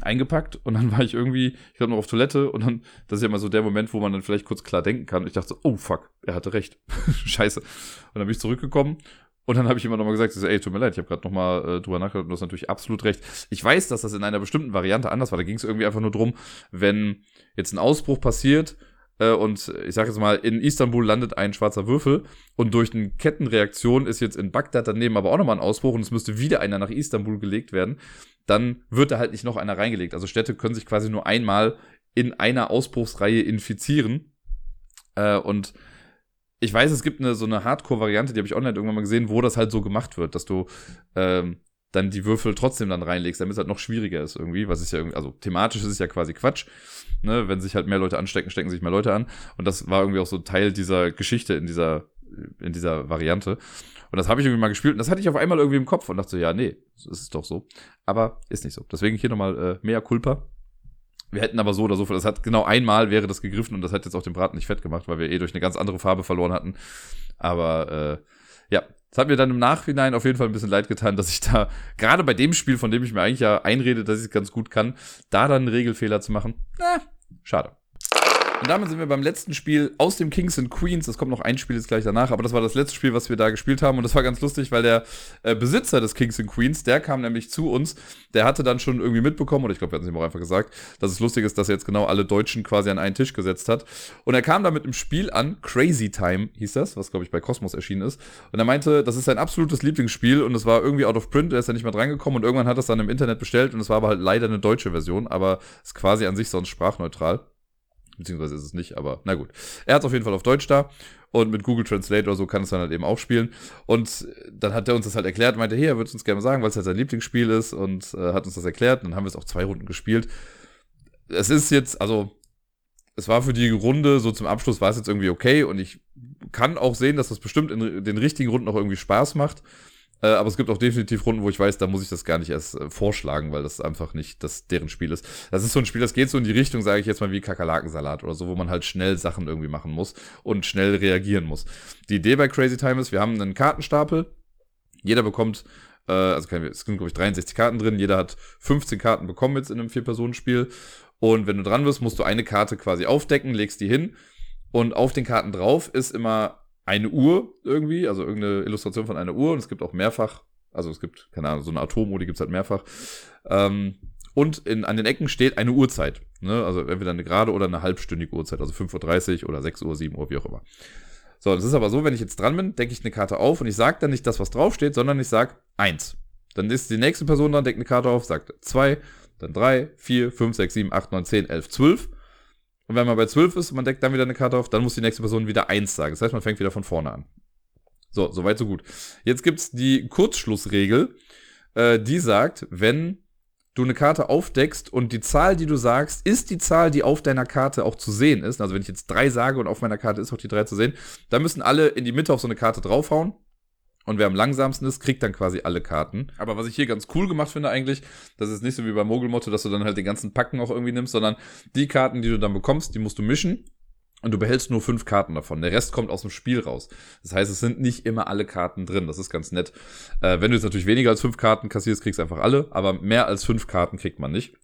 Eingepackt und dann war ich irgendwie, ich glaube noch auf Toilette und dann, das ist ja mal so der Moment, wo man dann vielleicht kurz klar denken kann. Ich dachte so, oh fuck, er hatte recht. Scheiße. Und dann bin ich zurückgekommen und dann habe ich immer noch mal gesagt, so, ey, tut mir leid, ich habe gerade noch mal äh, drüber nachgedacht und du hast natürlich absolut recht. Ich weiß, dass das in einer bestimmten Variante anders war. Da ging es irgendwie einfach nur drum, wenn jetzt ein Ausbruch passiert äh, und ich sage jetzt mal, in Istanbul landet ein schwarzer Würfel und durch eine Kettenreaktion ist jetzt in Bagdad daneben aber auch nochmal ein Ausbruch und es müsste wieder einer nach Istanbul gelegt werden, dann wird da halt nicht noch einer reingelegt. Also Städte können sich quasi nur einmal in einer Ausbruchsreihe infizieren. Äh, und ich weiß, es gibt eine so eine Hardcore-Variante, die habe ich online irgendwann mal gesehen, wo das halt so gemacht wird, dass du ähm, dann die Würfel trotzdem dann reinlegst, damit es halt noch schwieriger ist irgendwie, was ist ja irgendwie, also thematisch ist es ja quasi Quatsch, ne, wenn sich halt mehr Leute anstecken, stecken sich mehr Leute an und das war irgendwie auch so Teil dieser Geschichte in dieser in dieser Variante und das habe ich irgendwie mal gespielt und das hatte ich auf einmal irgendwie im Kopf und dachte so, ja, nee, das ist doch so, aber ist nicht so. Deswegen hier nochmal äh, mehr Culpa. Wir hätten aber so oder so, das hat genau einmal wäre das gegriffen und das hat jetzt auch den Braten nicht fett gemacht, weil wir eh durch eine ganz andere Farbe verloren hatten. Aber äh, ja, es hat mir dann im Nachhinein auf jeden Fall ein bisschen leid getan, dass ich da, gerade bei dem Spiel, von dem ich mir eigentlich ja einrede, dass ich es ganz gut kann, da dann einen Regelfehler zu machen, na, schade. Und damit sind wir beim letzten Spiel aus dem Kings and Queens. Es kommt noch ein Spiel jetzt gleich danach, aber das war das letzte Spiel, was wir da gespielt haben. Und das war ganz lustig, weil der äh, Besitzer des Kings and Queens, der kam nämlich zu uns. Der hatte dann schon irgendwie mitbekommen, oder ich glaube, wir hatten es ihm auch einfach gesagt, dass es lustig ist, dass er jetzt genau alle Deutschen quasi an einen Tisch gesetzt hat. Und er kam da mit einem Spiel an, Crazy Time hieß das, was glaube ich bei Cosmos erschienen ist. Und er meinte, das ist sein absolutes Lieblingsspiel und es war irgendwie out of print, er ist ja nicht mehr drangekommen und irgendwann hat er es dann im Internet bestellt und es war aber halt leider eine deutsche Version, aber ist quasi an sich sonst sprachneutral. Beziehungsweise ist es nicht, aber na gut. Er hat es auf jeden Fall auf Deutsch da. Und mit Google Translate oder so kann es dann halt eben auch spielen. Und dann hat er uns das halt erklärt, meinte, hey, er würde es uns gerne sagen, weil es halt sein Lieblingsspiel ist und äh, hat uns das erklärt. Und dann haben wir es auch zwei Runden gespielt. Es ist jetzt, also, es war für die Runde, so zum Abschluss war es jetzt irgendwie okay. Und ich kann auch sehen, dass das bestimmt in den richtigen Runden auch irgendwie Spaß macht. Äh, aber es gibt auch definitiv Runden, wo ich weiß, da muss ich das gar nicht erst äh, vorschlagen, weil das einfach nicht das deren Spiel ist. Das ist so ein Spiel, das geht so in die Richtung, sage ich jetzt mal, wie Kakerlakensalat oder so, wo man halt schnell Sachen irgendwie machen muss und schnell reagieren muss. Die Idee bei Crazy Time ist, wir haben einen Kartenstapel. Jeder bekommt, äh, also es sind, glaube ich, 63 Karten drin. Jeder hat 15 Karten bekommen jetzt in einem Vier-Personen-Spiel. Und wenn du dran bist, musst du eine Karte quasi aufdecken, legst die hin. Und auf den Karten drauf ist immer eine Uhr irgendwie, also irgendeine Illustration von einer Uhr und es gibt auch mehrfach, also es gibt, keine Ahnung, so eine Atomuhr, die gibt es halt mehrfach. Ähm, und in, an den Ecken steht eine Uhrzeit. Ne? Also entweder eine gerade oder eine halbstündige Uhrzeit, also 5.30 Uhr oder 6 Uhr, 7 Uhr, wie auch immer. So, das ist aber so, wenn ich jetzt dran bin, decke ich eine Karte auf und ich sage dann nicht das, was draufsteht, sondern ich sage 1. Dann ist die nächste Person dran, deckt eine Karte auf, sagt 2, dann 3, 4, 5, 6, 7, 8, 9, 10, 11, 12. Und wenn man bei 12 ist und man deckt dann wieder eine Karte auf, dann muss die nächste Person wieder 1 sagen. Das heißt, man fängt wieder von vorne an. So, soweit, so gut. Jetzt gibt's die Kurzschlussregel, äh, die sagt, wenn du eine Karte aufdeckst und die Zahl, die du sagst, ist die Zahl, die auf deiner Karte auch zu sehen ist. Also wenn ich jetzt 3 sage und auf meiner Karte ist auch die 3 zu sehen, dann müssen alle in die Mitte auf so eine Karte draufhauen. Und wer am langsamsten ist, kriegt dann quasi alle Karten. Aber was ich hier ganz cool gemacht finde eigentlich, das ist nicht so wie bei Mogelmotto, dass du dann halt den ganzen Packen auch irgendwie nimmst, sondern die Karten, die du dann bekommst, die musst du mischen. Und du behältst nur fünf Karten davon. Der Rest kommt aus dem Spiel raus. Das heißt, es sind nicht immer alle Karten drin. Das ist ganz nett. Äh, wenn du jetzt natürlich weniger als fünf Karten kassierst, kriegst du einfach alle. Aber mehr als fünf Karten kriegt man nicht.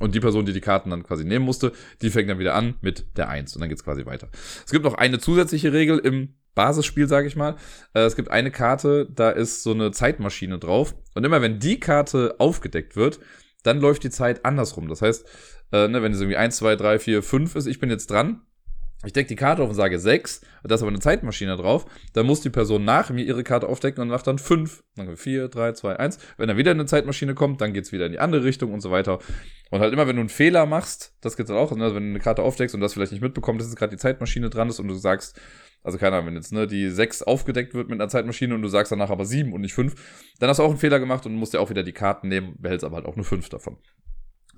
Und die Person, die die Karten dann quasi nehmen musste, die fängt dann wieder an mit der Eins Und dann geht's quasi weiter. Es gibt noch eine zusätzliche Regel im Basisspiel, sage ich mal. Äh, es gibt eine Karte, da ist so eine Zeitmaschine drauf. Und immer wenn die Karte aufgedeckt wird, dann läuft die Zeit andersrum. Das heißt, äh, ne, wenn es irgendwie 1, 2, 3, 4, 5 ist, ich bin jetzt dran, ich decke die Karte auf und sage 6, da ist aber eine Zeitmaschine drauf, dann muss die Person nach mir ihre Karte aufdecken und macht dann 5. Dann 4, 3, 2, 1. Wenn dann wieder eine Zeitmaschine kommt, dann geht's wieder in die andere Richtung und so weiter. Und halt immer, wenn du einen Fehler machst, das geht dann auch, ne, wenn du eine Karte aufdeckst und das vielleicht nicht mitbekommst, dass es gerade die Zeitmaschine dran ist und du sagst, also keine Ahnung, wenn jetzt ne, die 6 aufgedeckt wird mit einer Zeitmaschine und du sagst danach aber 7 und nicht 5, dann hast du auch einen Fehler gemacht und musst dir auch wieder die Karten nehmen, behältst aber halt auch nur 5 davon.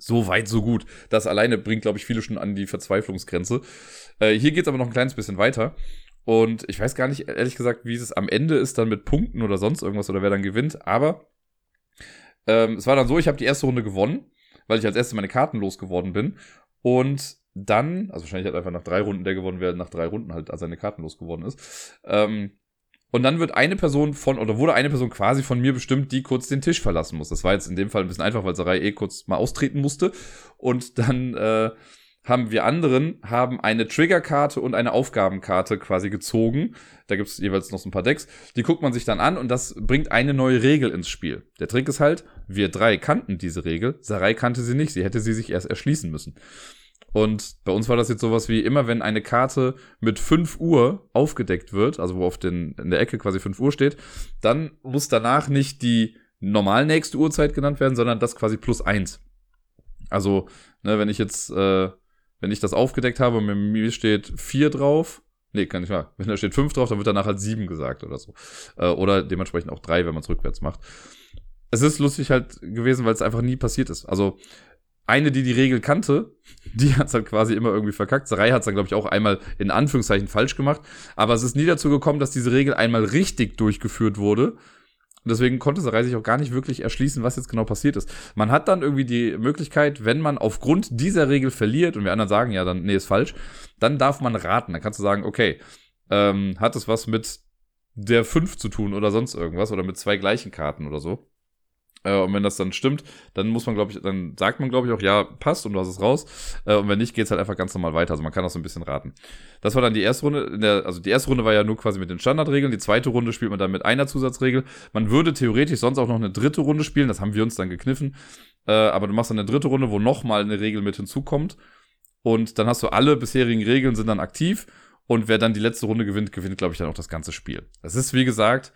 So weit, so gut. Das alleine bringt, glaube ich, viele schon an die Verzweiflungsgrenze. Äh, hier geht's aber noch ein kleines bisschen weiter. Und ich weiß gar nicht, ehrlich gesagt, wie es am Ende ist dann mit Punkten oder sonst irgendwas oder wer dann gewinnt. Aber ähm, es war dann so, ich habe die erste Runde gewonnen, weil ich als erstes meine Karten losgeworden bin. Und dann, also wahrscheinlich hat einfach nach drei Runden der gewonnen, wer nach drei Runden halt seine Karten losgeworden ist. Ähm, Und dann wird eine Person von, oder wurde eine Person quasi von mir bestimmt, die kurz den Tisch verlassen muss. Das war jetzt in dem Fall ein bisschen einfach, weil Sarai eh kurz mal austreten musste. Und dann äh, haben wir anderen haben eine Triggerkarte und eine Aufgabenkarte quasi gezogen. Da gibt es jeweils noch so ein paar Decks. Die guckt man sich dann an und das bringt eine neue Regel ins Spiel. Der Trick ist halt, wir drei kannten diese Regel, Sarai kannte sie nicht, sie hätte sie sich erst erschließen müssen. Und bei uns war das jetzt sowas wie immer, wenn eine Karte mit 5 Uhr aufgedeckt wird, also wo auf den, in der Ecke quasi 5 Uhr steht, dann muss danach nicht die normal nächste Uhrzeit genannt werden, sondern das quasi plus 1. Also, ne, wenn ich jetzt, äh, wenn ich das aufgedeckt habe und mir steht 4 drauf, nee, kann ich mal, wenn da steht 5 drauf, dann wird danach halt 7 gesagt oder so. Äh, oder dementsprechend auch 3, wenn man es rückwärts macht. Es ist lustig halt gewesen, weil es einfach nie passiert ist. Also eine, die die Regel kannte, die hat es halt quasi immer irgendwie verkackt. Sarai hat es dann, glaube ich, auch einmal in Anführungszeichen falsch gemacht. Aber es ist nie dazu gekommen, dass diese Regel einmal richtig durchgeführt wurde. Und deswegen konnte Sarai sich auch gar nicht wirklich erschließen, was jetzt genau passiert ist. Man hat dann irgendwie die Möglichkeit, wenn man aufgrund dieser Regel verliert und wir anderen sagen, ja, dann, nee, ist falsch, dann darf man raten. Dann kannst du sagen, okay, ähm, hat es was mit der 5 zu tun oder sonst irgendwas oder mit zwei gleichen Karten oder so. Äh, und wenn das dann stimmt, dann muss man, glaube ich, dann sagt man, glaube ich, auch, ja, passt und du hast es raus. Äh, und wenn nicht, geht's halt einfach ganz normal weiter. Also man kann auch so ein bisschen raten. Das war dann die erste Runde. Der, also die erste Runde war ja nur quasi mit den Standardregeln. Die zweite Runde spielt man dann mit einer Zusatzregel. Man würde theoretisch sonst auch noch eine dritte Runde spielen. Das haben wir uns dann gekniffen. Äh, aber du machst dann eine dritte Runde, wo nochmal eine Regel mit hinzukommt. Und dann hast du alle bisherigen Regeln sind dann aktiv. Und wer dann die letzte Runde gewinnt, gewinnt, glaube ich, dann auch das ganze Spiel. Das ist, wie gesagt,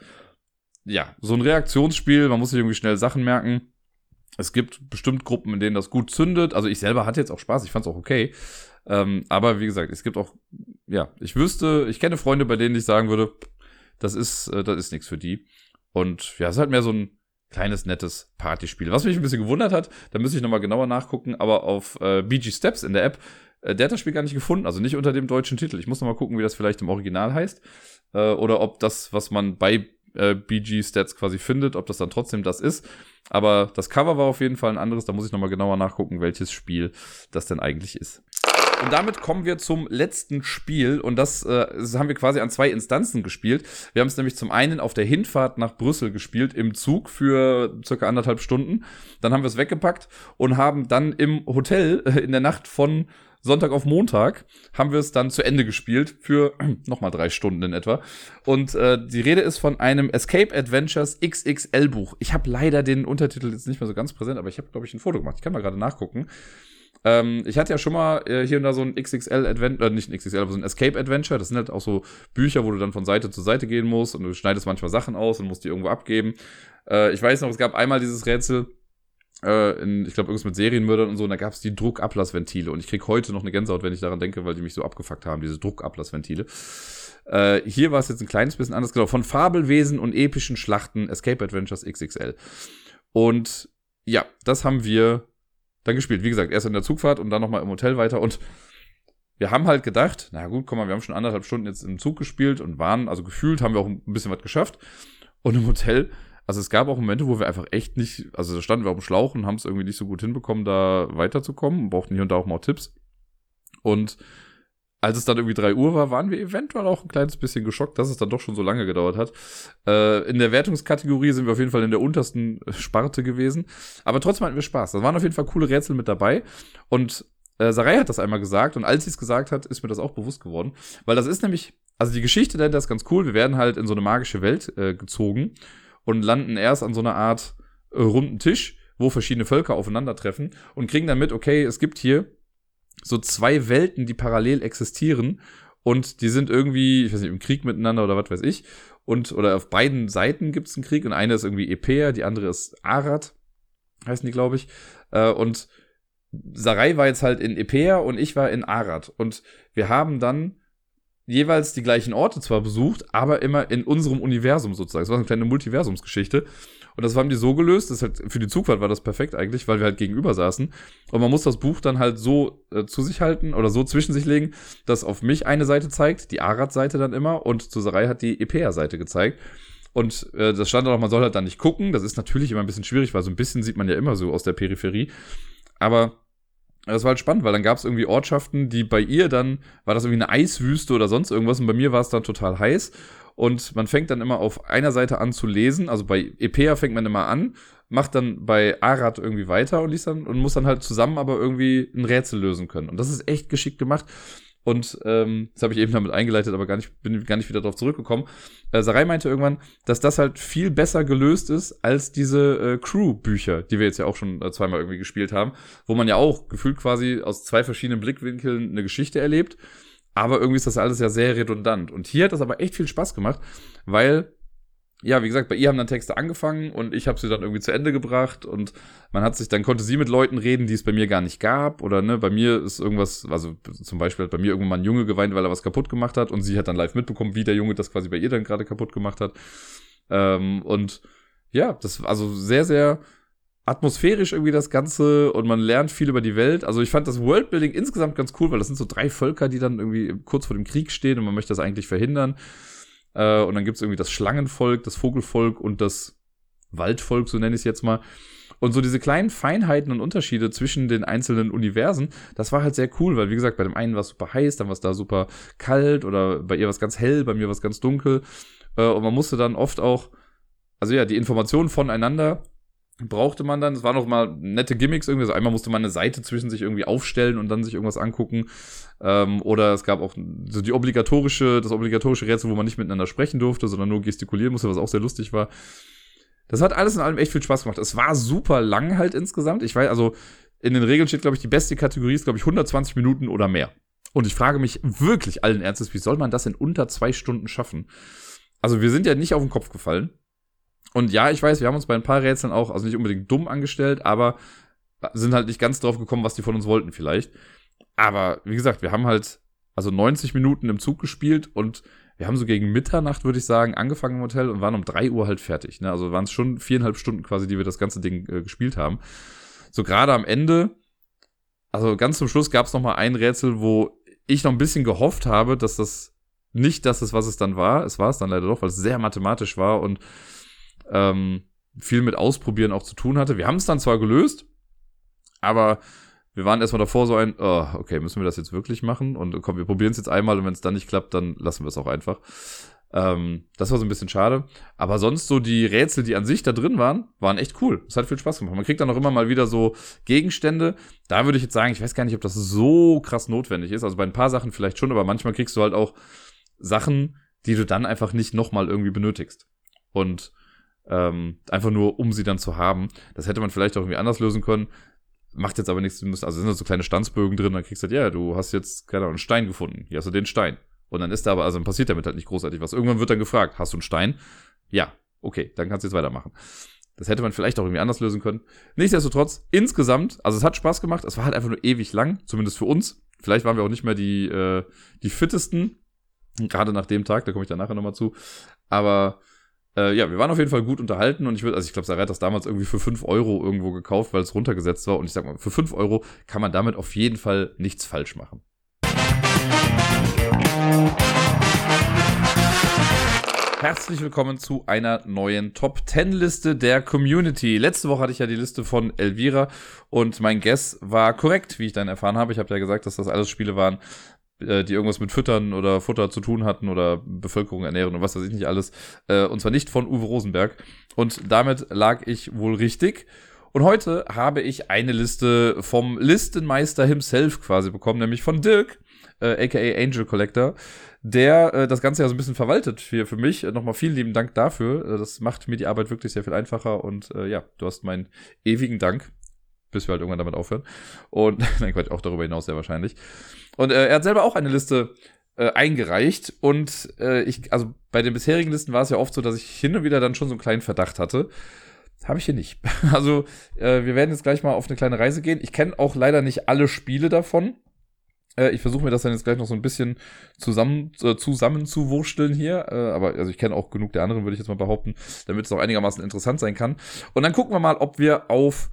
ja, so ein Reaktionsspiel, man muss sich irgendwie schnell Sachen merken. Es gibt bestimmt Gruppen, in denen das gut zündet. Also ich selber hatte jetzt auch Spaß, ich fand es auch okay. Ähm, aber wie gesagt, es gibt auch, ja, ich wüsste, ich kenne Freunde, bei denen ich sagen würde, das ist, äh, das ist nichts für die. Und ja, es ist halt mehr so ein kleines, nettes Partyspiel. Was mich ein bisschen gewundert hat, da müsste ich nochmal genauer nachgucken, aber auf äh, BG Steps in der App, äh, der hat das Spiel gar nicht gefunden, also nicht unter dem deutschen Titel. Ich muss nochmal gucken, wie das vielleicht im Original heißt. Äh, oder ob das, was man bei äh, BG-Stats quasi findet, ob das dann trotzdem das ist. Aber das Cover war auf jeden Fall ein anderes. Da muss ich nochmal genauer nachgucken, welches Spiel das denn eigentlich ist. Und damit kommen wir zum letzten Spiel und das, äh, das haben wir quasi an zwei Instanzen gespielt. Wir haben es nämlich zum einen auf der Hinfahrt nach Brüssel gespielt im Zug für circa anderthalb Stunden. Dann haben wir es weggepackt und haben dann im Hotel äh, in der Nacht von Sonntag auf Montag haben wir es dann zu Ende gespielt für nochmal drei Stunden in etwa. Und äh, die Rede ist von einem Escape Adventures XXL Buch. Ich habe leider den Untertitel jetzt nicht mehr so ganz präsent, aber ich habe, glaube ich, ein Foto gemacht. Ich kann mal gerade nachgucken. Ähm, ich hatte ja schon mal äh, hier und da so ein XXL Adventure, äh, nicht ein XXL, aber so ein Escape Adventure. Das sind halt auch so Bücher, wo du dann von Seite zu Seite gehen musst und du schneidest manchmal Sachen aus und musst die irgendwo abgeben. Äh, ich weiß noch, es gab einmal dieses Rätsel, äh, in, ich glaube, irgendwas mit Serienmördern und so, und da gab es die Druckablassventile. Und ich krieg heute noch eine Gänsehaut, wenn ich daran denke, weil die mich so abgefuckt haben, diese Druckablassventile. Äh, hier war es jetzt ein kleines bisschen anders, genau, von Fabelwesen und epischen Schlachten, Escape Adventures XXL. Und ja, das haben wir dann gespielt. Wie gesagt, erst in der Zugfahrt und dann nochmal im Hotel weiter. Und wir haben halt gedacht, na gut, komm mal, wir haben schon anderthalb Stunden jetzt im Zug gespielt und waren, also gefühlt haben wir auch ein bisschen was geschafft. Und im Hotel also es gab auch Momente, wo wir einfach echt nicht, also da standen wir auf dem Schlauch und haben es irgendwie nicht so gut hinbekommen, da weiterzukommen, brauchten hier und da auch mal Tipps. Und als es dann irgendwie drei Uhr war, waren wir eventuell auch ein kleines bisschen geschockt, dass es dann doch schon so lange gedauert hat. Äh, in der Wertungskategorie sind wir auf jeden Fall in der untersten Sparte gewesen. Aber trotzdem hatten wir Spaß. Da waren auf jeden Fall coole Rätsel mit dabei. Und äh, Sarai hat das einmal gesagt und als sie es gesagt hat, ist mir das auch bewusst geworden. Weil das ist nämlich, also die Geschichte dahinter ist ganz cool. Wir werden halt in so eine magische Welt äh, gezogen und landen erst an so einer Art äh, runden Tisch, wo verschiedene Völker aufeinandertreffen und kriegen dann mit, okay, es gibt hier so zwei Welten, die parallel existieren und die sind irgendwie, ich weiß nicht, im Krieg miteinander oder was weiß ich. Und, oder auf beiden Seiten gibt es einen Krieg und eine ist irgendwie Epea, die andere ist Arad, heißen die, glaube ich. Äh, und Sarai war jetzt halt in Epea und ich war in Arad. Und wir haben dann jeweils die gleichen Orte zwar besucht, aber immer in unserem Universum sozusagen. Es war eine kleine Multiversumsgeschichte. Und das haben die so gelöst, das halt, für die Zugfahrt war das perfekt eigentlich, weil wir halt gegenüber saßen. Und man muss das Buch dann halt so äh, zu sich halten oder so zwischen sich legen, dass auf mich eine Seite zeigt, die Arad-Seite dann immer, und Suserei hat die Epea-Seite gezeigt. Und äh, das stand auch, man soll halt dann nicht gucken. Das ist natürlich immer ein bisschen schwierig, weil so ein bisschen sieht man ja immer so aus der Peripherie. Aber das war halt spannend, weil dann gab es irgendwie Ortschaften, die bei ihr dann, war das irgendwie eine Eiswüste oder sonst irgendwas und bei mir war es dann total heiß. Und man fängt dann immer auf einer Seite an zu lesen. Also bei EPA fängt man immer an, macht dann bei Arad irgendwie weiter und liest dann und muss dann halt zusammen aber irgendwie ein Rätsel lösen können. Und das ist echt geschickt gemacht. Und ähm, das habe ich eben damit eingeleitet, aber gar nicht, bin gar nicht wieder darauf zurückgekommen. Äh, Sarai meinte irgendwann, dass das halt viel besser gelöst ist als diese äh, Crew-Bücher, die wir jetzt ja auch schon äh, zweimal irgendwie gespielt haben, wo man ja auch gefühlt quasi aus zwei verschiedenen Blickwinkeln eine Geschichte erlebt. Aber irgendwie ist das alles ja sehr redundant. Und hier hat das aber echt viel Spaß gemacht, weil ja, wie gesagt, bei ihr haben dann Texte angefangen und ich habe sie dann irgendwie zu Ende gebracht und man hat sich, dann konnte sie mit Leuten reden, die es bei mir gar nicht gab oder ne, bei mir ist irgendwas, also zum Beispiel hat bei mir irgendwann mal ein Junge geweint, weil er was kaputt gemacht hat und sie hat dann live mitbekommen, wie der Junge das quasi bei ihr dann gerade kaputt gemacht hat ähm, und ja, das also sehr, sehr atmosphärisch irgendwie das Ganze und man lernt viel über die Welt. Also ich fand das Worldbuilding insgesamt ganz cool, weil das sind so drei Völker, die dann irgendwie kurz vor dem Krieg stehen und man möchte das eigentlich verhindern. Äh, und dann gibt's irgendwie das Schlangenvolk, das Vogelvolk und das Waldvolk, so nenne ich es jetzt mal. Und so diese kleinen Feinheiten und Unterschiede zwischen den einzelnen Universen, das war halt sehr cool, weil wie gesagt, bei dem einen war es super heiß, dann war es da super kalt oder bei ihr war es ganz hell, bei mir war es ganz dunkel. Äh, und man musste dann oft auch, also ja, die Informationen voneinander brauchte man dann, es waren noch mal nette Gimmicks irgendwie, also einmal musste man eine Seite zwischen sich irgendwie aufstellen und dann sich irgendwas angucken. Ähm, oder es gab auch so die obligatorische, das obligatorische Rätsel, wo man nicht miteinander sprechen durfte, sondern nur gestikulieren musste, was auch sehr lustig war. Das hat alles in allem echt viel Spaß gemacht. Es war super lang halt insgesamt. Ich weiß, also in den Regeln steht, glaube ich, die beste Kategorie ist, glaube ich, 120 Minuten oder mehr. Und ich frage mich wirklich allen Ernstes, wie soll man das in unter zwei Stunden schaffen? Also wir sind ja nicht auf den Kopf gefallen. Und ja, ich weiß, wir haben uns bei ein paar Rätseln auch, also nicht unbedingt dumm angestellt, aber sind halt nicht ganz drauf gekommen, was die von uns wollten vielleicht. Aber wie gesagt, wir haben halt also 90 Minuten im Zug gespielt und wir haben so gegen Mitternacht, würde ich sagen, angefangen im Hotel und waren um drei Uhr halt fertig. Ne? Also waren es schon viereinhalb Stunden quasi, die wir das ganze Ding äh, gespielt haben. So gerade am Ende, also ganz zum Schluss gab es noch mal ein Rätsel, wo ich noch ein bisschen gehofft habe, dass das nicht das ist, was es dann war. Es war es dann leider doch, weil es sehr mathematisch war und ähm, viel mit Ausprobieren auch zu tun hatte. Wir haben es dann zwar gelöst, aber wir waren erstmal davor so ein, oh, okay, müssen wir das jetzt wirklich machen? Und komm, wir probieren es jetzt einmal und wenn es dann nicht klappt, dann lassen wir es auch einfach. Ähm, das war so ein bisschen schade. Aber sonst so die Rätsel, die an sich da drin waren, waren echt cool. Es hat viel Spaß gemacht. Man kriegt dann auch immer mal wieder so Gegenstände. Da würde ich jetzt sagen, ich weiß gar nicht, ob das so krass notwendig ist. Also bei ein paar Sachen vielleicht schon, aber manchmal kriegst du halt auch Sachen, die du dann einfach nicht nochmal irgendwie benötigst. Und ähm, einfach nur, um sie dann zu haben. Das hätte man vielleicht auch irgendwie anders lösen können. Macht jetzt aber nichts. Also sind da so kleine Stanzbögen drin, dann kriegst du halt, ja, du hast jetzt, keine Ahnung, einen Stein gefunden. Hier hast du den Stein. Und dann ist da aber, also dann passiert damit halt nicht großartig was. Irgendwann wird dann gefragt, hast du einen Stein? Ja, okay, dann kannst du jetzt weitermachen. Das hätte man vielleicht auch irgendwie anders lösen können. Nichtsdestotrotz, insgesamt, also es hat Spaß gemacht. Es war halt einfach nur ewig lang, zumindest für uns. Vielleicht waren wir auch nicht mehr die, äh, die fittesten. Gerade nach dem Tag, da komme ich dann nachher nochmal zu. Aber äh, ja, wir waren auf jeden Fall gut unterhalten und ich würde, also ich glaube, Sarai hat das damals irgendwie für fünf Euro irgendwo gekauft, weil es runtergesetzt war. Und ich sag mal, für fünf Euro kann man damit auf jeden Fall nichts falsch machen. Herzlich willkommen zu einer neuen Top 10 Liste der Community. Letzte Woche hatte ich ja die Liste von Elvira und mein Guess war korrekt, wie ich dann erfahren habe. Ich habe ja gesagt, dass das alles Spiele waren, die irgendwas mit Füttern oder Futter zu tun hatten oder Bevölkerung ernähren und was weiß ich nicht alles. Äh, und zwar nicht von Uwe Rosenberg. Und damit lag ich wohl richtig. Und heute habe ich eine Liste vom Listenmeister himself quasi bekommen, nämlich von Dirk, äh, aka Angel Collector, der äh, das Ganze ja so ein bisschen verwaltet hier für mich. Nochmal vielen lieben Dank dafür. Äh, das macht mir die Arbeit wirklich sehr viel einfacher und äh, ja, du hast meinen ewigen Dank bis wir halt irgendwann damit aufhören. Und, nein, Quatsch, auch darüber hinaus sehr wahrscheinlich. Und äh, er hat selber auch eine Liste äh, eingereicht und äh, ich, also bei den bisherigen Listen war es ja oft so, dass ich hin und wieder dann schon so einen kleinen Verdacht hatte. Habe ich hier nicht. Also, äh, wir werden jetzt gleich mal auf eine kleine Reise gehen. Ich kenne auch leider nicht alle Spiele davon. Äh, ich versuche mir das dann jetzt gleich noch so ein bisschen zusammen, äh, zusammen zu wursteln hier. Äh, aber also ich kenne auch genug der anderen, würde ich jetzt mal behaupten, damit es auch einigermaßen interessant sein kann. Und dann gucken wir mal, ob wir auf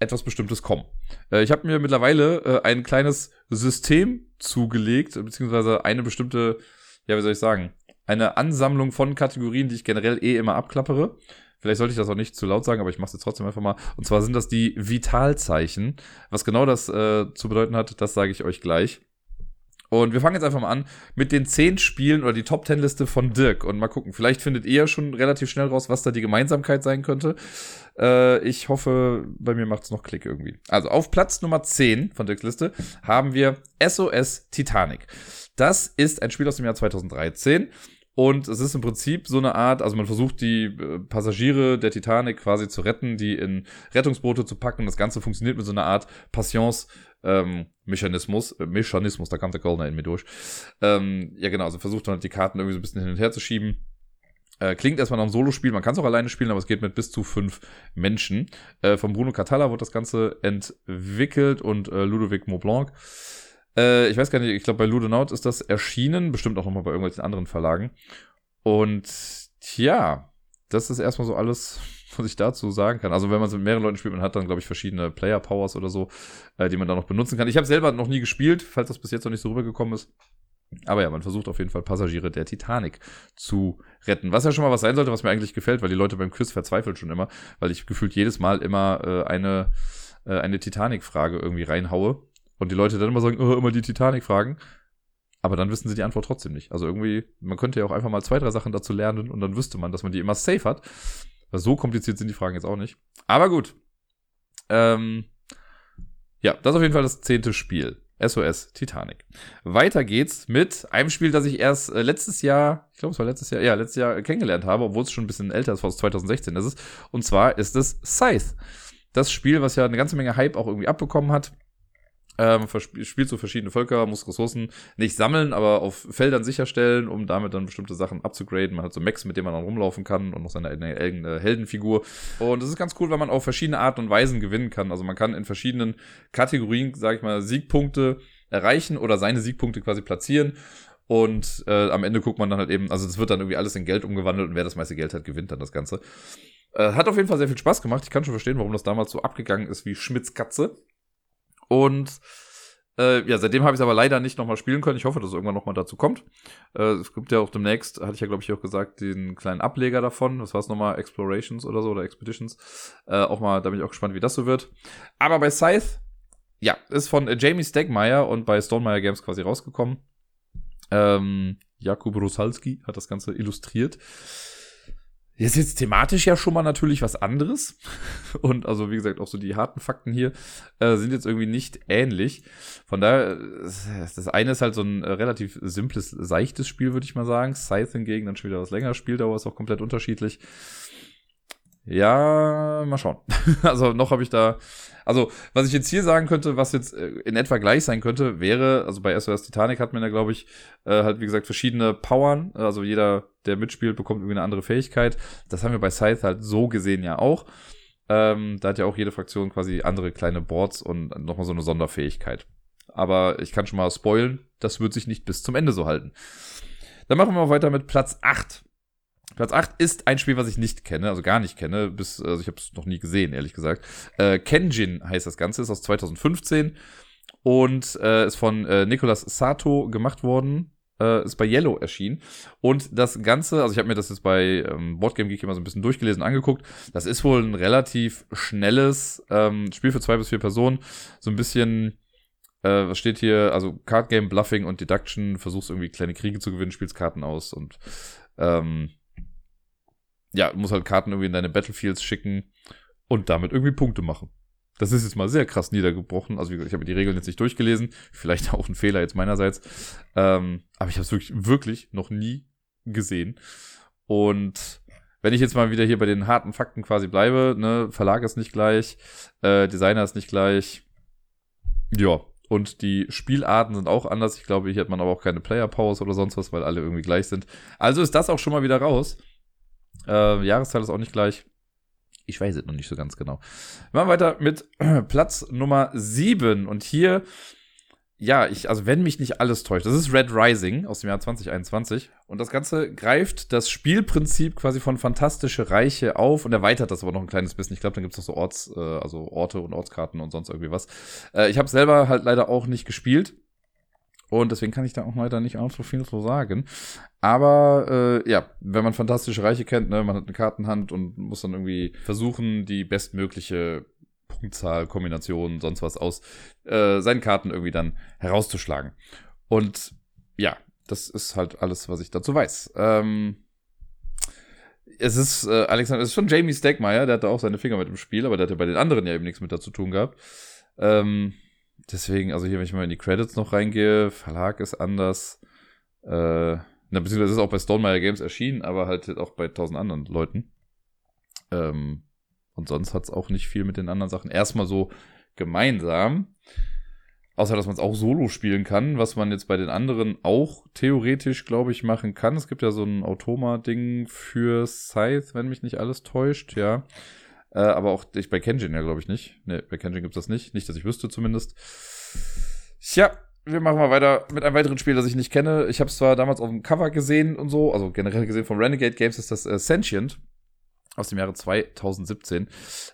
etwas Bestimmtes kommen. Äh, ich habe mir mittlerweile äh, ein kleines System zugelegt, beziehungsweise eine bestimmte, ja, wie soll ich sagen, eine Ansammlung von Kategorien, die ich generell eh immer abklappere. Vielleicht sollte ich das auch nicht zu laut sagen, aber ich mache es jetzt trotzdem einfach mal. Und zwar sind das die Vitalzeichen. Was genau das äh, zu bedeuten hat, das sage ich euch gleich. Und wir fangen jetzt einfach mal an mit den zehn Spielen oder die Top Ten Liste von Dirk und mal gucken. Vielleicht findet ihr schon relativ schnell raus, was da die Gemeinsamkeit sein könnte. Äh, ich hoffe, bei mir macht es noch Klick irgendwie. Also auf Platz Nummer 10 von Dirks Liste haben wir SOS Titanic. Das ist ein Spiel aus dem Jahr 2013 und es ist im Prinzip so eine Art, also man versucht die äh, Passagiere der Titanic quasi zu retten, die in Rettungsboote zu packen. Das Ganze funktioniert mit so einer Art Passions ähm, Mechanismus, äh, Mechanismus, da kam der Goldener in mir durch. Ähm, ja, genau, also versucht man halt die Karten irgendwie so ein bisschen hin und her zu schieben. Äh, klingt erstmal nach einem Solospiel, man kann es auch alleine spielen, aber es geht mit bis zu fünf Menschen. Äh, von Bruno Catalla wurde das Ganze entwickelt und äh, Ludovic Maublanc. Äh, ich weiß gar nicht, ich glaube bei Ludonaut ist das erschienen, bestimmt auch nochmal bei irgendwelchen anderen Verlagen. Und tja, das ist erstmal so alles, was ich dazu sagen kann. Also wenn man es mit mehreren Leuten spielt, man hat dann, glaube ich, verschiedene Player Powers oder so, äh, die man da noch benutzen kann. Ich habe selber noch nie gespielt, falls das bis jetzt noch nicht so rübergekommen ist. Aber ja, man versucht auf jeden Fall Passagiere der Titanic zu retten. Was ja schon mal was sein sollte, was mir eigentlich gefällt, weil die Leute beim Quiz verzweifeln schon immer, weil ich gefühlt jedes Mal immer äh, eine, äh, eine Titanic-Frage irgendwie reinhaue. Und die Leute dann immer sagen, oh, immer die Titanic fragen. Aber dann wissen sie die Antwort trotzdem nicht. Also irgendwie, man könnte ja auch einfach mal zwei, drei Sachen dazu lernen und dann wüsste man, dass man die immer safe hat. Weil so kompliziert sind die Fragen jetzt auch nicht. Aber gut. Ähm, ja, das ist auf jeden Fall das zehnte Spiel. SOS Titanic. Weiter geht's mit einem Spiel, das ich erst äh, letztes Jahr, ich glaube, es war letztes Jahr, ja, letztes Jahr kennengelernt habe, obwohl es schon ein bisschen älter ist, aus 2016 ist es. Und zwar ist es Scythe. Das Spiel, was ja eine ganze Menge Hype auch irgendwie abbekommen hat. Ähm, spielt so verschiedene Völker, muss Ressourcen nicht sammeln, aber auf Feldern sicherstellen, um damit dann bestimmte Sachen abzugraden. Man hat so Max, mit dem man dann rumlaufen kann und noch seine eigene Heldenfigur. Und das ist ganz cool, weil man auf verschiedene Arten und Weisen gewinnen kann. Also man kann in verschiedenen Kategorien, sag ich mal, Siegpunkte erreichen oder seine Siegpunkte quasi platzieren. Und äh, am Ende guckt man dann halt eben, also das wird dann irgendwie alles in Geld umgewandelt und wer das meiste Geld hat, gewinnt dann das Ganze. Äh, hat auf jeden Fall sehr viel Spaß gemacht. Ich kann schon verstehen, warum das damals so abgegangen ist wie Schmitz Katze. Und äh, ja, seitdem habe ich es aber leider nicht nochmal spielen können. Ich hoffe, dass es irgendwann nochmal dazu kommt. Äh, es gibt ja auch demnächst, hatte ich ja, glaube ich, auch gesagt, den kleinen Ableger davon. Was war es nochmal? Explorations oder so oder Expeditions. Äh, auch mal, da bin ich auch gespannt, wie das so wird. Aber bei Scythe, ja, ist von Jamie Stegmeier und bei Stonemeyer Games quasi rausgekommen. Ähm, Jakub Rusalski hat das Ganze illustriert. Ist jetzt thematisch ja schon mal natürlich was anderes. Und also, wie gesagt, auch so die harten Fakten hier äh, sind jetzt irgendwie nicht ähnlich. Von daher, äh, das eine ist halt so ein äh, relativ simples, seichtes Spiel, würde ich mal sagen. Scythe hingegen dann schon wieder was länger. Spieldauer ist auch komplett unterschiedlich. Ja, mal schauen. also noch habe ich da. Also, was ich jetzt hier sagen könnte, was jetzt äh, in etwa gleich sein könnte, wäre, also bei SOS Titanic hat man ja, glaube ich, äh, halt, wie gesagt, verschiedene Powern. Also jeder, der mitspielt, bekommt irgendwie eine andere Fähigkeit. Das haben wir bei Scythe halt so gesehen ja auch. Ähm, da hat ja auch jede Fraktion quasi andere kleine Boards und nochmal so eine Sonderfähigkeit. Aber ich kann schon mal spoilen, das wird sich nicht bis zum Ende so halten. Dann machen wir mal weiter mit Platz 8. Platz 8 ist ein Spiel, was ich nicht kenne, also gar nicht kenne, bis, also ich habe es noch nie gesehen, ehrlich gesagt. Äh, Kenjin heißt das Ganze, ist aus 2015 und äh, ist von äh, Nicolas Sato gemacht worden. Äh, ist bei Yellow erschienen. Und das Ganze, also ich habe mir das jetzt bei ähm, Boardgame Geek immer so ein bisschen durchgelesen angeguckt. Das ist wohl ein relativ schnelles ähm, Spiel für zwei bis vier Personen. So ein bisschen äh, was steht hier? Also Card Game, Bluffing und Deduction. Versuchst irgendwie kleine Kriege zu gewinnen, spielst Karten aus und ähm, ja, muss halt Karten irgendwie in deine Battlefields schicken und damit irgendwie Punkte machen. Das ist jetzt mal sehr krass niedergebrochen. Also wie gesagt, ich habe die Regeln jetzt nicht durchgelesen. Vielleicht auch ein Fehler jetzt meinerseits. Ähm, aber ich habe es wirklich, wirklich noch nie gesehen. Und wenn ich jetzt mal wieder hier bei den harten Fakten quasi bleibe, ne, Verlag ist nicht gleich, äh, Designer ist nicht gleich. Ja, und die Spielarten sind auch anders. Ich glaube, hier hat man aber auch keine Player Powers oder sonst was, weil alle irgendwie gleich sind. Also ist das auch schon mal wieder raus. Äh, Jahreszahl ist auch nicht gleich. Ich weiß es noch nicht so ganz genau. Wir machen weiter mit Platz Nummer 7. Und hier, ja, ich, also wenn mich nicht alles täuscht, das ist Red Rising aus dem Jahr 2021. Und das Ganze greift das Spielprinzip quasi von Fantastische Reiche auf und erweitert das aber noch ein kleines bisschen. Ich glaube, dann gibt es noch so Orts, äh, also Orte und Ortskarten und sonst irgendwie was. Äh, ich habe selber halt leider auch nicht gespielt. Und deswegen kann ich da auch leider nicht allzu viel zu sagen. Aber äh, ja, wenn man Fantastische Reiche kennt, ne, man hat eine Kartenhand und muss dann irgendwie versuchen, die bestmögliche Punktzahl, Kombination, sonst was aus äh, seinen Karten irgendwie dann herauszuschlagen. Und ja, das ist halt alles, was ich dazu weiß. Ähm, es ist, äh, Alexander, es ist schon Jamie Stegmeier, der hatte auch seine Finger mit im Spiel, aber der hatte bei den anderen ja eben nichts mit dazu tun gehabt. Ähm, deswegen, also hier, wenn ich mal in die Credits noch reingehe, Verlag ist anders. Äh, na, beziehungsweise ist auch bei Stonemeyer Games erschienen, aber halt auch bei tausend anderen Leuten. Ähm, und sonst hat es auch nicht viel mit den anderen Sachen. Erstmal so gemeinsam. Außer, dass man es auch solo spielen kann, was man jetzt bei den anderen auch theoretisch, glaube ich, machen kann. Es gibt ja so ein Automa-Ding für Scythe, wenn mich nicht alles täuscht, ja. Äh, aber auch ich bei Kenjin ja, glaube ich, nicht. Ne, bei Kenjin gibt es das nicht. Nicht, dass ich wüsste zumindest. Tja, wir machen mal weiter mit einem weiteren Spiel, das ich nicht kenne. Ich habe es zwar damals auf dem Cover gesehen und so, also generell gesehen von Renegade Games ist das äh, Sentient aus dem Jahre 2017.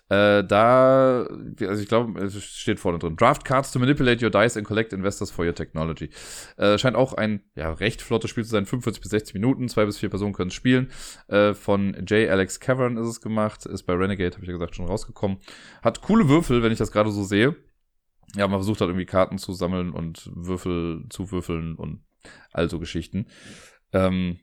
Äh, da, also ich glaube, es steht vorne drin. Draft Cards to manipulate your dice and collect investors for your technology. Äh, scheint auch ein ja, recht flottes Spiel zu sein. 45 bis 60 Minuten, zwei bis vier Personen können spielen. Äh, von J. Alex Cavern ist es gemacht. Ist bei Renegade, habe ich ja gesagt, schon rausgekommen. Hat coole Würfel, wenn ich das gerade so sehe. Ja, man versucht halt irgendwie Karten zu sammeln und Würfel zu würfeln und all so Geschichten. Ähm,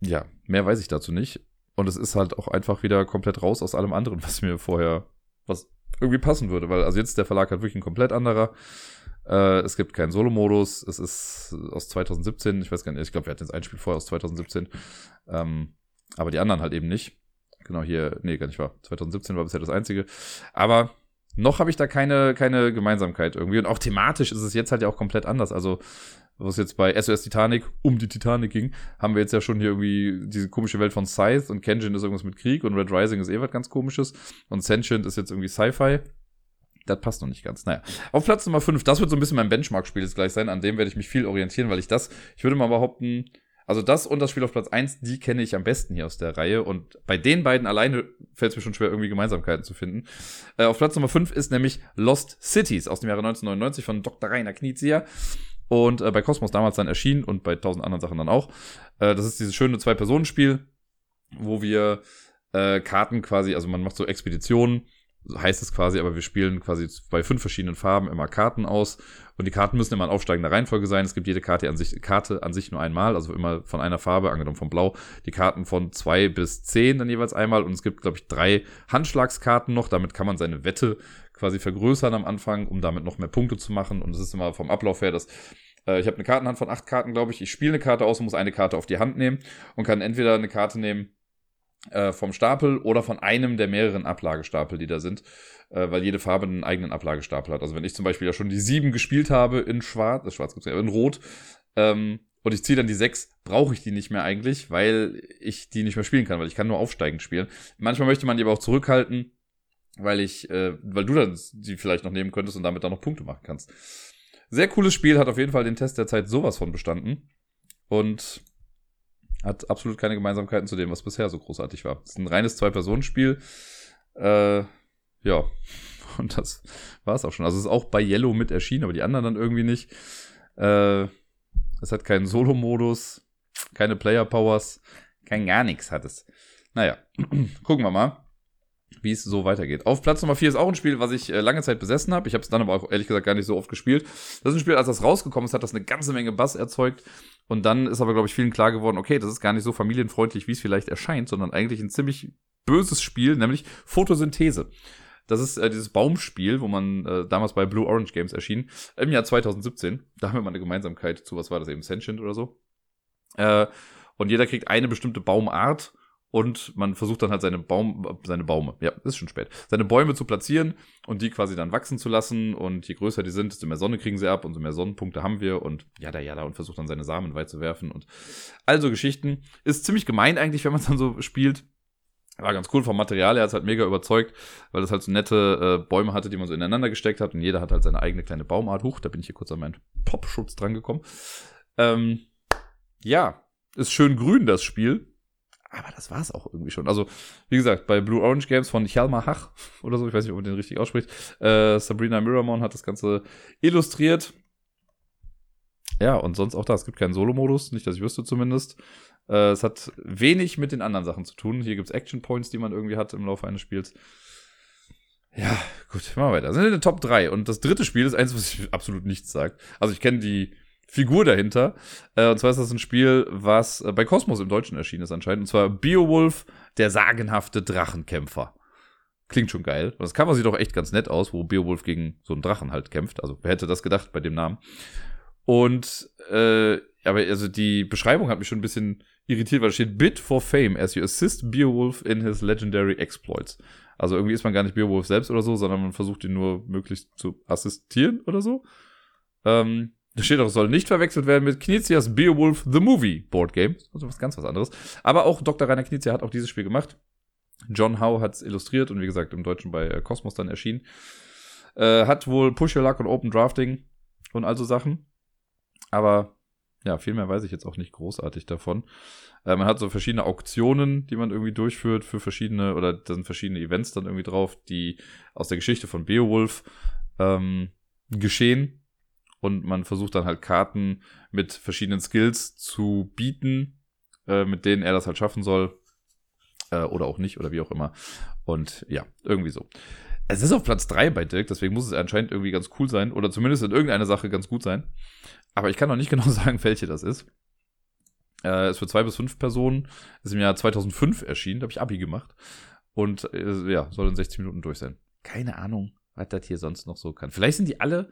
ja, mehr weiß ich dazu nicht. Und es ist halt auch einfach wieder komplett raus aus allem anderen, was mir vorher, was irgendwie passen würde. Weil, also jetzt der Verlag halt wirklich ein komplett anderer. Äh, es gibt keinen Solo-Modus. Es ist aus 2017. Ich weiß gar nicht, ich glaube, wir hatten jetzt ein Spiel vorher aus 2017. Ähm, aber die anderen halt eben nicht. Genau hier, nee, gar nicht wahr. 2017 war bisher das einzige. Aber noch habe ich da keine, keine Gemeinsamkeit irgendwie. Und auch thematisch ist es jetzt halt ja auch komplett anders. Also wo es jetzt bei SOS Titanic um die Titanic ging, haben wir jetzt ja schon hier irgendwie diese komische Welt von Scythe und Kenjin ist irgendwas mit Krieg und Red Rising ist eh was ganz komisches und Sentient ist jetzt irgendwie Sci-Fi. Das passt noch nicht ganz. Naja. Auf Platz Nummer 5, das wird so ein bisschen mein Benchmark-Spiel jetzt gleich sein, an dem werde ich mich viel orientieren, weil ich das, ich würde mal behaupten, also das und das Spiel auf Platz 1, die kenne ich am besten hier aus der Reihe. Und bei den beiden alleine fällt es mir schon schwer, irgendwie Gemeinsamkeiten zu finden. Äh, auf Platz Nummer 5 ist nämlich Lost Cities aus dem Jahre 1999 von Dr. Rainer Knizia und äh, bei Cosmos damals dann erschienen und bei tausend anderen Sachen dann auch. Äh, das ist dieses schöne Zwei-Personen-Spiel, wo wir äh, Karten quasi, also man macht so Expeditionen, heißt es quasi, aber wir spielen quasi bei fünf verschiedenen Farben immer Karten aus und die Karten müssen immer in aufsteigender Reihenfolge sein. Es gibt jede Karte an sich, Karte an sich nur einmal, also immer von einer Farbe, angenommen von Blau, die Karten von zwei bis zehn dann jeweils einmal und es gibt, glaube ich, drei Handschlagskarten noch. Damit kann man seine Wette quasi vergrößern am Anfang, um damit noch mehr Punkte zu machen. Und es ist immer vom Ablauf her, dass äh, ich habe eine Kartenhand von acht Karten, glaube ich. Ich spiele eine Karte aus und muss eine Karte auf die Hand nehmen und kann entweder eine Karte nehmen äh, vom Stapel oder von einem der mehreren Ablagestapel, die da sind, äh, weil jede Farbe einen eigenen Ablagestapel hat. Also wenn ich zum Beispiel ja schon die sieben gespielt habe in Schwarz, äh, Schwarz gibt's ja in Rot, ähm, und ich ziehe dann die sechs, brauche ich die nicht mehr eigentlich, weil ich die nicht mehr spielen kann, weil ich kann nur aufsteigend spielen. Manchmal möchte man die aber auch zurückhalten, weil ich, äh, weil du dann die vielleicht noch nehmen könntest und damit dann noch Punkte machen kannst. Sehr cooles Spiel, hat auf jeden Fall den Test der Zeit sowas von bestanden und hat absolut keine Gemeinsamkeiten zu dem, was bisher so großartig war. Es ist ein reines Zwei-Personen-Spiel. Äh, ja, und das war es auch schon. Also es ist auch bei Yellow mit erschienen, aber die anderen dann irgendwie nicht. Äh, es hat keinen Solo-Modus, keine Player-Powers, kein gar nichts hat es. Naja, gucken wir mal wie es so weitergeht. Auf Platz Nummer 4 ist auch ein Spiel, was ich äh, lange Zeit besessen habe. Ich habe es dann aber auch ehrlich gesagt gar nicht so oft gespielt. Das ist ein Spiel, als das rausgekommen ist, hat das eine ganze Menge Bass erzeugt. Und dann ist aber, glaube ich, vielen klar geworden, okay, das ist gar nicht so familienfreundlich, wie es vielleicht erscheint, sondern eigentlich ein ziemlich böses Spiel, nämlich Photosynthese. Das ist äh, dieses Baumspiel, wo man äh, damals bei Blue Orange Games erschien, im Jahr 2017. Da haben wir mal eine Gemeinsamkeit zu, was war das eben, Sentient oder so. Äh, und jeder kriegt eine bestimmte Baumart und man versucht dann halt seine Baum, seine Baume, ja, ist schon spät, seine Bäume zu platzieren und die quasi dann wachsen zu lassen und je größer die sind, desto mehr Sonne kriegen sie ab und so mehr Sonnenpunkte haben wir und ja, da, ja, da und versucht dann seine Samen weit zu werfen und also Geschichten. Ist ziemlich gemein eigentlich, wenn man es dann so spielt. War ganz cool vom Material, er hat halt mega überzeugt, weil das halt so nette äh, Bäume hatte, die man so ineinander gesteckt hat und jeder hat halt seine eigene kleine Baumart. Huch, da bin ich hier kurz an meinen Popschutz drangekommen. Ähm, ja, ist schön grün, das Spiel aber das war es auch irgendwie schon. Also, wie gesagt, bei Blue Orange Games von Hjalmar Hach oder so, ich weiß nicht, ob man den richtig ausspricht, äh, Sabrina Miramon hat das Ganze illustriert. Ja, und sonst auch da. Es gibt keinen Solo-Modus, nicht, dass ich wüsste zumindest. Äh, es hat wenig mit den anderen Sachen zu tun. Hier gibt's Action Points, die man irgendwie hat im Laufe eines Spiels. Ja, gut, machen wir weiter. Das sind in den Top 3. Und das dritte Spiel ist eins, was ich absolut nichts sagt. Also ich kenne die Figur dahinter. Äh, und zwar ist das ein Spiel, was äh, bei Cosmos im Deutschen erschienen ist anscheinend. Und zwar Beowulf, der sagenhafte Drachenkämpfer. Klingt schon geil. Das Cover sieht doch echt ganz nett aus, wo Beowulf gegen so einen Drachen halt kämpft. Also wer hätte das gedacht bei dem Namen? Und äh, aber also die Beschreibung hat mich schon ein bisschen irritiert, weil da steht Bit for Fame as you assist Beowulf in his legendary exploits. Also irgendwie ist man gar nicht Beowulf selbst oder so, sondern man versucht ihn nur möglichst zu assistieren oder so. Ähm, da steht auch, soll nicht verwechselt werden mit Knizias Beowulf The Movie Board Game. Also was ganz was anderes. Aber auch Dr. Rainer Knizia hat auch dieses Spiel gemacht. John Howe hat es illustriert und wie gesagt im Deutschen bei äh, Cosmos dann erschienen. Äh, hat wohl Push Your Luck und Open Drafting und all so Sachen. Aber ja, viel mehr weiß ich jetzt auch nicht großartig davon. Äh, man hat so verschiedene Auktionen, die man irgendwie durchführt für verschiedene, oder da sind verschiedene Events dann irgendwie drauf, die aus der Geschichte von Beowulf ähm, geschehen. Und man versucht dann halt Karten mit verschiedenen Skills zu bieten, äh, mit denen er das halt schaffen soll. Äh, oder auch nicht, oder wie auch immer. Und ja, irgendwie so. Es ist auf Platz 3 bei Dirk, deswegen muss es anscheinend irgendwie ganz cool sein. Oder zumindest in irgendeiner Sache ganz gut sein. Aber ich kann noch nicht genau sagen, welche das ist. Äh, ist für zwei bis fünf Personen. Ist im Jahr 2005 erschienen. Da habe ich Abi gemacht. Und äh, ja, soll in 60 Minuten durch sein. Keine Ahnung, was das hier sonst noch so kann. Vielleicht sind die alle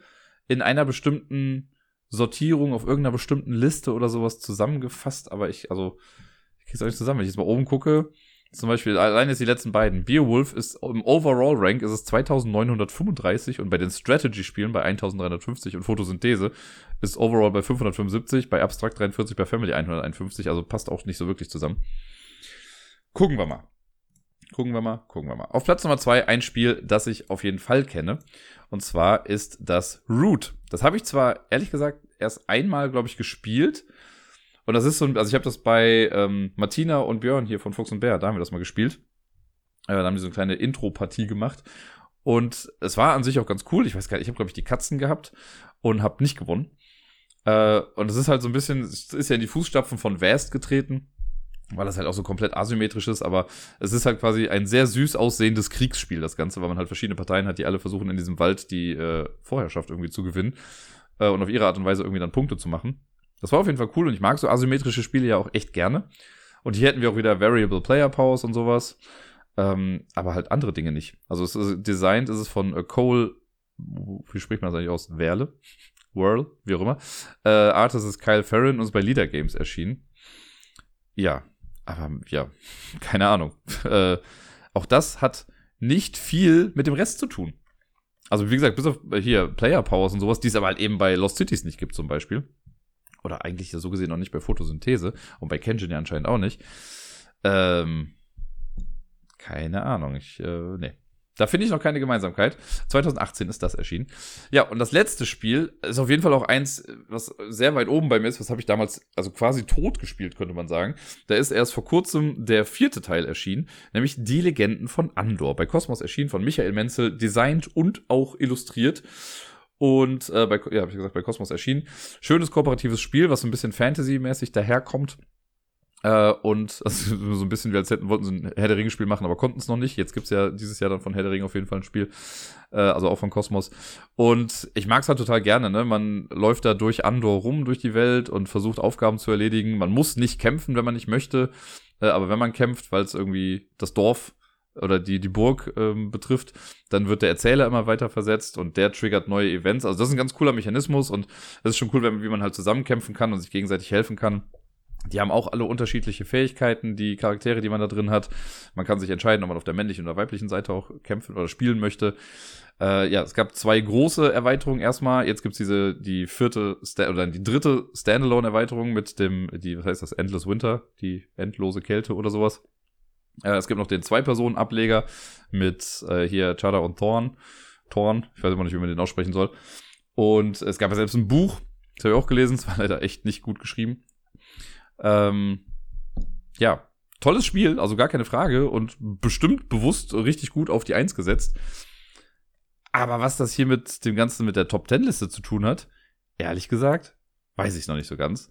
in einer bestimmten Sortierung auf irgendeiner bestimmten Liste oder sowas zusammengefasst. Aber ich, also, ich krieg's auch nicht zusammen. Wenn ich jetzt mal oben gucke, zum Beispiel, allein jetzt die letzten beiden. Beowulf ist im Overall Rank ist es 2935 und bei den Strategy-Spielen bei 1350 und Photosynthese ist Overall bei 575, bei Abstract 43, bei Family 151, also passt auch nicht so wirklich zusammen. Gucken wir mal. Gucken wir mal, gucken wir mal. Auf Platz Nummer zwei ein Spiel, das ich auf jeden Fall kenne. Und zwar ist das Root. Das habe ich zwar, ehrlich gesagt, erst einmal, glaube ich, gespielt. Und das ist so ein, also ich habe das bei ähm, Martina und Björn hier von Fuchs und Bär, da haben wir das mal gespielt. Äh, da haben die so eine kleine Intro-Partie gemacht. Und es war an sich auch ganz cool. Ich weiß gar nicht, ich habe, glaube ich, die Katzen gehabt und habe nicht gewonnen. Äh, und es ist halt so ein bisschen, es ist ja in die Fußstapfen von Vast getreten, weil das halt auch so komplett asymmetrisch ist, aber es ist halt quasi ein sehr süß aussehendes Kriegsspiel, das Ganze, weil man halt verschiedene Parteien hat, die alle versuchen, in diesem Wald die äh, Vorherrschaft irgendwie zu gewinnen äh, und auf ihre Art und Weise irgendwie dann Punkte zu machen. Das war auf jeden Fall cool und ich mag so asymmetrische Spiele ja auch echt gerne. Und hier hätten wir auch wieder Variable Player Powers und sowas. Ähm, aber halt andere Dinge nicht. Also es ist designt ist es von äh, Cole, wie spricht man das eigentlich aus? Werle? Whirl, wie auch immer. Äh, Artist ist Kyle Farron und ist bei Leader Games erschienen. Ja, aber ja, keine Ahnung. äh, auch das hat nicht viel mit dem Rest zu tun. Also wie gesagt, bis auf hier Player Powers und sowas, die es aber halt eben bei Lost Cities nicht gibt zum Beispiel oder eigentlich so gesehen noch nicht bei Photosynthese und bei Kenshin ja anscheinend auch nicht. Ähm, keine Ahnung, ich, äh, nee. Da finde ich noch keine Gemeinsamkeit. 2018 ist das erschienen. Ja, und das letzte Spiel ist auf jeden Fall auch eins, was sehr weit oben bei mir ist. Was habe ich damals, also quasi tot gespielt, könnte man sagen. Da ist erst vor kurzem der vierte Teil erschienen, nämlich Die Legenden von Andor. Bei Cosmos erschienen von Michael Menzel, designt und auch illustriert. Und äh, bei, ja, hab ich gesagt, bei Cosmos erschienen. Schönes kooperatives Spiel, was ein bisschen Fantasy-mäßig daherkommt. Äh, und also, so ein bisschen wie als hätten wollten sie ein Herr der Ringe-Spiel machen, aber konnten es noch nicht. Jetzt gibt's ja dieses Jahr dann von Herr der Ringe auf jeden Fall ein Spiel. Äh, also auch von Cosmos. Und ich mag's halt total gerne, ne? Man läuft da durch Andor rum durch die Welt und versucht Aufgaben zu erledigen. Man muss nicht kämpfen, wenn man nicht möchte. Äh, aber wenn man kämpft, weil es irgendwie das Dorf oder die, die Burg ähm, betrifft, dann wird der Erzähler immer weiter versetzt und der triggert neue Events. Also das ist ein ganz cooler Mechanismus und es ist schon cool, wenn, wie man halt zusammenkämpfen kann und sich gegenseitig helfen kann. Die haben auch alle unterschiedliche Fähigkeiten, die Charaktere, die man da drin hat. Man kann sich entscheiden, ob man auf der männlichen oder weiblichen Seite auch kämpfen oder spielen möchte. Äh, ja, es gab zwei große Erweiterungen erstmal. Jetzt gibt's diese, die vierte, Sta oder die dritte Standalone-Erweiterung mit dem, die, was heißt das, Endless Winter, die endlose Kälte oder sowas. Äh, es gibt noch den Zwei-Personen-Ableger mit äh, hier Chada und Thorn. Thorn, ich weiß immer nicht, wie man den aussprechen soll. Und es gab ja selbst ein Buch, das habe ich auch gelesen, es war leider echt nicht gut geschrieben. Ähm, ja, tolles Spiel, also gar keine Frage und bestimmt bewusst richtig gut auf die Eins gesetzt. Aber was das hier mit dem Ganzen mit der Top Ten Liste zu tun hat, ehrlich gesagt, weiß ich noch nicht so ganz.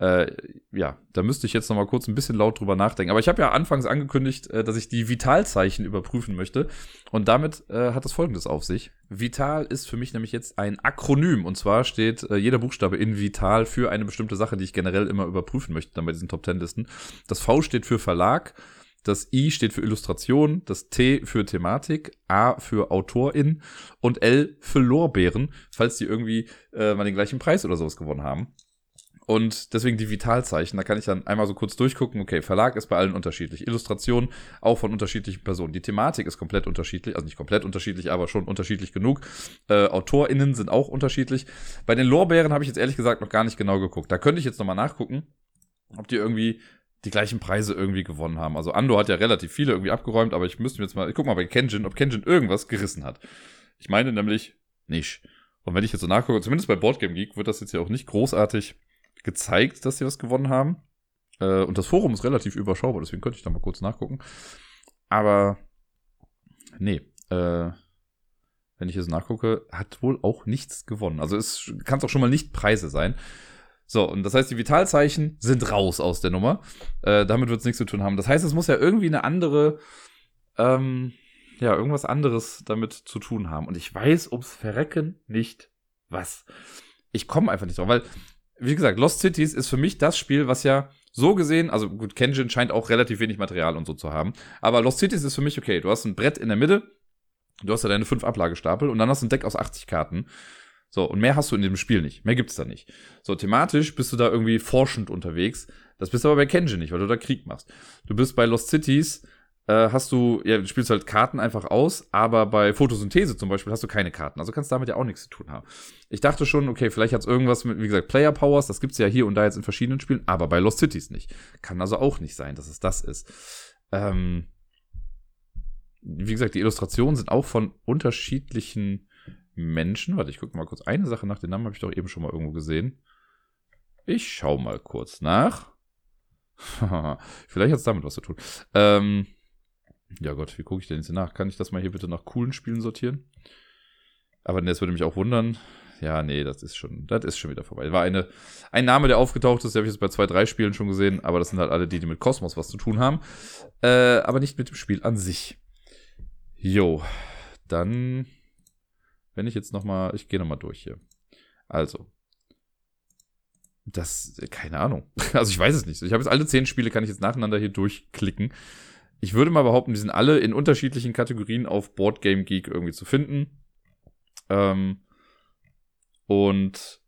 Äh, ja, da müsste ich jetzt noch mal kurz ein bisschen laut drüber nachdenken. Aber ich habe ja anfangs angekündigt, äh, dass ich die Vitalzeichen überprüfen möchte. Und damit äh, hat es folgendes auf sich. Vital ist für mich nämlich jetzt ein Akronym. Und zwar steht äh, jeder Buchstabe in Vital für eine bestimmte Sache, die ich generell immer überprüfen möchte, dann bei diesen Top Ten Listen. Das V steht für Verlag. Das I steht für Illustration, das T für Thematik, A für Autorin und L für Lorbeeren, falls die irgendwie äh, mal den gleichen Preis oder sowas gewonnen haben. Und deswegen die Vitalzeichen, da kann ich dann einmal so kurz durchgucken, okay, Verlag ist bei allen unterschiedlich, Illustration auch von unterschiedlichen Personen. Die Thematik ist komplett unterschiedlich, also nicht komplett unterschiedlich, aber schon unterschiedlich genug. Äh, AutorInnen sind auch unterschiedlich. Bei den Lorbeeren habe ich jetzt ehrlich gesagt noch gar nicht genau geguckt. Da könnte ich jetzt nochmal nachgucken, ob die irgendwie die gleichen Preise irgendwie gewonnen haben. Also Ando hat ja relativ viele irgendwie abgeräumt, aber ich müsste mir jetzt mal, ich guck mal bei Kenjin, ob Kenjin irgendwas gerissen hat. Ich meine nämlich nicht. Und wenn ich jetzt so nachgucke, zumindest bei Boardgame Geek wird das jetzt ja auch nicht großartig gezeigt, dass sie was gewonnen haben. Äh, und das Forum ist relativ überschaubar, deswegen könnte ich da mal kurz nachgucken. Aber nee, äh, wenn ich jetzt nachgucke, hat wohl auch nichts gewonnen. Also es kann es auch schon mal nicht Preise sein. So, und das heißt, die Vitalzeichen sind raus aus der Nummer. Äh, damit wird es nichts zu tun haben. Das heißt, es muss ja irgendwie eine andere, ähm, ja, irgendwas anderes damit zu tun haben. Und ich weiß ums Verrecken nicht was. Ich komme einfach nicht drauf, weil wie gesagt, Lost Cities ist für mich das Spiel, was ja so gesehen, also gut, Kenjin scheint auch relativ wenig Material und so zu haben. Aber Lost Cities ist für mich okay. Du hast ein Brett in der Mitte, du hast ja deine fünf Ablagestapel und dann hast du ein Deck aus 80 Karten. So, und mehr hast du in dem Spiel nicht. Mehr gibt's da nicht. So, thematisch bist du da irgendwie forschend unterwegs. Das bist aber bei Kenjin nicht, weil du da Krieg machst. Du bist bei Lost Cities hast du, ja, du spielst halt Karten einfach aus, aber bei Photosynthese zum Beispiel hast du keine Karten. Also kannst damit ja auch nichts zu tun haben. Ich dachte schon, okay, vielleicht hat es irgendwas mit, wie gesagt, Player Powers, das gibt's ja hier und da jetzt in verschiedenen Spielen, aber bei Lost Cities nicht. Kann also auch nicht sein, dass es das ist. Ähm, wie gesagt, die Illustrationen sind auch von unterschiedlichen Menschen. Warte, ich gucke mal kurz eine Sache nach. Den Namen habe ich doch eben schon mal irgendwo gesehen. Ich schau mal kurz nach. Vielleicht hat es damit was zu tun. Ähm, ja Gott, wie gucke ich denn jetzt nach? Kann ich das mal hier bitte nach coolen Spielen sortieren? Aber das würde mich auch wundern. Ja, nee, das ist schon, das ist schon wieder vorbei. War eine, ein Name, der aufgetaucht ist, der habe ich jetzt bei zwei, drei Spielen schon gesehen, aber das sind halt alle die, die mit Kosmos was zu tun haben. Äh, aber nicht mit dem Spiel an sich. Jo, dann, wenn ich jetzt nochmal, ich gehe nochmal durch hier. Also, das, keine Ahnung. Also ich weiß es nicht. Ich habe jetzt alle zehn Spiele, kann ich jetzt nacheinander hier durchklicken. Ich würde mal behaupten, die sind alle in unterschiedlichen Kategorien auf Board Game Geek irgendwie zu finden. Ähm, und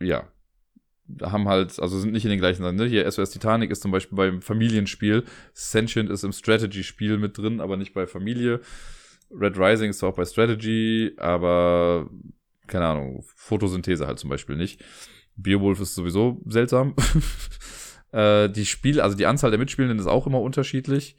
ja, haben halt, also sind nicht in den gleichen Sachen. Ne? Hier SOS Titanic ist zum Beispiel beim Familienspiel. Sentient ist im Strategy-Spiel mit drin, aber nicht bei Familie. Red Rising ist zwar auch bei Strategy, aber keine Ahnung, Photosynthese halt zum Beispiel nicht. Beowulf ist sowieso seltsam. Äh, die Spiel, also die Anzahl der Mitspielenden ist auch immer unterschiedlich.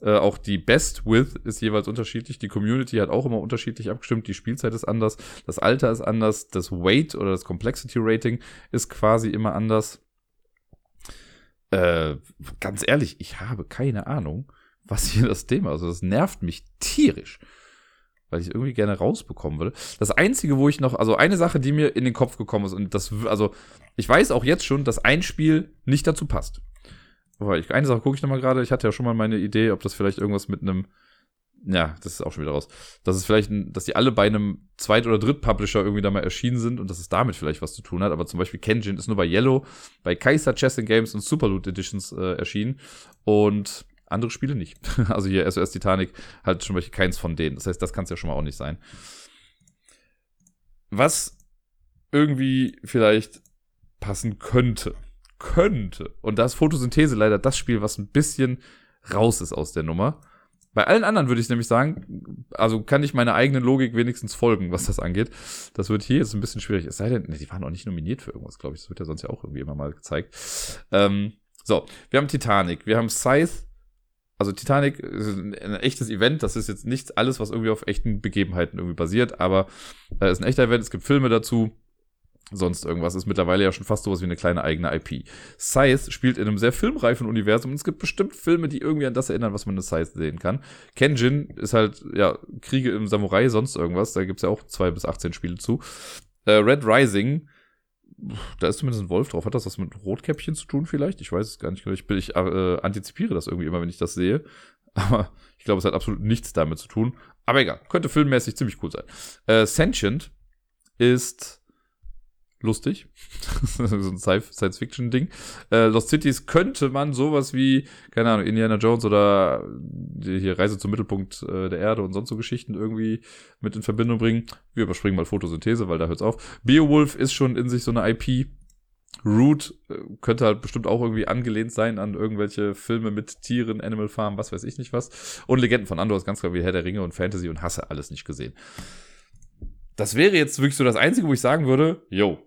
Äh, auch die Best Width ist jeweils unterschiedlich. Die Community hat auch immer unterschiedlich abgestimmt. Die Spielzeit ist anders. Das Alter ist anders. Das Weight oder das Complexity Rating ist quasi immer anders. Äh, ganz ehrlich, ich habe keine Ahnung, was hier das Thema ist. Also das nervt mich tierisch weil ich irgendwie gerne rausbekommen würde. Das Einzige, wo ich noch, also eine Sache, die mir in den Kopf gekommen ist, und das, also ich weiß auch jetzt schon, dass ein Spiel nicht dazu passt. Aber ich, eine Sache gucke ich nochmal gerade, ich hatte ja schon mal meine Idee, ob das vielleicht irgendwas mit einem, ja, das ist auch schon wieder raus, dass es vielleicht, dass die alle bei einem Zweit- oder Dritt-Publisher irgendwie da mal erschienen sind und dass es damit vielleicht was zu tun hat. Aber zum Beispiel Kenjin ist nur bei Yellow, bei Kaiser Chess Games und Superloot Editions äh, erschienen. Und andere Spiele nicht. Also hier SOS Titanic halt schon welche keins von denen. Das heißt, das kann es ja schon mal auch nicht sein. Was irgendwie vielleicht passen könnte. Könnte. Und da ist Photosynthese leider das Spiel, was ein bisschen raus ist aus der Nummer. Bei allen anderen würde ich nämlich sagen, also kann ich meiner eigenen Logik wenigstens folgen, was das angeht. Das wird hier jetzt ein bisschen schwierig. Es sei denn, nee, die waren auch nicht nominiert für irgendwas, glaube ich. Das wird ja sonst ja auch irgendwie immer mal gezeigt. Ähm, so, wir haben Titanic, wir haben Scythe, also Titanic ist ein, echtes Event, das ist jetzt nicht alles, was irgendwie auf echten Begebenheiten irgendwie basiert, aber äh, ist ein echter Event, es gibt Filme dazu, sonst irgendwas, ist mittlerweile ja schon fast sowas wie eine kleine eigene IP. Scythe spielt in einem sehr filmreifen Universum und es gibt bestimmt Filme, die irgendwie an das erinnern, was man in Scythe sehen kann. Kenjin ist halt, ja, Kriege im Samurai, sonst irgendwas, da gibt's ja auch zwei bis 18 Spiele zu. Äh, Red Rising da ist zumindest ein Wolf drauf. Hat das was mit Rotkäppchen zu tun vielleicht? Ich weiß es gar nicht. Ich, bin, ich äh, antizipiere das irgendwie immer, wenn ich das sehe. Aber ich glaube, es hat absolut nichts damit zu tun. Aber egal, könnte filmmäßig ziemlich cool sein. Äh, Sentient ist lustig. so ein Science-Fiction-Ding. Äh, Lost Cities könnte man sowas wie, keine Ahnung, Indiana Jones oder die hier Reise zum Mittelpunkt äh, der Erde und sonst so Geschichten irgendwie mit in Verbindung bringen. Wir überspringen mal Photosynthese, weil da hört's auf. Beowulf ist schon in sich so eine IP. Root äh, könnte halt bestimmt auch irgendwie angelehnt sein an irgendwelche Filme mit Tieren, Animal Farm, was weiß ich nicht was. Und Legenden von Andor ist ganz klar wie Herr der Ringe und Fantasy und hasse alles nicht gesehen. Das wäre jetzt wirklich so das Einzige, wo ich sagen würde, yo,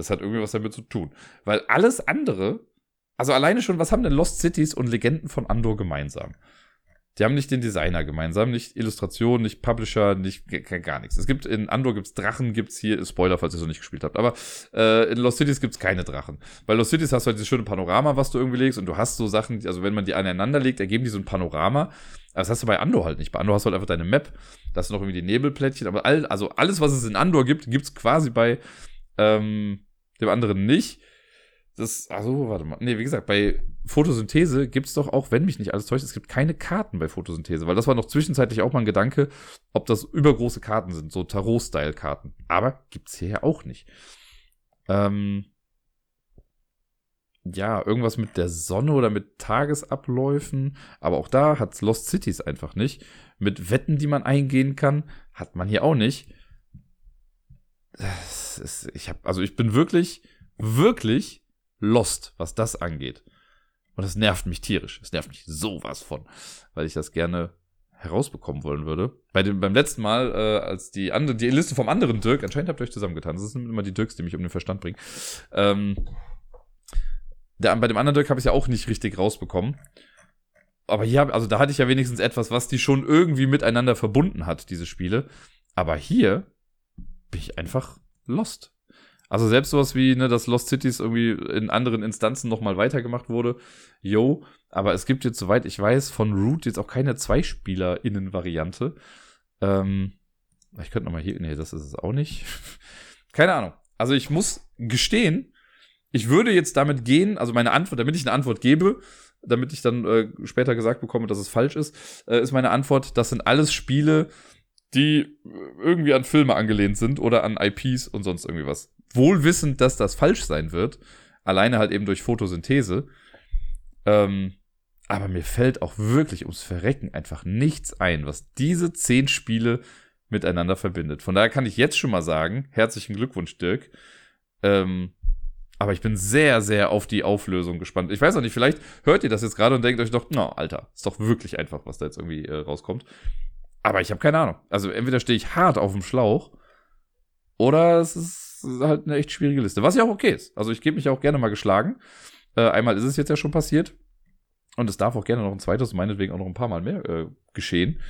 das hat irgendwie was damit zu tun. Weil alles andere, also alleine schon, was haben denn Lost Cities und Legenden von Andor gemeinsam? Die haben nicht den Designer gemeinsam, nicht Illustration, nicht Publisher, nicht gar nichts. Es gibt in Andor gibt's Drachen, gibt's hier Spoiler, falls ihr es noch nicht gespielt habt. Aber äh, in Lost Cities gibt's keine Drachen, Bei Lost Cities hast du halt dieses schöne Panorama, was du irgendwie legst, und du hast so Sachen, also wenn man die aneinander legt, ergeben die so ein Panorama. Das hast du bei Andor halt nicht. Bei Andor hast du halt einfach deine Map, da hast du noch irgendwie die Nebelplättchen, aber all, also alles, was es in Andor gibt, gibt's quasi bei ähm, dem anderen nicht. Das, also, warte mal. Nee, wie gesagt, bei Photosynthese gibt es doch auch, wenn mich nicht alles täuscht, es gibt keine Karten bei Photosynthese, weil das war noch zwischenzeitlich auch mal ein Gedanke, ob das übergroße Karten sind, so Tarot-Style-Karten. Aber gibt's hier ja auch nicht. Ähm, ja, irgendwas mit der Sonne oder mit Tagesabläufen. Aber auch da hat's Lost Cities einfach nicht. Mit Wetten, die man eingehen kann, hat man hier auch nicht ist, ich habe, also ich bin wirklich, wirklich lost, was das angeht. Und das nervt mich tierisch. Es nervt mich sowas von, weil ich das gerne herausbekommen wollen würde. Bei dem, beim letzten Mal, äh, als die andere, die Liste vom anderen Dirk, anscheinend habt ihr euch zusammengetan. Das sind immer die Dirks, die mich um den Verstand bringen. Ähm, der, bei dem anderen Dirk habe ich ja auch nicht richtig rausbekommen. Aber hier, also da hatte ich ja wenigstens etwas, was die schon irgendwie miteinander verbunden hat, diese Spiele. Aber hier bin ich einfach lost. Also selbst sowas wie, ne, dass Lost Cities irgendwie in anderen Instanzen nochmal weitergemacht wurde. Yo, aber es gibt jetzt, soweit ich weiß, von Root jetzt auch keine Zweispieler-Innen-Variante. Ähm, ich könnte nochmal hier, nee, das ist es auch nicht. keine Ahnung. Also ich muss gestehen, ich würde jetzt damit gehen, also meine Antwort, damit ich eine Antwort gebe, damit ich dann äh, später gesagt bekomme, dass es falsch ist, äh, ist meine Antwort, das sind alles Spiele, die irgendwie an Filme angelehnt sind oder an IPs und sonst irgendwie was. Wohl wissend, dass das falsch sein wird. Alleine halt eben durch Photosynthese. Ähm, aber mir fällt auch wirklich ums Verrecken einfach nichts ein, was diese zehn Spiele miteinander verbindet. Von daher kann ich jetzt schon mal sagen, herzlichen Glückwunsch, Dirk. Ähm, aber ich bin sehr, sehr auf die Auflösung gespannt. Ich weiß auch nicht, vielleicht hört ihr das jetzt gerade und denkt euch doch, na, no, Alter, ist doch wirklich einfach, was da jetzt irgendwie äh, rauskommt. Aber ich habe keine Ahnung. Also entweder stehe ich hart auf dem Schlauch oder es ist halt eine echt schwierige Liste. Was ja auch okay ist. Also ich gebe mich auch gerne mal geschlagen. Äh, einmal ist es jetzt ja schon passiert. Und es darf auch gerne noch ein zweites, meinetwegen auch noch ein paar Mal mehr äh, geschehen.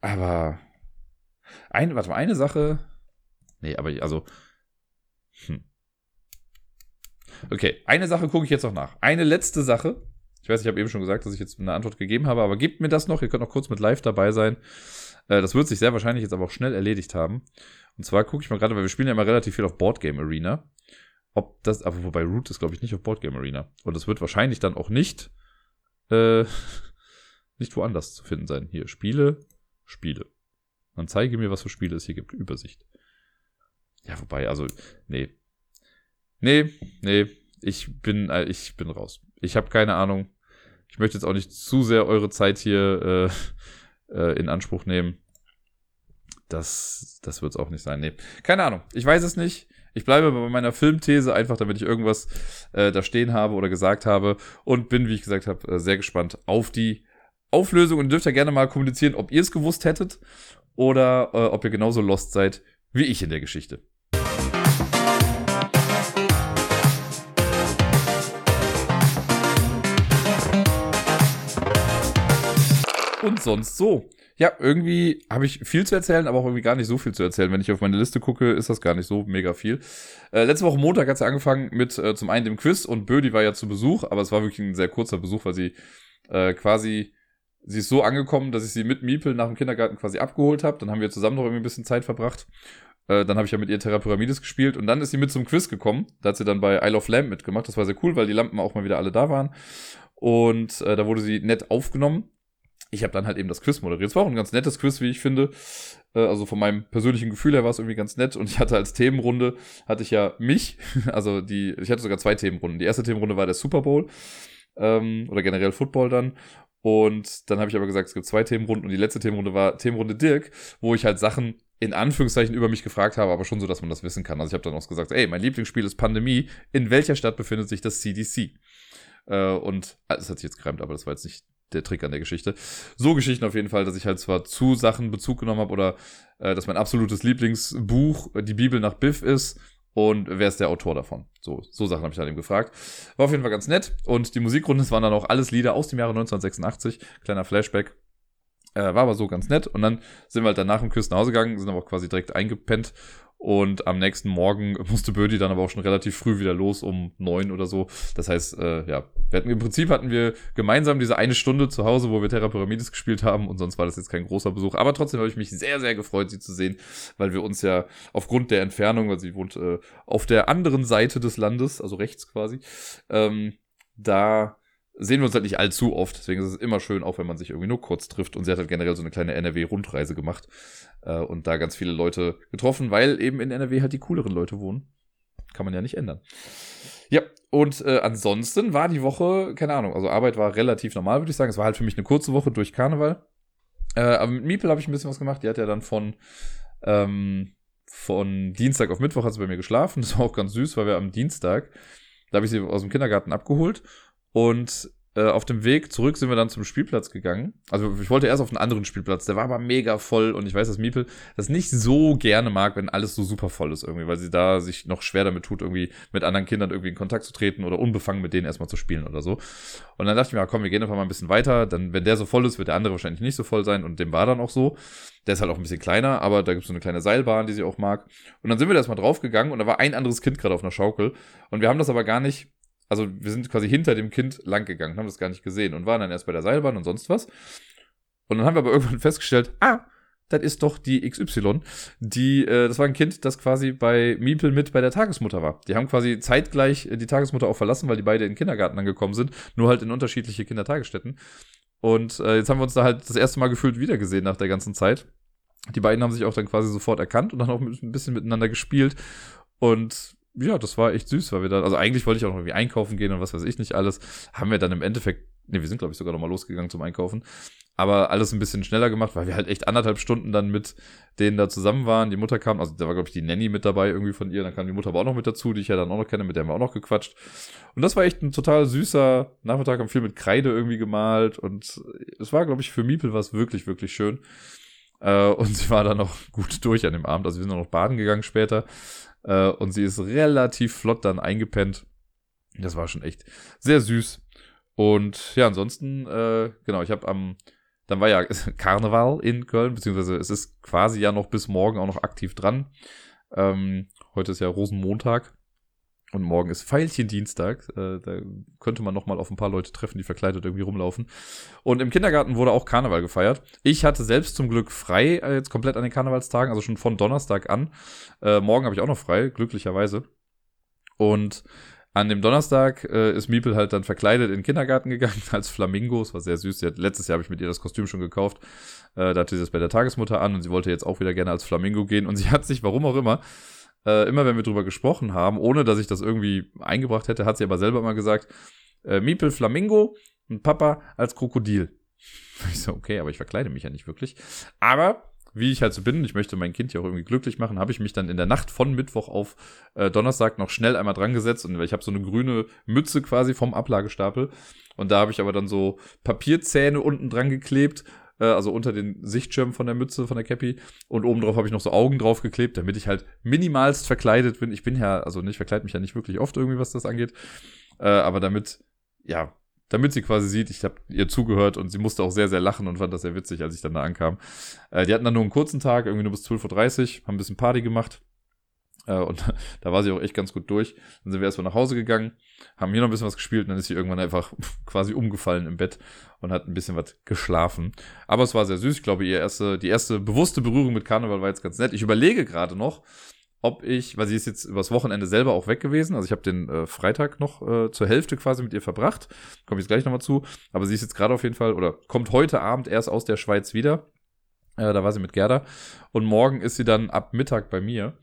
Aber ein, warte mal, eine Sache. Nee, aber also. Hm. Okay, eine Sache gucke ich jetzt noch nach. Eine letzte Sache. Ich weiß, ich habe eben schon gesagt, dass ich jetzt eine Antwort gegeben habe, aber gebt mir das noch. Ihr könnt noch kurz mit live dabei sein. Äh, das wird sich sehr wahrscheinlich jetzt aber auch schnell erledigt haben. Und zwar gucke ich mal gerade, weil wir spielen ja immer relativ viel auf Boardgame Arena. Ob das, aber wobei Root ist, glaube ich, nicht auf Boardgame Arena. Und das wird wahrscheinlich dann auch nicht, äh, nicht woanders zu finden sein. Hier, Spiele, Spiele. Dann zeige mir, was für Spiele es hier gibt. Übersicht. Ja, wobei, also, nee. Nee, nee, ich bin, äh, ich bin raus. Ich habe keine Ahnung. Ich möchte jetzt auch nicht zu sehr eure Zeit hier äh, äh, in Anspruch nehmen. Das, das wird es auch nicht sein. Nee. Keine Ahnung. Ich weiß es nicht. Ich bleibe bei meiner Filmthese, einfach damit ich irgendwas äh, da stehen habe oder gesagt habe. Und bin, wie ich gesagt habe, äh, sehr gespannt auf die Auflösung. Und dürft ja gerne mal kommunizieren, ob ihr es gewusst hättet oder äh, ob ihr genauso lost seid wie ich in der Geschichte. Und sonst so. Ja, irgendwie habe ich viel zu erzählen, aber auch irgendwie gar nicht so viel zu erzählen. Wenn ich auf meine Liste gucke, ist das gar nicht so mega viel. Äh, letzte Woche Montag hat ja angefangen mit äh, zum einen dem Quiz und Bödi war ja zu Besuch, aber es war wirklich ein sehr kurzer Besuch, weil sie äh, quasi, sie ist so angekommen, dass ich sie mit Miepel nach dem Kindergarten quasi abgeholt habe. Dann haben wir zusammen noch irgendwie ein bisschen Zeit verbracht. Äh, dann habe ich ja mit ihr Terra Pyramides gespielt und dann ist sie mit zum Quiz gekommen. Da hat sie dann bei Isle of Lamp mitgemacht. Das war sehr cool, weil die Lampen auch mal wieder alle da waren. Und äh, da wurde sie nett aufgenommen. Ich habe dann halt eben das Quiz moderiert. Es war auch ein ganz nettes Quiz, wie ich finde. Äh, also von meinem persönlichen Gefühl her war es irgendwie ganz nett. Und ich hatte als Themenrunde, hatte ich ja mich, also die, ich hatte sogar zwei Themenrunden. Die erste Themenrunde war der Super Bowl ähm, oder generell Football dann. Und dann habe ich aber gesagt, es gibt zwei Themenrunden und die letzte Themenrunde war Themenrunde Dirk, wo ich halt Sachen in Anführungszeichen über mich gefragt habe, aber schon so, dass man das wissen kann. Also ich habe dann auch gesagt, ey, mein Lieblingsspiel ist Pandemie. In welcher Stadt befindet sich das CDC? Äh, und ah, das hat sich jetzt gereimt, aber das war jetzt nicht der Trick an der Geschichte. So Geschichten auf jeden Fall, dass ich halt zwar zu Sachen Bezug genommen habe oder äh, dass mein absolutes Lieblingsbuch die Bibel nach Biff ist und wer ist der Autor davon? So, so Sachen habe ich dann eben gefragt. War auf jeden Fall ganz nett. Und die Musikrunde, waren dann auch alles Lieder aus dem Jahre 1986. Kleiner Flashback. Äh, war aber so ganz nett. Und dann sind wir halt danach im Küsten nach Hause gegangen, sind aber auch quasi direkt eingepennt und am nächsten Morgen musste Bödi dann aber auch schon relativ früh wieder los, um neun oder so. Das heißt, äh, ja, wir hatten, im Prinzip hatten wir gemeinsam diese eine Stunde zu Hause, wo wir Terra Pyramides gespielt haben und sonst war das jetzt kein großer Besuch. Aber trotzdem habe ich mich sehr, sehr gefreut, sie zu sehen, weil wir uns ja aufgrund der Entfernung, weil sie wohnt äh, auf der anderen Seite des Landes, also rechts quasi, ähm, da sehen wir uns halt nicht allzu oft. Deswegen ist es immer schön, auch wenn man sich irgendwie nur kurz trifft. Und sie hat halt generell so eine kleine NRW-Rundreise gemacht äh, und da ganz viele Leute getroffen, weil eben in NRW halt die cooleren Leute wohnen. Kann man ja nicht ändern. Ja, und äh, ansonsten war die Woche, keine Ahnung, also Arbeit war relativ normal, würde ich sagen. Es war halt für mich eine kurze Woche durch Karneval. Äh, aber mit Miepel habe ich ein bisschen was gemacht. Die hat ja dann von, ähm, von Dienstag auf Mittwoch hat sie bei mir geschlafen. Das war auch ganz süß, weil wir am Dienstag, da habe ich sie aus dem Kindergarten abgeholt und äh, auf dem Weg zurück sind wir dann zum Spielplatz gegangen. Also ich wollte erst auf einen anderen Spielplatz, der war aber mega voll und ich weiß, dass Miepel das nicht so gerne mag, wenn alles so super voll ist irgendwie, weil sie da sich noch schwer damit tut, irgendwie mit anderen Kindern irgendwie in Kontakt zu treten oder unbefangen mit denen erstmal zu spielen oder so. Und dann dachte ich mir, komm, wir gehen einfach mal ein bisschen weiter, dann, wenn der so voll ist, wird der andere wahrscheinlich nicht so voll sein und dem war dann auch so. Der ist halt auch ein bisschen kleiner, aber da gibt es so eine kleine Seilbahn, die sie auch mag. Und dann sind wir da erstmal draufgegangen und da war ein anderes Kind gerade auf einer Schaukel und wir haben das aber gar nicht also wir sind quasi hinter dem Kind lang gegangen, haben das gar nicht gesehen und waren dann erst bei der Seilbahn und sonst was. Und dann haben wir aber irgendwann festgestellt, ah, das ist doch die XY. Die, äh, das war ein Kind, das quasi bei Miepel mit bei der Tagesmutter war. Die haben quasi zeitgleich die Tagesmutter auch verlassen, weil die beide in den Kindergarten angekommen sind, nur halt in unterschiedliche Kindertagesstätten. Und äh, jetzt haben wir uns da halt das erste Mal gefühlt wiedergesehen nach der ganzen Zeit. Die beiden haben sich auch dann quasi sofort erkannt und dann auch ein bisschen miteinander gespielt. Und ja, das war echt süß, weil wir dann, also eigentlich wollte ich auch noch irgendwie einkaufen gehen und was weiß ich nicht alles. Haben wir dann im Endeffekt, ne, wir sind glaube ich sogar noch mal losgegangen zum Einkaufen. Aber alles ein bisschen schneller gemacht, weil wir halt echt anderthalb Stunden dann mit denen da zusammen waren. Die Mutter kam, also da war glaube ich die Nanny mit dabei irgendwie von ihr. Dann kam die Mutter aber auch noch mit dazu, die ich ja dann auch noch kenne, mit der haben wir auch noch gequatscht. Und das war echt ein total süßer Nachmittag, haben viel mit Kreide irgendwie gemalt und es war glaube ich für Miepel was wirklich, wirklich schön. Äh, und sie war dann auch gut durch an dem Abend. Also wir sind noch baden gegangen später. Äh, und sie ist relativ flott dann eingepennt. Das war schon echt sehr süß. Und ja, ansonsten, äh, genau, ich habe am, dann war ja Karneval in Köln, beziehungsweise es ist quasi ja noch bis morgen auch noch aktiv dran. Ähm, heute ist ja Rosenmontag. Und morgen ist Veilchen-Dienstag. Äh, da könnte man noch mal auf ein paar Leute treffen, die verkleidet irgendwie rumlaufen. Und im Kindergarten wurde auch Karneval gefeiert. Ich hatte selbst zum Glück frei, äh, jetzt komplett an den Karnevalstagen, also schon von Donnerstag an. Äh, morgen habe ich auch noch frei, glücklicherweise. Und an dem Donnerstag ist Miepel halt dann verkleidet in den Kindergarten gegangen als Flamingo. Es war sehr süß. Letztes Jahr habe ich mit ihr das Kostüm schon gekauft. Da hatte sie das bei der Tagesmutter an und sie wollte jetzt auch wieder gerne als Flamingo gehen. Und sie hat sich, warum auch immer, äh, immer wenn wir drüber gesprochen haben, ohne dass ich das irgendwie eingebracht hätte, hat sie aber selber mal gesagt, äh, Miepel Flamingo und Papa als Krokodil. Ich so, okay, aber ich verkleide mich ja nicht wirklich. Aber wie ich halt so bin, ich möchte mein Kind ja auch irgendwie glücklich machen, habe ich mich dann in der Nacht von Mittwoch auf äh, Donnerstag noch schnell einmal dran gesetzt und ich habe so eine grüne Mütze quasi vom Ablagestapel und da habe ich aber dann so Papierzähne unten dran geklebt äh, also unter den Sichtschirm von der Mütze, von der Cappy. Und oben drauf habe ich noch so Augen drauf geklebt, damit ich halt minimalst verkleidet bin. Ich bin ja, also nicht, verkleide mich ja nicht wirklich oft irgendwie, was das angeht. Äh, aber damit, ja, damit sie quasi sieht, ich habe ihr zugehört und sie musste auch sehr, sehr lachen und fand das sehr witzig, als ich dann da ankam. Äh, die hatten dann nur einen kurzen Tag, irgendwie nur bis 12.30 Uhr, haben ein bisschen Party gemacht. Äh, und da war sie auch echt ganz gut durch. Dann sind wir erstmal nach Hause gegangen, haben hier noch ein bisschen was gespielt und dann ist sie irgendwann einfach quasi umgefallen im Bett und hat ein bisschen was geschlafen. Aber es war sehr süß. Ich glaube, ihr erste, die erste bewusste Berührung mit Karneval war jetzt ganz nett. Ich überlege gerade noch, ob ich, weil sie ist jetzt übers Wochenende selber auch weg gewesen. Also ich habe den äh, Freitag noch äh, zur Hälfte quasi mit ihr verbracht. Komme ich gleich nochmal zu. Aber sie ist jetzt gerade auf jeden Fall oder kommt heute Abend erst aus der Schweiz wieder. Äh, da war sie mit Gerda. Und morgen ist sie dann ab Mittag bei mir.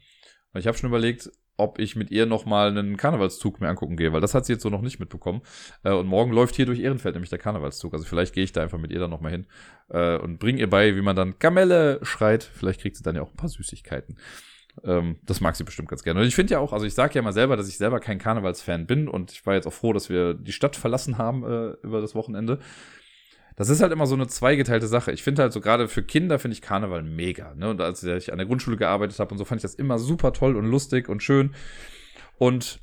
Ich habe schon überlegt, ob ich mit ihr nochmal einen Karnevalszug mir angucken gehe, weil das hat sie jetzt so noch nicht mitbekommen. Äh, und morgen läuft hier durch Ehrenfeld nämlich der Karnevalszug. Also vielleicht gehe ich da einfach mit ihr dann nochmal hin äh, und bringe ihr bei, wie man dann Kamelle schreit. Vielleicht kriegt sie dann ja auch ein paar Süßigkeiten. Ähm, das mag sie bestimmt ganz gerne. Und ich finde ja auch, also ich sage ja mal selber, dass ich selber kein Karnevalsfan bin und ich war jetzt auch froh, dass wir die Stadt verlassen haben äh, über das Wochenende das ist halt immer so eine zweigeteilte Sache. Ich finde halt so gerade für Kinder finde ich Karneval mega. Ne? Und als ich an der Grundschule gearbeitet habe und so, fand ich das immer super toll und lustig und schön. Und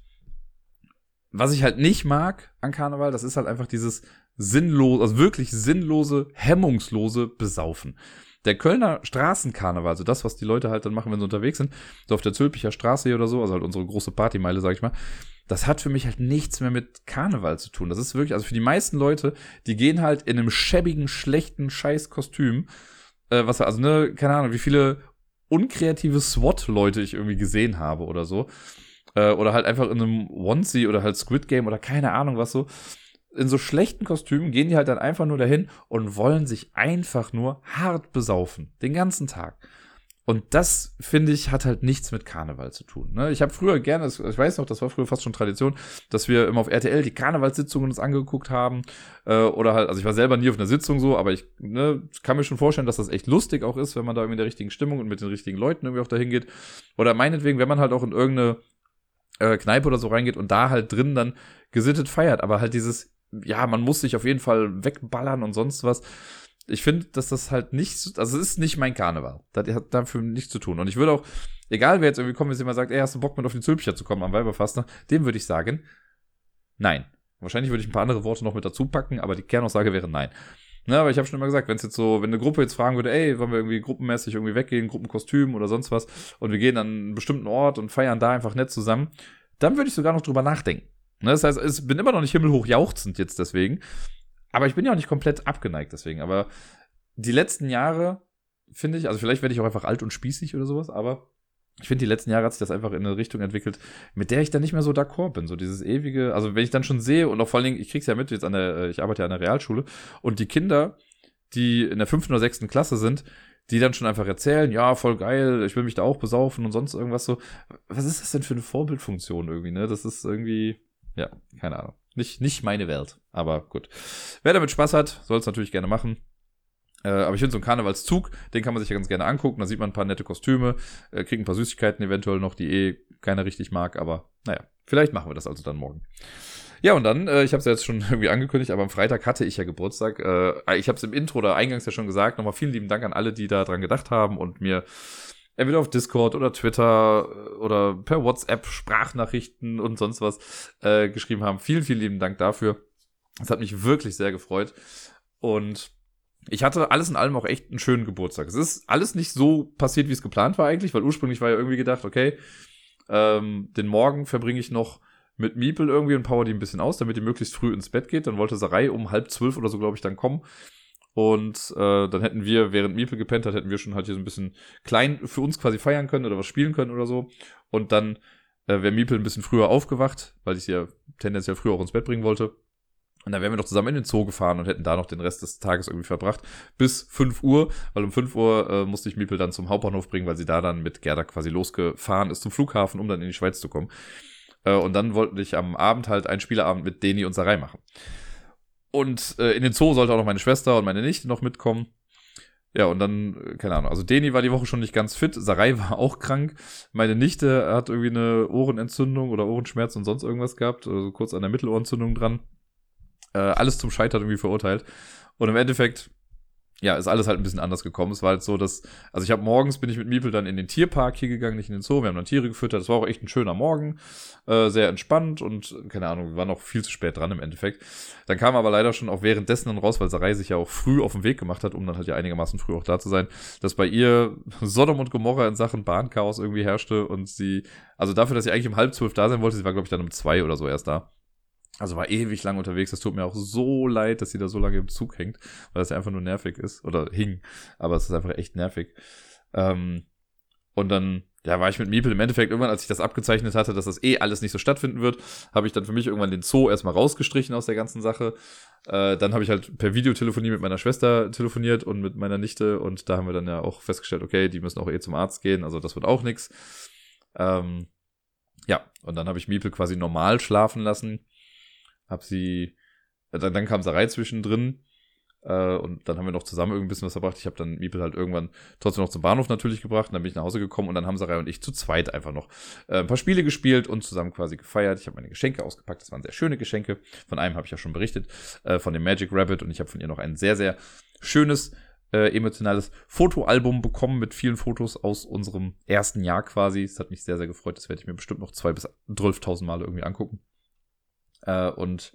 was ich halt nicht mag an Karneval, das ist halt einfach dieses sinnlose, also wirklich sinnlose, hemmungslose Besaufen. Der Kölner Straßenkarneval, also das, was die Leute halt dann machen, wenn sie unterwegs sind, so auf der Zülpicher Straße oder so, also halt unsere große Partymeile, sag ich mal, das hat für mich halt nichts mehr mit Karneval zu tun. Das ist wirklich, also für die meisten Leute, die gehen halt in einem schäbigen, schlechten Scheißkostüm, äh, was, also ne, keine Ahnung, wie viele unkreative SWAT-Leute ich irgendwie gesehen habe oder so. Äh, oder halt einfach in einem Onesie oder halt Squid Game oder keine Ahnung was so. In so schlechten Kostümen gehen die halt dann einfach nur dahin und wollen sich einfach nur hart besaufen. Den ganzen Tag. Und das, finde ich, hat halt nichts mit Karneval zu tun. Ne? Ich habe früher gerne, ich weiß noch, das war früher fast schon Tradition, dass wir immer auf RTL die Karnevalssitzungen uns angeguckt haben. Äh, oder halt, also ich war selber nie auf einer Sitzung so, aber ich ne, kann mir schon vorstellen, dass das echt lustig auch ist, wenn man da irgendwie in der richtigen Stimmung und mit den richtigen Leuten irgendwie auch dahin geht. Oder meinetwegen, wenn man halt auch in irgendeine äh, Kneipe oder so reingeht und da halt drin dann gesittet feiert. Aber halt dieses, ja, man muss sich auf jeden Fall wegballern und sonst was ich finde, dass das halt nicht, also es ist nicht mein Karneval. Das hat dafür nichts zu tun. Und ich würde auch, egal wer jetzt irgendwie kommt, wenn jemand sagt, ey, hast du Bock mit auf die Zülpicher zu kommen am Weiberfastner, dem würde ich sagen, nein. Wahrscheinlich würde ich ein paar andere Worte noch mit dazu packen, aber die Kernaussage wäre nein. Ne, aber ich habe schon immer gesagt, wenn es jetzt so, wenn eine Gruppe jetzt fragen würde, ey, wollen wir irgendwie gruppenmäßig irgendwie weggehen, Gruppenkostüm oder sonst was, und wir gehen an einen bestimmten Ort und feiern da einfach nett zusammen, dann würde ich sogar noch drüber nachdenken. Ne, das heißt, ich bin immer noch nicht himmelhoch jauchzend jetzt deswegen, aber ich bin ja auch nicht komplett abgeneigt deswegen. Aber die letzten Jahre, finde ich, also vielleicht werde ich auch einfach alt und spießig oder sowas, aber ich finde, die letzten Jahre hat sich das einfach in eine Richtung entwickelt, mit der ich dann nicht mehr so d'accord bin. So dieses ewige, also wenn ich dann schon sehe und auch vor allen Dingen, ich krieg's ja mit jetzt an der, äh, ich arbeite ja an der Realschule und die Kinder, die in der fünften oder sechsten Klasse sind, die dann schon einfach erzählen, ja, voll geil, ich will mich da auch besaufen und sonst irgendwas so. Was ist das denn für eine Vorbildfunktion irgendwie, ne? Das ist irgendwie, ja, keine Ahnung. Nicht, nicht meine Welt. Aber gut. Wer damit Spaß hat, soll es natürlich gerne machen. Äh, aber ich finde so einen Karnevalszug, den kann man sich ja ganz gerne angucken. Da sieht man ein paar nette Kostüme, äh, kriegt ein paar Süßigkeiten eventuell noch, die eh keiner richtig mag. Aber naja, vielleicht machen wir das also dann morgen. Ja, und dann, äh, ich habe es ja jetzt schon irgendwie angekündigt, aber am Freitag hatte ich ja Geburtstag. Äh, ich habe es im Intro oder eingangs ja schon gesagt. Nochmal vielen lieben Dank an alle, die da dran gedacht haben und mir entweder auf Discord oder Twitter äh, oder per WhatsApp Sprachnachrichten und sonst was äh, geschrieben haben. Vielen, vielen lieben Dank dafür. Das hat mich wirklich sehr gefreut. Und ich hatte alles in allem auch echt einen schönen Geburtstag. Es ist alles nicht so passiert, wie es geplant war eigentlich, weil ursprünglich war ja irgendwie gedacht, okay, ähm, den Morgen verbringe ich noch mit Miepel irgendwie und power die ein bisschen aus, damit die möglichst früh ins Bett geht. Dann wollte Sarai um halb zwölf oder so, glaube ich, dann kommen. Und äh, dann hätten wir, während Miepel gepennt hat, hätten wir schon halt hier so ein bisschen klein für uns quasi feiern können oder was spielen können oder so. Und dann äh, wäre Miepel ein bisschen früher aufgewacht, weil ich sie ja tendenziell früher auch ins Bett bringen wollte. Und dann wären wir noch zusammen in den Zoo gefahren und hätten da noch den Rest des Tages irgendwie verbracht. Bis 5 Uhr, weil um 5 Uhr äh, musste ich Miepel dann zum Hauptbahnhof bringen, weil sie da dann mit Gerda quasi losgefahren ist zum Flughafen, um dann in die Schweiz zu kommen. Äh, und dann wollte ich am Abend halt einen Spieleabend mit Deni und Sarai machen. Und äh, in den Zoo sollte auch noch meine Schwester und meine Nichte noch mitkommen. Ja, und dann, äh, keine Ahnung, also Deni war die Woche schon nicht ganz fit, Sarai war auch krank, meine Nichte hat irgendwie eine Ohrenentzündung oder Ohrenschmerz und sonst irgendwas gehabt, also kurz an der Mittelohrentzündung dran. Äh, alles zum Scheitern irgendwie verurteilt. Und im Endeffekt ja, ist alles halt ein bisschen anders gekommen. Es war halt so, dass, also ich habe morgens bin ich mit Miepel dann in den Tierpark hier gegangen, nicht in den Zoo. Wir haben dann Tiere gefüttert. Das war auch echt ein schöner Morgen, äh, sehr entspannt und keine Ahnung, wir waren auch viel zu spät dran im Endeffekt. Dann kam aber leider schon auch währenddessen dann raus, weil Sarai sich ja auch früh auf den Weg gemacht hat, um dann halt ja einigermaßen früh auch da zu sein, dass bei ihr Sodom und Gomorra in Sachen Bahnchaos irgendwie herrschte und sie, also dafür, dass sie eigentlich um halb zwölf da sein wollte, sie war glaube ich dann um zwei oder so erst da. Also war ewig lang unterwegs. Das tut mir auch so leid, dass sie da so lange im Zug hängt, weil das ja einfach nur nervig ist. Oder hing. Aber es ist einfach echt nervig. Ähm, und dann, ja, war ich mit Miepel im Endeffekt irgendwann, als ich das abgezeichnet hatte, dass das eh alles nicht so stattfinden wird, habe ich dann für mich irgendwann den Zoo erstmal rausgestrichen aus der ganzen Sache. Äh, dann habe ich halt per Videotelefonie mit meiner Schwester telefoniert und mit meiner Nichte und da haben wir dann ja auch festgestellt, okay, die müssen auch eh zum Arzt gehen, also das wird auch nix. Ähm, ja, und dann habe ich Miepel quasi normal schlafen lassen hab sie, äh, dann, dann kam Sarai zwischendrin äh, und dann haben wir noch zusammen irgendwie ein bisschen was verbracht. Ich habe dann Miepel halt irgendwann trotzdem noch zum Bahnhof natürlich gebracht und dann bin ich nach Hause gekommen und dann haben Sarai und ich zu zweit einfach noch äh, ein paar Spiele gespielt und zusammen quasi gefeiert. Ich habe meine Geschenke ausgepackt, das waren sehr schöne Geschenke. Von einem habe ich ja schon berichtet, äh, von dem Magic Rabbit und ich habe von ihr noch ein sehr, sehr schönes äh, emotionales Fotoalbum bekommen mit vielen Fotos aus unserem ersten Jahr quasi. Das hat mich sehr, sehr gefreut. Das werde ich mir bestimmt noch zwei bis 12.000 Mal irgendwie angucken. Äh, und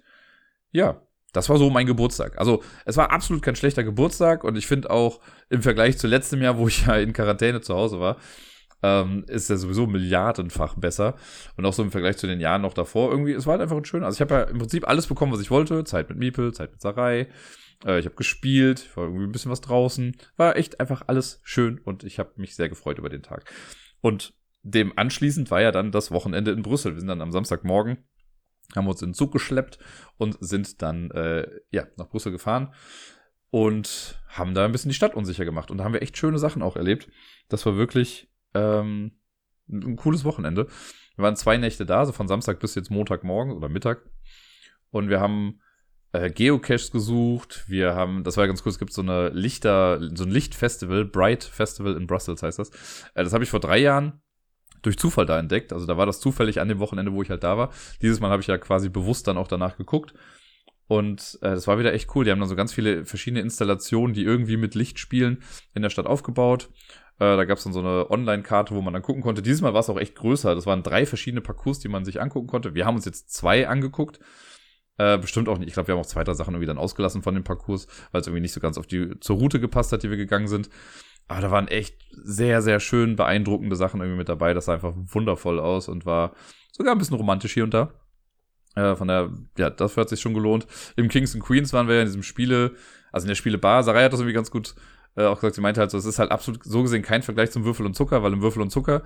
ja, das war so mein Geburtstag. Also es war absolut kein schlechter Geburtstag und ich finde auch im Vergleich zu letztem Jahr, wo ich ja in Quarantäne zu Hause war, ähm, ist er sowieso milliardenfach besser. Und auch so im Vergleich zu den Jahren noch davor irgendwie, es war halt einfach ein schön. Also ich habe ja im Prinzip alles bekommen, was ich wollte. Zeit mit Miepel, Zeit mit Sarai. Äh, ich habe gespielt, war irgendwie ein bisschen was draußen. War echt einfach alles schön und ich habe mich sehr gefreut über den Tag. Und dem anschließend war ja dann das Wochenende in Brüssel. Wir sind dann am Samstagmorgen haben uns in den Zug geschleppt und sind dann äh, ja, nach Brüssel gefahren und haben da ein bisschen die Stadt unsicher gemacht. Und da haben wir echt schöne Sachen auch erlebt. Das war wirklich ähm, ein cooles Wochenende. Wir waren zwei Nächte da, so von Samstag bis jetzt Montagmorgen oder Mittag. Und wir haben äh, Geocaches gesucht. Wir haben, das war ja ganz cool, es gibt so eine Lichter, so ein Lichtfestival, Bright Festival in Brussels heißt das. Äh, das habe ich vor drei Jahren durch Zufall da entdeckt. Also da war das zufällig an dem Wochenende, wo ich halt da war. Dieses Mal habe ich ja quasi bewusst dann auch danach geguckt. Und äh, das war wieder echt cool. Die haben dann so ganz viele verschiedene Installationen, die irgendwie mit Licht spielen, in der Stadt aufgebaut. Äh, da gab es dann so eine Online-Karte, wo man dann gucken konnte. Dieses Mal war es auch echt größer. Das waren drei verschiedene Parcours, die man sich angucken konnte. Wir haben uns jetzt zwei angeguckt. Äh, bestimmt auch nicht. Ich glaube, wir haben auch zwei, drei Sachen irgendwie dann ausgelassen von dem Parcours, weil es irgendwie nicht so ganz auf die zur Route gepasst hat, die wir gegangen sind. Aber da waren echt sehr, sehr schön beeindruckende Sachen irgendwie mit dabei. Das sah einfach wundervoll aus und war sogar ein bisschen romantisch hier und da. Äh, von der, ja, das hat sich schon gelohnt. Im Kings and Queens waren wir ja in diesem Spiele, also in der Spielebar. Sarai hat das irgendwie ganz gut äh, auch gesagt. Sie meinte halt so, es ist halt absolut so gesehen kein Vergleich zum Würfel und Zucker, weil im Würfel und Zucker,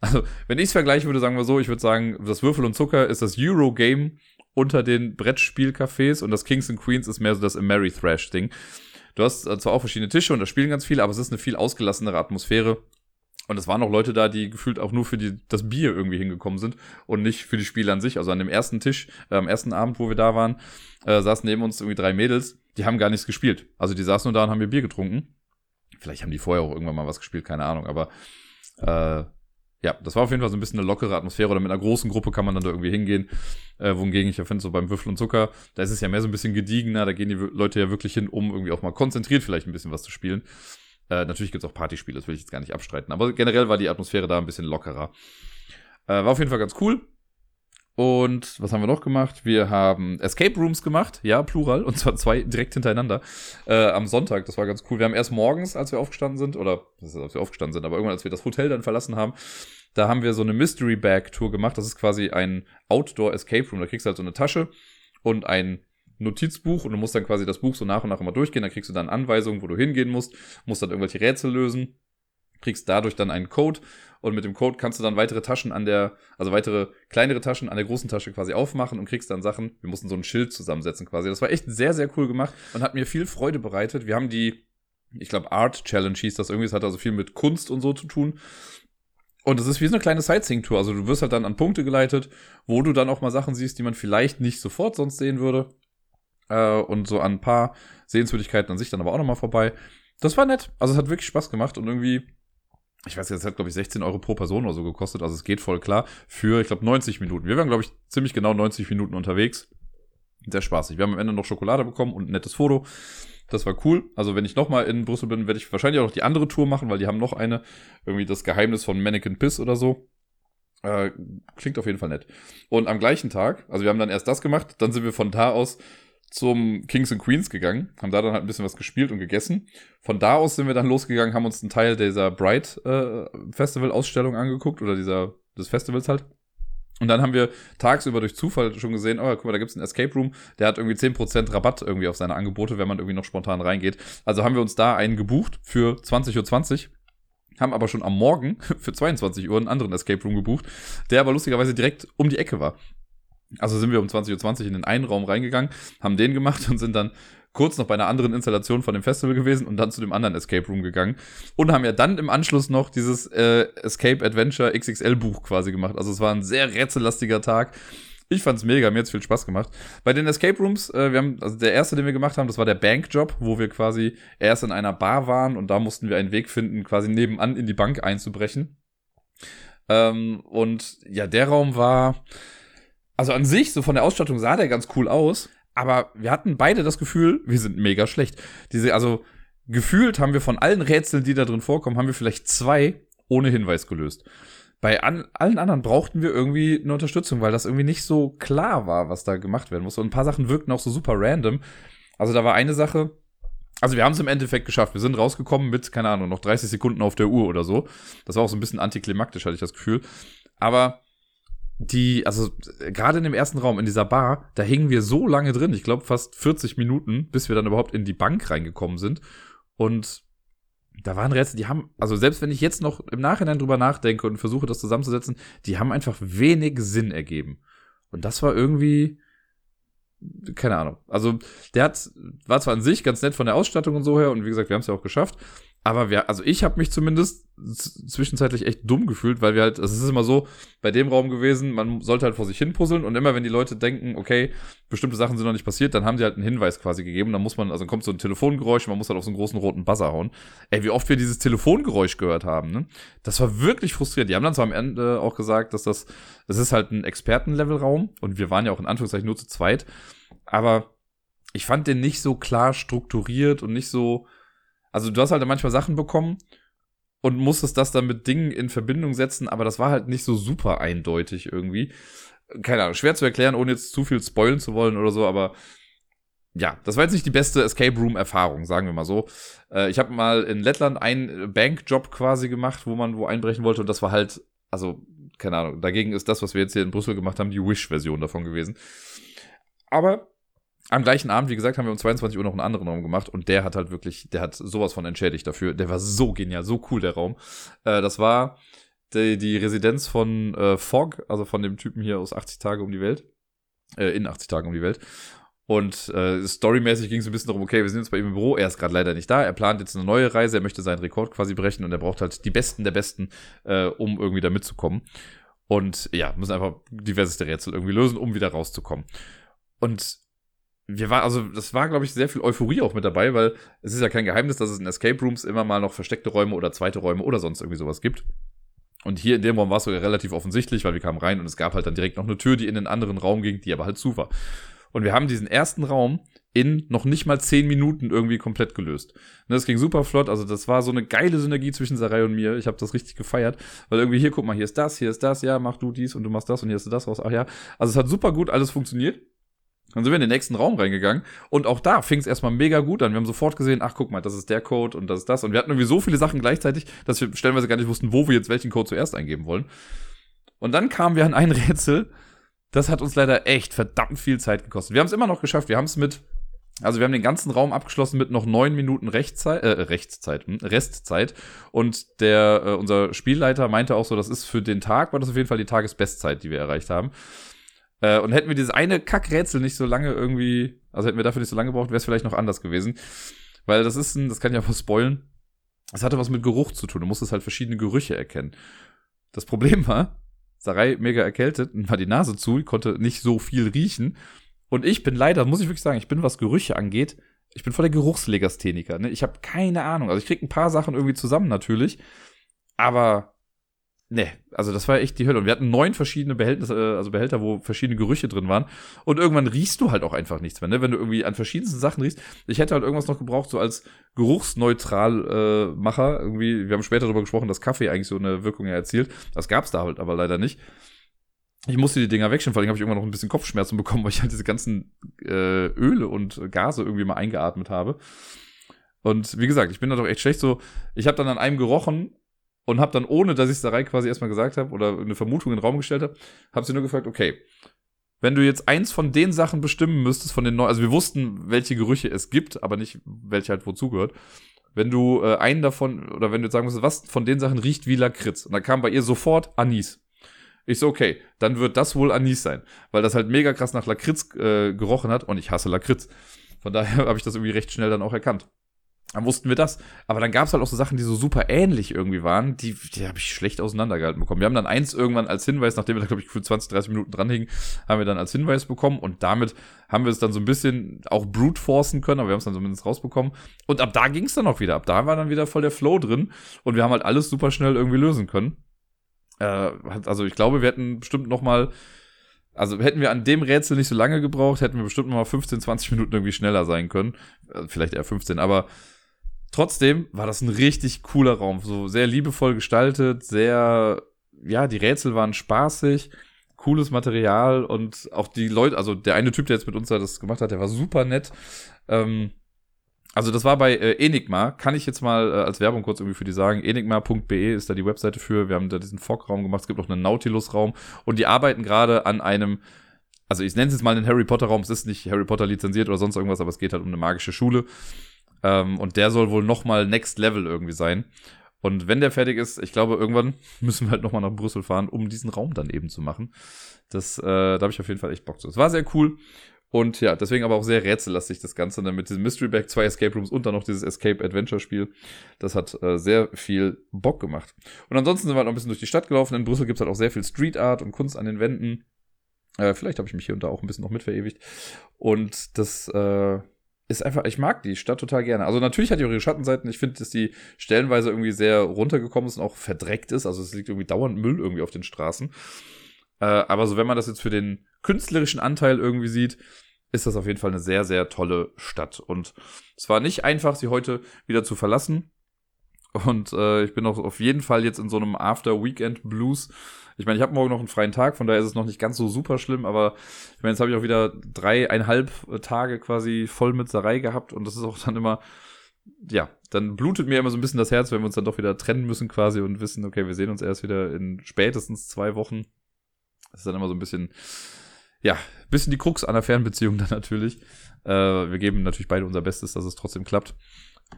also wenn ich es vergleichen würde, sagen wir so, ich würde sagen, das Würfel und Zucker ist das Eurogame unter den Brettspielcafés und das Kings and Queens ist mehr so das Ameritrash-Ding. Du hast zwar auch verschiedene Tische und da spielen ganz viele, aber es ist eine viel ausgelassenere Atmosphäre. Und es waren auch Leute da, die gefühlt auch nur für die, das Bier irgendwie hingekommen sind und nicht für die Spiele an sich. Also an dem ersten Tisch, äh, am ersten Abend, wo wir da waren, äh, saßen neben uns irgendwie drei Mädels, die haben gar nichts gespielt. Also die saßen nur da und haben ihr Bier getrunken. Vielleicht haben die vorher auch irgendwann mal was gespielt, keine Ahnung. Aber äh, ja, das war auf jeden Fall so ein bisschen eine lockere Atmosphäre oder mit einer großen Gruppe kann man dann da irgendwie hingehen. Äh, wohingegen ich ja finde, so beim Würfel und Zucker, da ist es ja mehr so ein bisschen gediegener, da gehen die Leute ja wirklich hin, um irgendwie auch mal konzentriert vielleicht ein bisschen was zu spielen. Äh, natürlich gibt's auch Partyspiele, das will ich jetzt gar nicht abstreiten, aber generell war die Atmosphäre da ein bisschen lockerer. Äh, war auf jeden Fall ganz cool. Und was haben wir noch gemacht? Wir haben Escape Rooms gemacht, ja, plural, und zwar zwei direkt hintereinander. Äh, am Sonntag, das war ganz cool. Wir haben erst morgens, als wir aufgestanden sind, oder das ist, als wir aufgestanden sind, aber irgendwann, als wir das Hotel dann verlassen haben, da haben wir so eine Mystery Bag Tour gemacht. Das ist quasi ein Outdoor Escape Room. Da kriegst du halt so eine Tasche und ein Notizbuch und du musst dann quasi das Buch so nach und nach immer durchgehen. Da kriegst du dann Anweisungen, wo du hingehen musst, musst dann irgendwelche Rätsel lösen, kriegst dadurch dann einen Code und mit dem Code kannst du dann weitere Taschen an der, also weitere kleinere Taschen an der großen Tasche quasi aufmachen und kriegst dann Sachen. Wir mussten so ein Schild zusammensetzen quasi. Das war echt sehr, sehr cool gemacht und hat mir viel Freude bereitet. Wir haben die, ich glaube, Art Challenge hieß das irgendwie. Es hat also viel mit Kunst und so zu tun. Und es ist wie so eine kleine Sightseeing-Tour. Also du wirst halt dann an Punkte geleitet, wo du dann auch mal Sachen siehst, die man vielleicht nicht sofort sonst sehen würde. Äh, und so an ein paar Sehenswürdigkeiten an sich dann aber auch nochmal vorbei. Das war nett. Also es hat wirklich Spaß gemacht und irgendwie ich weiß jetzt, hat, glaube ich, 16 Euro pro Person oder so gekostet. Also es geht voll klar für, ich glaube, 90 Minuten. Wir waren, glaube ich, ziemlich genau 90 Minuten unterwegs. Sehr spaßig. Wir haben am Ende noch Schokolade bekommen und ein nettes Foto. Das war cool. Also wenn ich nochmal in Brüssel bin, werde ich wahrscheinlich auch noch die andere Tour machen, weil die haben noch eine. Irgendwie das Geheimnis von Mannequin Piss oder so. Äh, klingt auf jeden Fall nett. Und am gleichen Tag, also wir haben dann erst das gemacht, dann sind wir von da aus zum Kings and Queens gegangen, haben da dann halt ein bisschen was gespielt und gegessen. Von da aus sind wir dann losgegangen, haben uns einen Teil dieser Bright äh, Festival Ausstellung angeguckt oder dieser des Festivals halt. Und dann haben wir tagsüber durch Zufall schon gesehen, oh, guck mal, da gibt's einen Escape Room, der hat irgendwie 10% Rabatt irgendwie auf seine Angebote, wenn man irgendwie noch spontan reingeht. Also haben wir uns da einen gebucht für 20.20 Uhr haben aber schon am Morgen für 22 Uhr einen anderen Escape Room gebucht, der aber lustigerweise direkt um die Ecke war. Also sind wir um 20.20 Uhr in den einen Raum reingegangen, haben den gemacht und sind dann kurz noch bei einer anderen Installation von dem Festival gewesen und dann zu dem anderen Escape Room gegangen und haben ja dann im Anschluss noch dieses äh, Escape Adventure XXL Buch quasi gemacht. Also es war ein sehr rätsellastiger Tag. Ich fand's mega, mir hat's viel Spaß gemacht. Bei den Escape Rooms, äh, wir haben, also der erste, den wir gemacht haben, das war der Bankjob, wo wir quasi erst in einer Bar waren und da mussten wir einen Weg finden, quasi nebenan in die Bank einzubrechen. Ähm, und ja, der Raum war, also an sich, so von der Ausstattung sah der ganz cool aus, aber wir hatten beide das Gefühl, wir sind mega schlecht. Diese, also gefühlt haben wir von allen Rätseln, die da drin vorkommen, haben wir vielleicht zwei ohne Hinweis gelöst. Bei an, allen anderen brauchten wir irgendwie eine Unterstützung, weil das irgendwie nicht so klar war, was da gemacht werden muss. Und ein paar Sachen wirkten auch so super random. Also da war eine Sache, also wir haben es im Endeffekt geschafft. Wir sind rausgekommen mit, keine Ahnung, noch 30 Sekunden auf der Uhr oder so. Das war auch so ein bisschen antiklimaktisch, hatte ich das Gefühl. Aber die, also gerade in dem ersten Raum, in dieser Bar, da hingen wir so lange drin, ich glaube fast 40 Minuten, bis wir dann überhaupt in die Bank reingekommen sind. Und da waren Rätsel, die haben, also selbst wenn ich jetzt noch im Nachhinein drüber nachdenke und versuche, das zusammenzusetzen, die haben einfach wenig Sinn ergeben. Und das war irgendwie, keine Ahnung. Also, der hat, war zwar an sich ganz nett von der Ausstattung und so her, und wie gesagt, wir haben es ja auch geschafft, aber wir, also ich habe mich zumindest zwischenzeitlich echt dumm gefühlt, weil wir halt, also es ist immer so bei dem Raum gewesen, man sollte halt vor sich hin puzzeln und immer wenn die Leute denken, okay, bestimmte Sachen sind noch nicht passiert, dann haben sie halt einen Hinweis quasi gegeben. Dann muss man, also kommt so ein Telefongeräusch, man muss halt auf so einen großen roten Buzzer hauen. Ey, wie oft wir dieses Telefongeräusch gehört haben, ne? Das war wirklich frustrierend. Die haben dann zwar am Ende auch gesagt, dass das, das ist halt ein Expertenlevel-Raum und wir waren ja auch in Anführungszeichen nur zu zweit, aber ich fand den nicht so klar strukturiert und nicht so, also du hast halt manchmal Sachen bekommen und musstest das dann mit Dingen in Verbindung setzen, aber das war halt nicht so super eindeutig irgendwie. Keine Ahnung, schwer zu erklären, ohne jetzt zu viel spoilen zu wollen oder so, aber ja, das war jetzt nicht die beste Escape Room Erfahrung, sagen wir mal so. Äh, ich habe mal in Lettland einen Bankjob quasi gemacht, wo man wo einbrechen wollte und das war halt, also keine Ahnung, dagegen ist das, was wir jetzt hier in Brüssel gemacht haben, die Wish-Version davon gewesen. Aber am gleichen Abend, wie gesagt, haben wir um 22 Uhr noch einen anderen Raum gemacht und der hat halt wirklich, der hat sowas von entschädigt dafür. Der war so genial, so cool, der Raum. Äh, das war die, die Residenz von äh, Fogg, also von dem Typen hier aus 80 Tage um die Welt. Äh, in 80 Tagen um die Welt. Und äh, storymäßig ging es ein bisschen darum, okay, wir sind jetzt bei ihm im Büro, er ist gerade leider nicht da, er plant jetzt eine neue Reise, er möchte seinen Rekord quasi brechen und er braucht halt die Besten der Besten, äh, um irgendwie da mitzukommen. Und ja, müssen einfach diverseste Rätsel irgendwie lösen, um wieder rauszukommen. Und wir waren, also das war, glaube ich, sehr viel Euphorie auch mit dabei, weil es ist ja kein Geheimnis, dass es in Escape Rooms immer mal noch versteckte Räume oder zweite Räume oder sonst irgendwie sowas gibt. Und hier in dem Raum war es sogar relativ offensichtlich, weil wir kamen rein und es gab halt dann direkt noch eine Tür, die in den anderen Raum ging, die aber halt zu war. Und wir haben diesen ersten Raum in noch nicht mal zehn Minuten irgendwie komplett gelöst. Und das ging super flott, also das war so eine geile Synergie zwischen Sarai und mir. Ich habe das richtig gefeiert, weil irgendwie hier, guck mal, hier ist das, hier ist das, ja, mach du dies und du machst das und hier du das raus. Ach ja, also es hat super gut alles funktioniert. Dann sind wir in den nächsten Raum reingegangen und auch da fing es erstmal mega gut an. Wir haben sofort gesehen, ach guck mal, das ist der Code und das ist das. Und wir hatten irgendwie so viele Sachen gleichzeitig, dass wir stellenweise gar nicht wussten, wo wir jetzt welchen Code zuerst eingeben wollen. Und dann kamen wir an ein Rätsel, das hat uns leider echt verdammt viel Zeit gekostet. Wir haben es immer noch geschafft. Wir haben es mit, also wir haben den ganzen Raum abgeschlossen mit noch neun Minuten Rechtszeit, äh, Rechtszeit, hm, Restzeit. Und der, äh, unser Spielleiter meinte auch so, das ist für den Tag, war das auf jeden Fall die Tagesbestzeit, die wir erreicht haben. Äh, und hätten wir dieses eine Kackrätsel nicht so lange irgendwie, also hätten wir dafür nicht so lange gebraucht, wäre es vielleicht noch anders gewesen. Weil das ist ein, das kann ich einfach spoilen. Es hatte was mit Geruch zu tun. Du musstest halt verschiedene Gerüche erkennen. Das Problem war, Sarai mega erkältet und war die Nase zu, konnte nicht so viel riechen. Und ich bin leider, muss ich wirklich sagen, ich bin, was Gerüche angeht, ich bin voll der Geruchslegastheniker. Ne? Ich habe keine Ahnung. Also ich krieg ein paar Sachen irgendwie zusammen natürlich. Aber Nee, also das war echt die Hölle. Und wir hatten neun verschiedene Behältnisse, äh, also Behälter, wo verschiedene Gerüche drin waren. Und irgendwann riechst du halt auch einfach nichts mehr, ne? Wenn du irgendwie an verschiedensten Sachen riechst. Ich hätte halt irgendwas noch gebraucht, so als geruchsneutral äh, Macher. Irgendwie, wir haben später darüber gesprochen, dass Kaffee eigentlich so eine Wirkung erzielt. Das gab's da halt aber leider nicht. Ich musste die Dinger wegstellen, vor allem habe ich irgendwann noch ein bisschen Kopfschmerzen bekommen, weil ich halt diese ganzen äh, Öle und Gase irgendwie mal eingeatmet habe. Und wie gesagt, ich bin da doch echt schlecht so. Ich habe dann an einem gerochen und habe dann, ohne dass ich Sarai quasi erstmal gesagt habe oder eine Vermutung in den Raum gestellt habe, habe sie nur gefragt, okay, wenn du jetzt eins von den Sachen bestimmen müsstest, von den neuen, also wir wussten, welche Gerüche es gibt, aber nicht, welche halt wozu gehört. Wenn du äh, einen davon, oder wenn du jetzt sagen musst, was von den Sachen riecht wie Lakritz, und dann kam bei ihr sofort Anis. Ich so, okay, dann wird das wohl Anis sein, weil das halt mega krass nach Lakritz äh, gerochen hat und ich hasse Lakritz. Von daher habe ich das irgendwie recht schnell dann auch erkannt. Dann wussten wir das. Aber dann gab es halt auch so Sachen, die so super ähnlich irgendwie waren, die, die habe ich schlecht auseinandergehalten bekommen. Wir haben dann eins irgendwann als Hinweis, nachdem wir da, glaube ich, für 20, 30 Minuten dranhingen, haben wir dann als Hinweis bekommen und damit haben wir es dann so ein bisschen auch brute forcen können, aber wir haben es dann zumindest rausbekommen. Und ab da ging es dann auch wieder. Ab da war dann wieder voll der Flow drin und wir haben halt alles super schnell irgendwie lösen können. Äh, also ich glaube, wir hätten bestimmt noch mal also hätten wir an dem Rätsel nicht so lange gebraucht, hätten wir bestimmt noch mal 15, 20 Minuten irgendwie schneller sein können. Äh, vielleicht eher 15, aber Trotzdem war das ein richtig cooler Raum, so sehr liebevoll gestaltet, sehr, ja, die Rätsel waren spaßig, cooles Material und auch die Leute, also der eine Typ, der jetzt mit uns das gemacht hat, der war super nett. Ähm, also das war bei äh, Enigma, kann ich jetzt mal äh, als Werbung kurz irgendwie für die sagen. Enigma.be ist da die Webseite für. Wir haben da diesen Fog-Raum gemacht, es gibt noch einen Nautilus-Raum und die arbeiten gerade an einem also ich nenne es jetzt mal einen Harry Potter Raum, es ist nicht Harry Potter lizenziert oder sonst irgendwas, aber es geht halt um eine magische Schule. Ähm, und der soll wohl noch mal Next Level irgendwie sein. Und wenn der fertig ist, ich glaube, irgendwann müssen wir halt noch mal nach Brüssel fahren, um diesen Raum dann eben zu machen. Das, äh, da habe ich auf jeden Fall echt Bock zu. Es war sehr cool. Und ja, deswegen aber auch sehr rätsellastig das Ganze. Dann mit diesem Mystery Bag, zwei Escape Rooms und dann noch dieses Escape Adventure Spiel. Das hat äh, sehr viel Bock gemacht. Und ansonsten sind wir halt noch ein bisschen durch die Stadt gelaufen. In Brüssel gibt's halt auch sehr viel Street Art und Kunst an den Wänden. Äh, vielleicht habe ich mich hier und da auch ein bisschen noch mit verewigt. Und das, äh, ist einfach, ich mag die Stadt total gerne. Also natürlich hat die auch ihre Schattenseiten. Ich finde, dass die stellenweise irgendwie sehr runtergekommen ist und auch verdreckt ist. Also es liegt irgendwie dauernd Müll irgendwie auf den Straßen. Äh, aber so, wenn man das jetzt für den künstlerischen Anteil irgendwie sieht, ist das auf jeden Fall eine sehr, sehr tolle Stadt. Und es war nicht einfach, sie heute wieder zu verlassen. Und äh, ich bin auch auf jeden Fall jetzt in so einem After-Weekend-Blues. Ich meine, ich habe morgen noch einen freien Tag, von daher ist es noch nicht ganz so super schlimm, aber ich meine, jetzt habe ich auch wieder dreieinhalb Tage quasi voll mit gehabt und das ist auch dann immer, ja, dann blutet mir immer so ein bisschen das Herz, wenn wir uns dann doch wieder trennen müssen quasi und wissen, okay, wir sehen uns erst wieder in spätestens zwei Wochen. Das ist dann immer so ein bisschen, ja, bisschen die Krux an der Fernbeziehung dann natürlich. Äh, wir geben natürlich beide unser Bestes, dass es trotzdem klappt.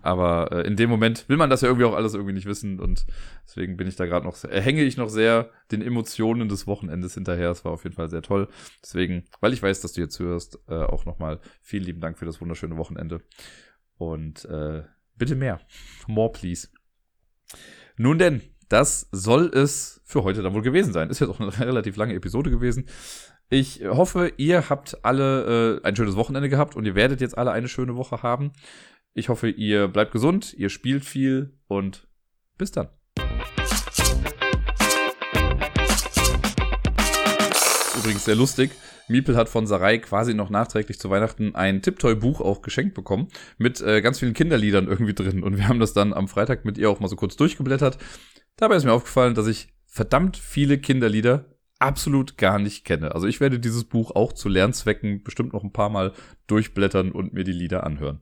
Aber äh, in dem Moment will man das ja irgendwie auch alles irgendwie nicht wissen und deswegen bin ich da gerade noch, äh, hänge ich noch sehr den Emotionen des Wochenendes hinterher. Es war auf jeden Fall sehr toll. Deswegen, weil ich weiß, dass du jetzt hörst, äh, auch nochmal vielen lieben Dank für das wunderschöne Wochenende. Und äh, bitte mehr. More, please. Nun denn, das soll es für heute dann wohl gewesen sein. Ist jetzt auch eine relativ lange Episode gewesen. Ich hoffe, ihr habt alle äh, ein schönes Wochenende gehabt und ihr werdet jetzt alle eine schöne Woche haben. Ich hoffe, ihr bleibt gesund, ihr spielt viel und bis dann. Übrigens sehr lustig. Miepel hat von Sarai quasi noch nachträglich zu Weihnachten ein Tiptoy-Buch auch geschenkt bekommen mit äh, ganz vielen Kinderliedern irgendwie drin. Und wir haben das dann am Freitag mit ihr auch mal so kurz durchgeblättert. Dabei ist mir aufgefallen, dass ich verdammt viele Kinderlieder absolut gar nicht kenne. Also ich werde dieses Buch auch zu Lernzwecken bestimmt noch ein paar Mal durchblättern und mir die Lieder anhören.